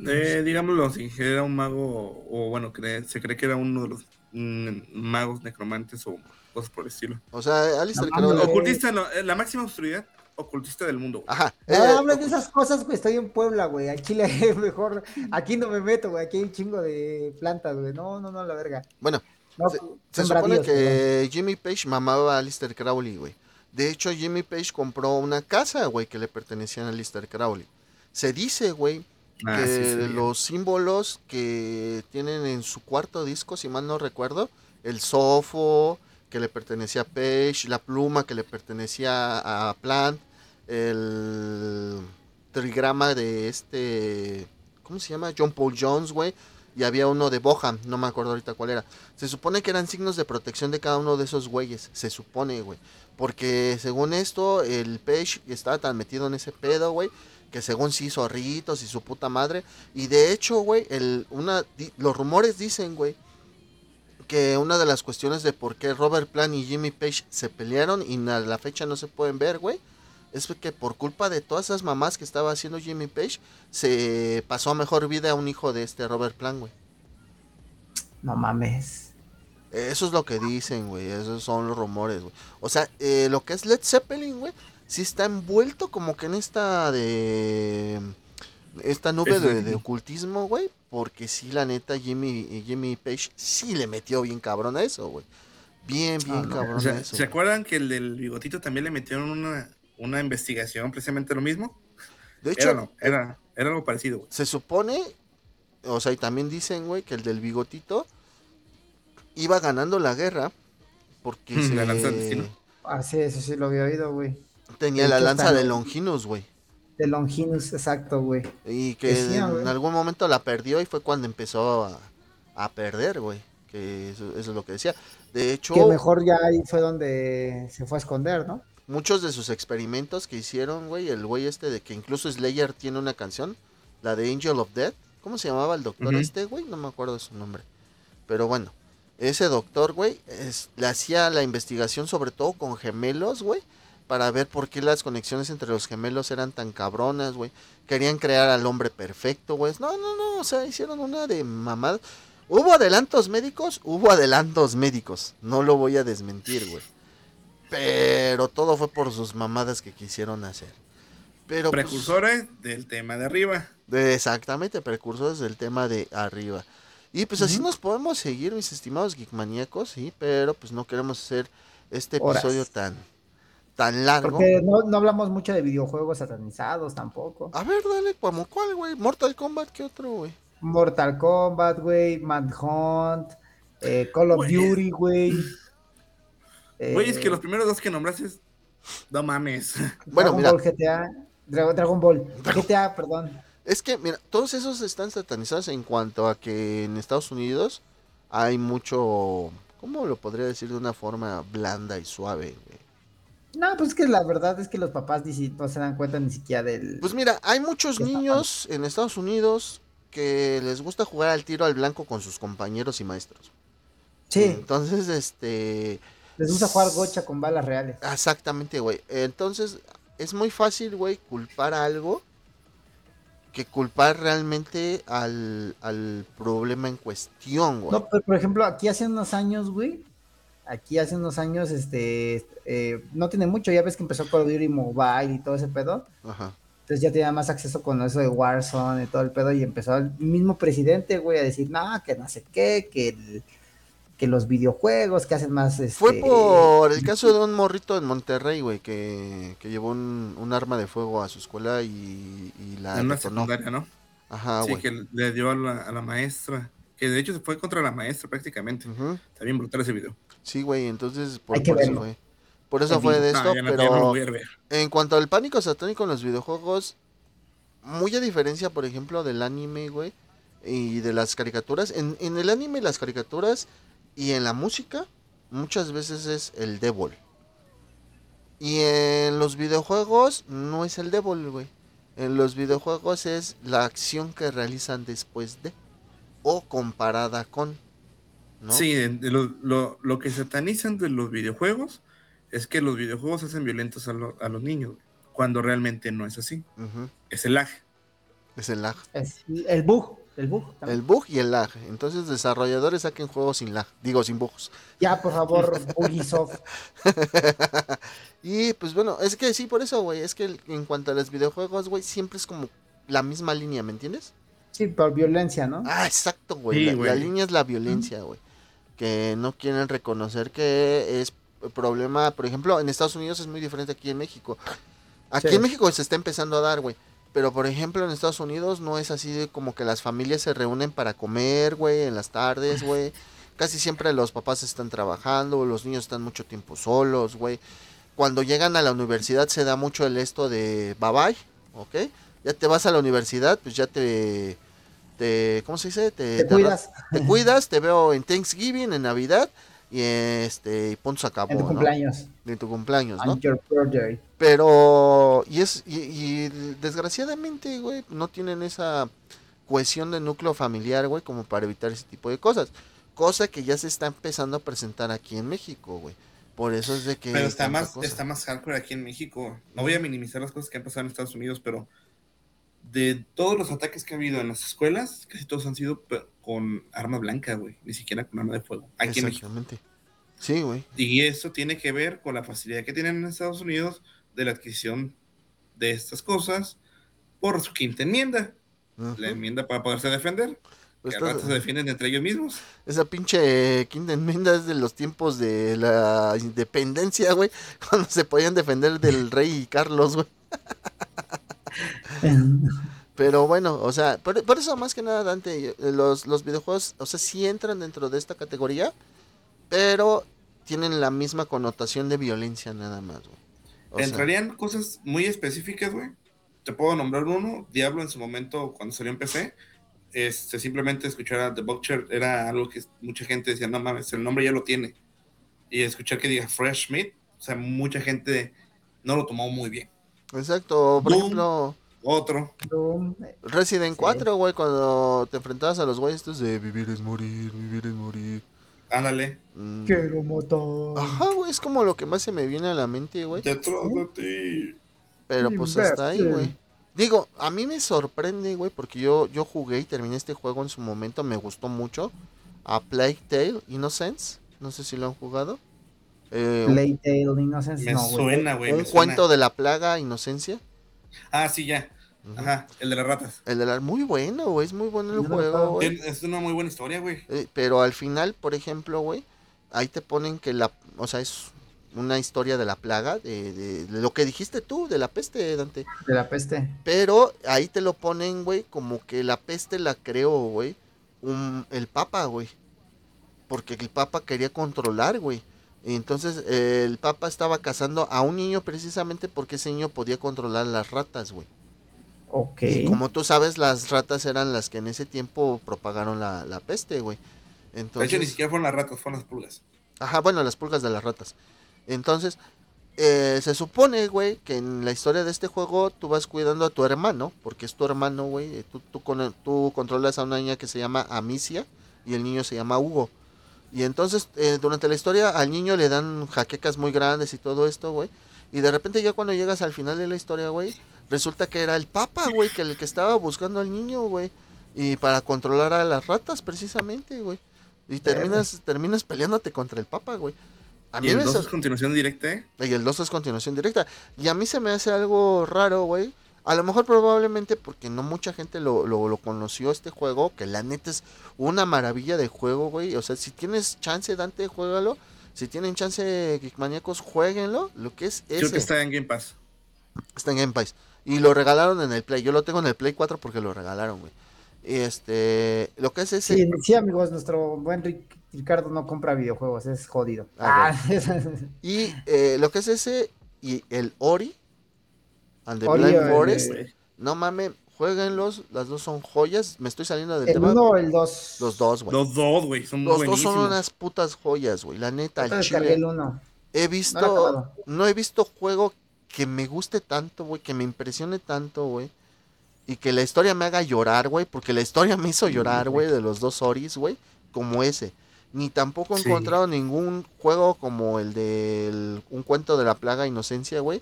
Speaker 3: Eh, digámoslo así, era un mago, o bueno, cree- se cree que era uno de los mm, magos necromantes o cosas por el estilo.
Speaker 2: O sea, Alistair Crowley.
Speaker 3: Ocultista, no, eh, la máxima autoridad ocultista del mundo. güey.
Speaker 2: Ajá.
Speaker 1: No
Speaker 2: eh,
Speaker 1: de esas cosas, güey. Estoy en Puebla, güey. A Chile [laughs] mejor. Aquí no me meto, güey. Aquí hay un chingo de plantas, güey. No, no, no, la verga.
Speaker 2: Bueno,
Speaker 1: No,
Speaker 2: Se, supone que Jimmy Page mamaba a Alistair Crowley, güey. De hecho, Jimmy Page compró una casa, güey, que le pertenecía a Alistair Crowley. Se dice, güey,
Speaker 3: Ah,
Speaker 2: que
Speaker 3: sí, sí.
Speaker 2: los símbolos que tienen en su cuarto disco, si mal no recuerdo, el sofo que le pertenecía a Page, la pluma que le pertenecía a Plant, el trigrama de este, ¿cómo se llama? John Paul Jones, güey. Y había uno de Boham, no me acuerdo ahorita cuál era. Se supone que eran signos de protección de cada uno de esos güeyes. Se supone, güey. Porque según esto, el Page estaba tan metido en ese pedo, güey. Que según sí hizo ritos y su puta madre. Y de hecho, güey, el, una, los rumores dicen, güey. Que una de las cuestiones de por qué Robert Plant y Jimmy Page se pelearon y a la fecha no se pueden ver, güey. Es que por culpa de todas esas mamás que estaba haciendo Jimmy Page, se pasó a mejor vida a un hijo de este Robert Plant, güey.
Speaker 1: No mames.
Speaker 2: Eso es lo que dicen, güey. Esos son los rumores, güey. O sea, eh, lo que es Led Zeppelin, güey, sí está envuelto como que en esta de. Esta nube de, de ocultismo, güey. Porque sí, la neta, Jimmy, Jimmy Page sí le metió bien cabrón a eso, güey. Bien, bien
Speaker 1: Ah, no.
Speaker 2: cabrón
Speaker 3: O sea,
Speaker 2: a eso.
Speaker 3: ¿Se acuerdan que el del bigotito también le metieron una, una investigación precisamente lo mismo?
Speaker 2: De hecho,
Speaker 3: Era, no, era, era algo parecido, güey.
Speaker 2: se supone, o sea, y también dicen, güey, que el del bigotito iba ganando la guerra porque
Speaker 3: Mm,
Speaker 2: se
Speaker 3: la lanza del destino.
Speaker 1: Ah, sí, eso sí lo había oído, güey.
Speaker 2: tenía la lanza de
Speaker 1: lo-
Speaker 2: Longinus, güey.
Speaker 1: De Longinus, exacto, güey.
Speaker 2: Y que en
Speaker 1: güey.
Speaker 2: algún momento la perdió y fue cuando empezó a, a perder, güey. Que eso, eso es lo que decía. De hecho,
Speaker 1: Que mejor ya ahí fue donde se fue a esconder, ¿no?
Speaker 2: muchos de sus experimentos que hicieron, güey, el güey este de que incluso Slayer tiene una canción, la de Angel of Death. ¿Cómo se llamaba el doctor este, güey? No me acuerdo de su nombre. Pero bueno, ese doctor, güey, es- le hacía la investigación sobre todo con gemelos, güey, para ver por qué las conexiones entre los gemelos eran tan cabronas, güey. Querían crear al hombre perfecto, güey. No, no, no, o sea, hicieron una de mamada. ¿Hubo adelantos médicos? Hubo adelantos médicos. No lo voy a desmentir, güey. Pero todo fue por sus mamadas que quisieron hacer. Pero pues,
Speaker 3: Precursores del tema de arriba.
Speaker 2: de- exactamente, precursores del tema de arriba. Y pues así nos podemos seguir, mis estimados geekmaníacos, sí, pero pues no queremos hacer este
Speaker 1: Horas.
Speaker 2: episodio tan tan largo.
Speaker 1: Porque no, no hablamos mucho de videojuegos satanizados tampoco.
Speaker 2: A ver, dale, como cuál, güey. Mortal Kombat, ¿qué otro, güey?
Speaker 1: Mortal Kombat, güey, Manhunt, eh, Call of
Speaker 3: Güey.
Speaker 1: Duty, güey.
Speaker 3: Güey, es que
Speaker 1: eh,
Speaker 3: los primeros dos que nombraste, no mames.
Speaker 2: Bueno,
Speaker 1: Dragon
Speaker 2: mira.
Speaker 1: Ball GTA, Dra- Dragon Ball, GTA, perdón.
Speaker 2: Es que, mira, todos esos están satanizados en cuanto a que en Estados Unidos hay mucho, ¿cómo lo podría decir de una forma blanda y suave, güey?
Speaker 1: No, pues es que la verdad es que los papás ni si- no se dan cuenta ni siquiera del...
Speaker 2: Pues mira, hay muchos
Speaker 1: ¿Qué está
Speaker 2: niños en Estados Unidos que les gusta jugar al tiro al blanco con sus compañeros y maestros.
Speaker 1: Sí,
Speaker 2: Entonces, este...
Speaker 1: les gusta jugar gocha con balas reales.
Speaker 2: Exactamente, güey. Entonces, es muy fácil, güey, culpar a algo que culpar realmente al, al problema en cuestión, güey.
Speaker 1: No, pero por ejemplo, aquí hace unos años, güey. Aquí hace unos años, este, eh, no tiene mucho, ya ves que empezó Call of Duty Mobile y todo ese pedo.
Speaker 2: Ajá.
Speaker 1: Entonces ya tenía más acceso con eso de Warzone y todo el pedo y empezó el mismo presidente, güey, a decir, no, que no sé qué, que, el- que los videojuegos, que hacen más, este...
Speaker 2: Fue por el caso de un morrito en Monterrey, güey, que, que llevó un, un arma de fuego a su escuela y, y la
Speaker 3: en una secundaria, ¿no?
Speaker 2: Ajá,
Speaker 3: sí,
Speaker 2: güey.
Speaker 3: que le dio a la, a la maestra. Que de hecho se fue contra la maestra prácticamente.
Speaker 2: Ujú.
Speaker 3: Está bien brutal ese video.
Speaker 2: Sí, güey, entonces por,
Speaker 1: Hay que
Speaker 2: por eso fue. Por eso fue de esto,
Speaker 3: no-
Speaker 2: pero en cuanto al pánico satánico en los videojuegos, muy a diferencia, por ejemplo, del anime, güey, y de las caricaturas. En, en el anime, las caricaturas y en la música, muchas veces es el devil. Y en los videojuegos no es el devil, güey. En los videojuegos es la acción que realizan después de o comparada con. ¿No?
Speaker 3: Sí, lo, lo- lo que satanizan de los videojuegos es que los videojuegos hacen violentos a, lo- a los niños, cuando realmente no es así. Es el lag.
Speaker 2: Es el lag.
Speaker 1: Es el bug, el bug. también.
Speaker 2: El bug y el lag. Entonces, desarrolladores saquen juegos sin lag. Digo, sin bugs.
Speaker 1: Ya, por favor, [laughs] Ubisoft. [laughs]
Speaker 2: y pues bueno, es que sí, por eso, güey. Es que en cuanto a los videojuegos, güey, siempre es como la misma línea, ¿me entiendes?
Speaker 1: Sí, por violencia, ¿no?
Speaker 2: Ah, exacto, güey.
Speaker 3: Sí,
Speaker 2: la línea es la violencia, güey. Que no quieren reconocer que es problema. Por ejemplo, en Estados Unidos es muy diferente aquí en México. Aquí
Speaker 1: Sí.
Speaker 2: en México se está empezando a dar, güey. Pero por ejemplo, en Estados Unidos no es así de como que las familias se reúnen para comer, güey, en las tardes, güey. Casi siempre los papás están trabajando, los niños están mucho tiempo solos, güey. Cuando llegan a la universidad se da mucho el esto de bye bye, ¿ok? Ya te vas a la universidad, pues ya te, te ¿cómo se dice?
Speaker 1: Te cuidas
Speaker 2: te cuidas, te veo en Thanksgiving, en Navidad y este y punto se acabó,
Speaker 1: en tu
Speaker 2: ¿no?
Speaker 1: cumpleaños.
Speaker 2: En tu cumpleaños, ¿no?
Speaker 1: Your birthday.
Speaker 2: Pero, y es, y, y desgraciadamente, güey, no tienen esa cohesión de núcleo familiar, güey, como para evitar ese tipo de cosas. Cosa que ya se está empezando a presentar aquí en México, güey. Por eso es de que...
Speaker 3: Pero está más,
Speaker 2: cosa.
Speaker 3: está más hardcore aquí en México. No voy a minimizar las cosas que han pasado en Estados Unidos, pero de todos los ataques que ha habido en las escuelas, casi todos han sido con arma blanca, güey. Ni siquiera con arma de fuego. Aquí en México.
Speaker 2: Exactamente. Sí, güey.
Speaker 3: Y eso tiene que ver con la facilidad que tienen en Estados Unidos de la adquisición de estas cosas por su quinta enmienda. La enmienda para poderse defender.
Speaker 2: Pues
Speaker 3: que
Speaker 2: esta-
Speaker 3: se defienden entre ellos mismos.
Speaker 2: esa pinche quinta enmienda es de los tiempos de la independencia, güey. [laughs] Cuando se podían defender del rey Carlos, güey. [laughs] Pero bueno, o sea, por, eso más que nada, Dante, eh, los, los videojuegos, o sea, sí entran dentro de esta categoría, pero tienen la misma connotación de violencia nada más,
Speaker 3: Entrarían cosas muy específicas, güey. Te puedo nombrar uno. Diablo en su momento, cuando salió en PC, este, simplemente escuchar a The Butcher era algo que mucha gente decía, no mames, el nombre ya lo tiene. Y escuchar que diga Fresh Meat, o sea, mucha gente no lo tomó muy bien.
Speaker 2: Exacto, por
Speaker 3: Doom.
Speaker 2: ejemplo,
Speaker 3: Otro,
Speaker 1: Doom,
Speaker 2: Resident
Speaker 1: Sí.
Speaker 2: 4, güey, cuando te enfrentabas a los güeyes estos de vivir es morir, vivir es morir.
Speaker 3: ándale,
Speaker 2: Mm.
Speaker 1: Quiero motor.
Speaker 2: Ajá, güey, es como lo que más se me viene a la mente, güey.
Speaker 3: detrás de ti.
Speaker 2: Pero pues hasta ahí, güey. Digo, a mí me sorprende, güey, porque yo, yo jugué y terminé este juego en su momento, me gustó mucho. A Plague Tale Innocence, no sé si lo han jugado. Eh, un-
Speaker 1: Plague Tale Innocence.
Speaker 3: Me
Speaker 1: no,
Speaker 3: suena, güey.
Speaker 2: un cuento de la plaga, Inocencia.
Speaker 3: Ah, sí, ya. Ajá, el de las ratas.
Speaker 2: El de la... Muy bueno, güey, es muy bueno el
Speaker 1: No
Speaker 2: juego, güey.
Speaker 3: Es una muy buena historia, güey.
Speaker 2: Eh, pero al final, por ejemplo, güey, ahí te ponen que la... O sea, es una historia de la plaga, de, de- de lo que dijiste tú, de la peste, Dante.
Speaker 1: De la peste.
Speaker 2: Pero ahí te lo ponen, güey, como que la peste la creó, güey, el Papa, güey. Porque el Papa quería controlar, güey. Entonces eh, el Papa estaba cazando a un niño precisamente porque ese niño podía controlar las ratas, güey.
Speaker 1: Ok.
Speaker 2: Y como tú sabes, las ratas eran las que en ese tiempo propagaron la, la peste, güey.
Speaker 3: De
Speaker 2: Entonces,
Speaker 3: hecho, ni siquiera fueron las ratas, fueron las pulgas.
Speaker 2: Ajá, bueno, las pulgas de las ratas. Entonces, eh, se supone, güey, que en la historia de este juego tú vas cuidando a tu hermano, porque es tu hermano, güey. Tú, tú, con- tú controlas a una niña que se llama Amicia y el niño se llama Hugo. Y entonces, eh, durante la historia, al niño le dan jaquecas muy grandes y todo esto, güey. Y de repente ya cuando llegas al final de la historia, güey, resulta que era el papa, güey, que el que estaba buscando al niño, güey. Y para controlar a las ratas, precisamente, güey. Y terminas, terminas peleándote contra el papa, güey. A
Speaker 3: ¿Y el
Speaker 2: me
Speaker 3: 2
Speaker 2: sa-
Speaker 3: es continuación directa? eh?
Speaker 2: y el 2 es continuación directa. Y a mí se me hace algo raro, güey. A lo mejor probablemente porque no mucha gente lo, lo, lo conoció este juego, que la neta es una maravilla de juego, güey. O sea, si tienes chance, Dante, juégalo. Si tienen chance, Geekmaníacos, jueguenlo. Lo que es
Speaker 3: Creo
Speaker 2: ese.
Speaker 3: que está en Game Pass.
Speaker 2: Está en Game Pass. Y lo regalaron en el Play. Yo lo tengo en el Play 4 porque lo regalaron, güey. Y Este, lo que es ese.
Speaker 1: Sí, sí, amigos, nuestro buen Ric- Ricardo no compra videojuegos, es jodido.
Speaker 2: Ah, [laughs]
Speaker 1: Ah,
Speaker 2: Y eh, lo que es ese y el Ori and the
Speaker 1: Ori,
Speaker 2: Blind Forest. No mames, jueguenlos, las dos son joyas. Me estoy saliendo del
Speaker 1: el
Speaker 2: tema.
Speaker 1: uno o el dos.
Speaker 2: Los dos, güey.
Speaker 3: Los dos, güey. Son
Speaker 2: Los dos son unas putas joyas, güey. La neta, al chile.
Speaker 1: el uno.
Speaker 2: He
Speaker 1: No lo he
Speaker 2: visto, no he visto juego que me guste tanto, güey, que me impresione tanto, güey. Y que la historia me haga llorar, güey, porque la historia me hizo llorar, güey, de los dos Oris, güey, como ese. Ni tampoco he
Speaker 3: Sí.
Speaker 2: encontrado ningún juego como el de Un cuento de la plaga inocencia, güey,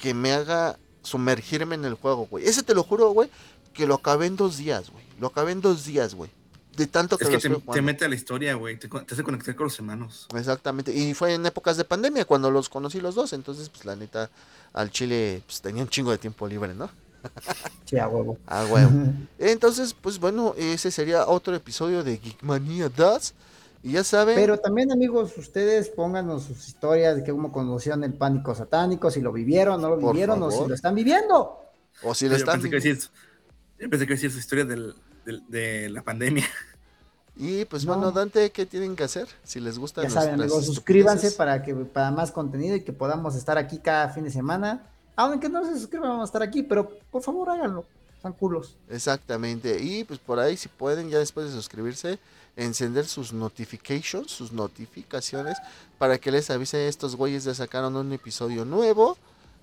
Speaker 2: que me haga sumergirme en el juego, güey. Ese te lo juro, güey, que lo acabé en dos días, güey. Lo acabé en dos días, güey. De tanto que
Speaker 3: Es
Speaker 2: lo
Speaker 3: que te,
Speaker 2: estoy
Speaker 3: te
Speaker 2: jugando.
Speaker 3: mete a la historia, güey. Te, hace conectar con los hermanos.
Speaker 2: Exactamente, y fue en épocas de pandemia cuando los conocí los dos, entonces pues la neta al Chile pues tenía un chingo de tiempo libre, ¿no? [laughs]
Speaker 1: Sí, a huevo.
Speaker 2: Ah, huevo. [laughs] Entonces, pues bueno, ese sería otro episodio de Geekmania 2. Y ya saben,
Speaker 1: Pero también, amigos, ustedes pónganos sus historias de que cómo conocieron el pánico satánico, si lo vivieron, no lo
Speaker 2: Por
Speaker 1: vivieron, o si lo están viviendo.
Speaker 2: o si lo
Speaker 3: yo,
Speaker 2: están
Speaker 3: pensé que iba a decir, yo pensé que decir su historia del, del- de la pandemia.
Speaker 2: Y pues
Speaker 1: No.
Speaker 2: bueno, Dante, ¿qué tienen que hacer? Si les gusta
Speaker 1: Ya saben, amigos, suscríbanse para que para más contenido y que podamos estar aquí cada fin de semana. Aunque no se suscriban, vamos a estar aquí, pero por favor háganlo. Son culos.
Speaker 2: Exactamente. Y pues por ahí si pueden ya después de suscribirse, encender sus notifications, sus notificaciones, para que les avise estos güeyes de sacaron un episodio nuevo.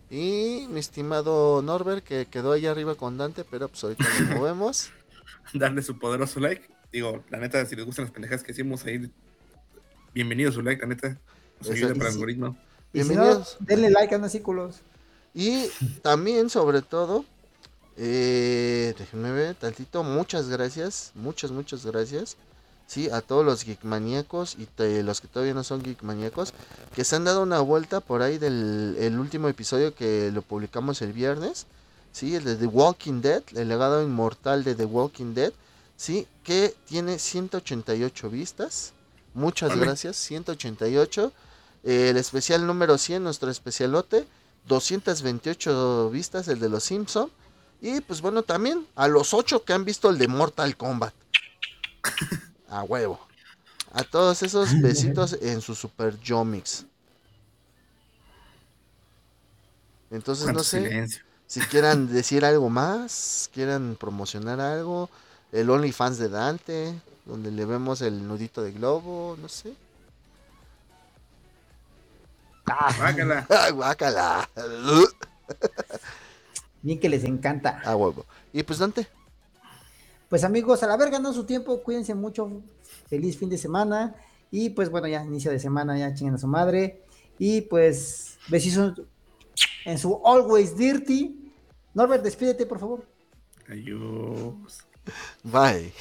Speaker 2: Y mi estimado Norbert, que quedó ahí arriba con Dante, pero pues ahorita lo [laughs] movemos.
Speaker 3: Darle su poderoso like. Digo, la neta, si les gustan las pendejas que hicimos ahí, bienvenido su like, la neta. Nos ayuda
Speaker 2: Exacto.
Speaker 3: para el algoritmo.
Speaker 1: Y si no,
Speaker 2: Bienvenidos.
Speaker 1: denle like a los culos.
Speaker 2: Y también, sobre todo, eh, déjenme ver tantito, muchas gracias, muchas, muchas gracias. Sí, a todos los geekmaníacos y te- los que todavía no son geekmaníacos, que se han dado una vuelta por ahí del el último episodio que lo publicamos el viernes. Sí, el de The Walking Dead, el legado inmortal de The Walking Dead. Sí, que tiene 188 vistas. Muchas gracias, 188. Eh, el especial número 100, nuestro especialote, 228 vistas, el de los Simpson. Y pues bueno, también a los 8 que han visto el de Mortal Kombat. [laughs] A huevo. A todos esos besitos en su Super Yomix. Entonces no sé
Speaker 3: silencio.
Speaker 2: si quieran decir algo más, quieran promocionar algo. El OnlyFans de Dante, donde le vemos el nudito de globo, no sé. ¡Ah, guácala! [laughs]
Speaker 1: Bien que les encanta.
Speaker 2: A huevo. Y pues Dante,
Speaker 1: Pues amigos, a la verga no su tiempo, cuídense mucho, feliz fin de semana y pues bueno, ya inicio de semana, ya chinguen a su madre y pues besitos en su Always Dirty. Norbert, despídete por favor.
Speaker 3: Adiós.
Speaker 2: bye.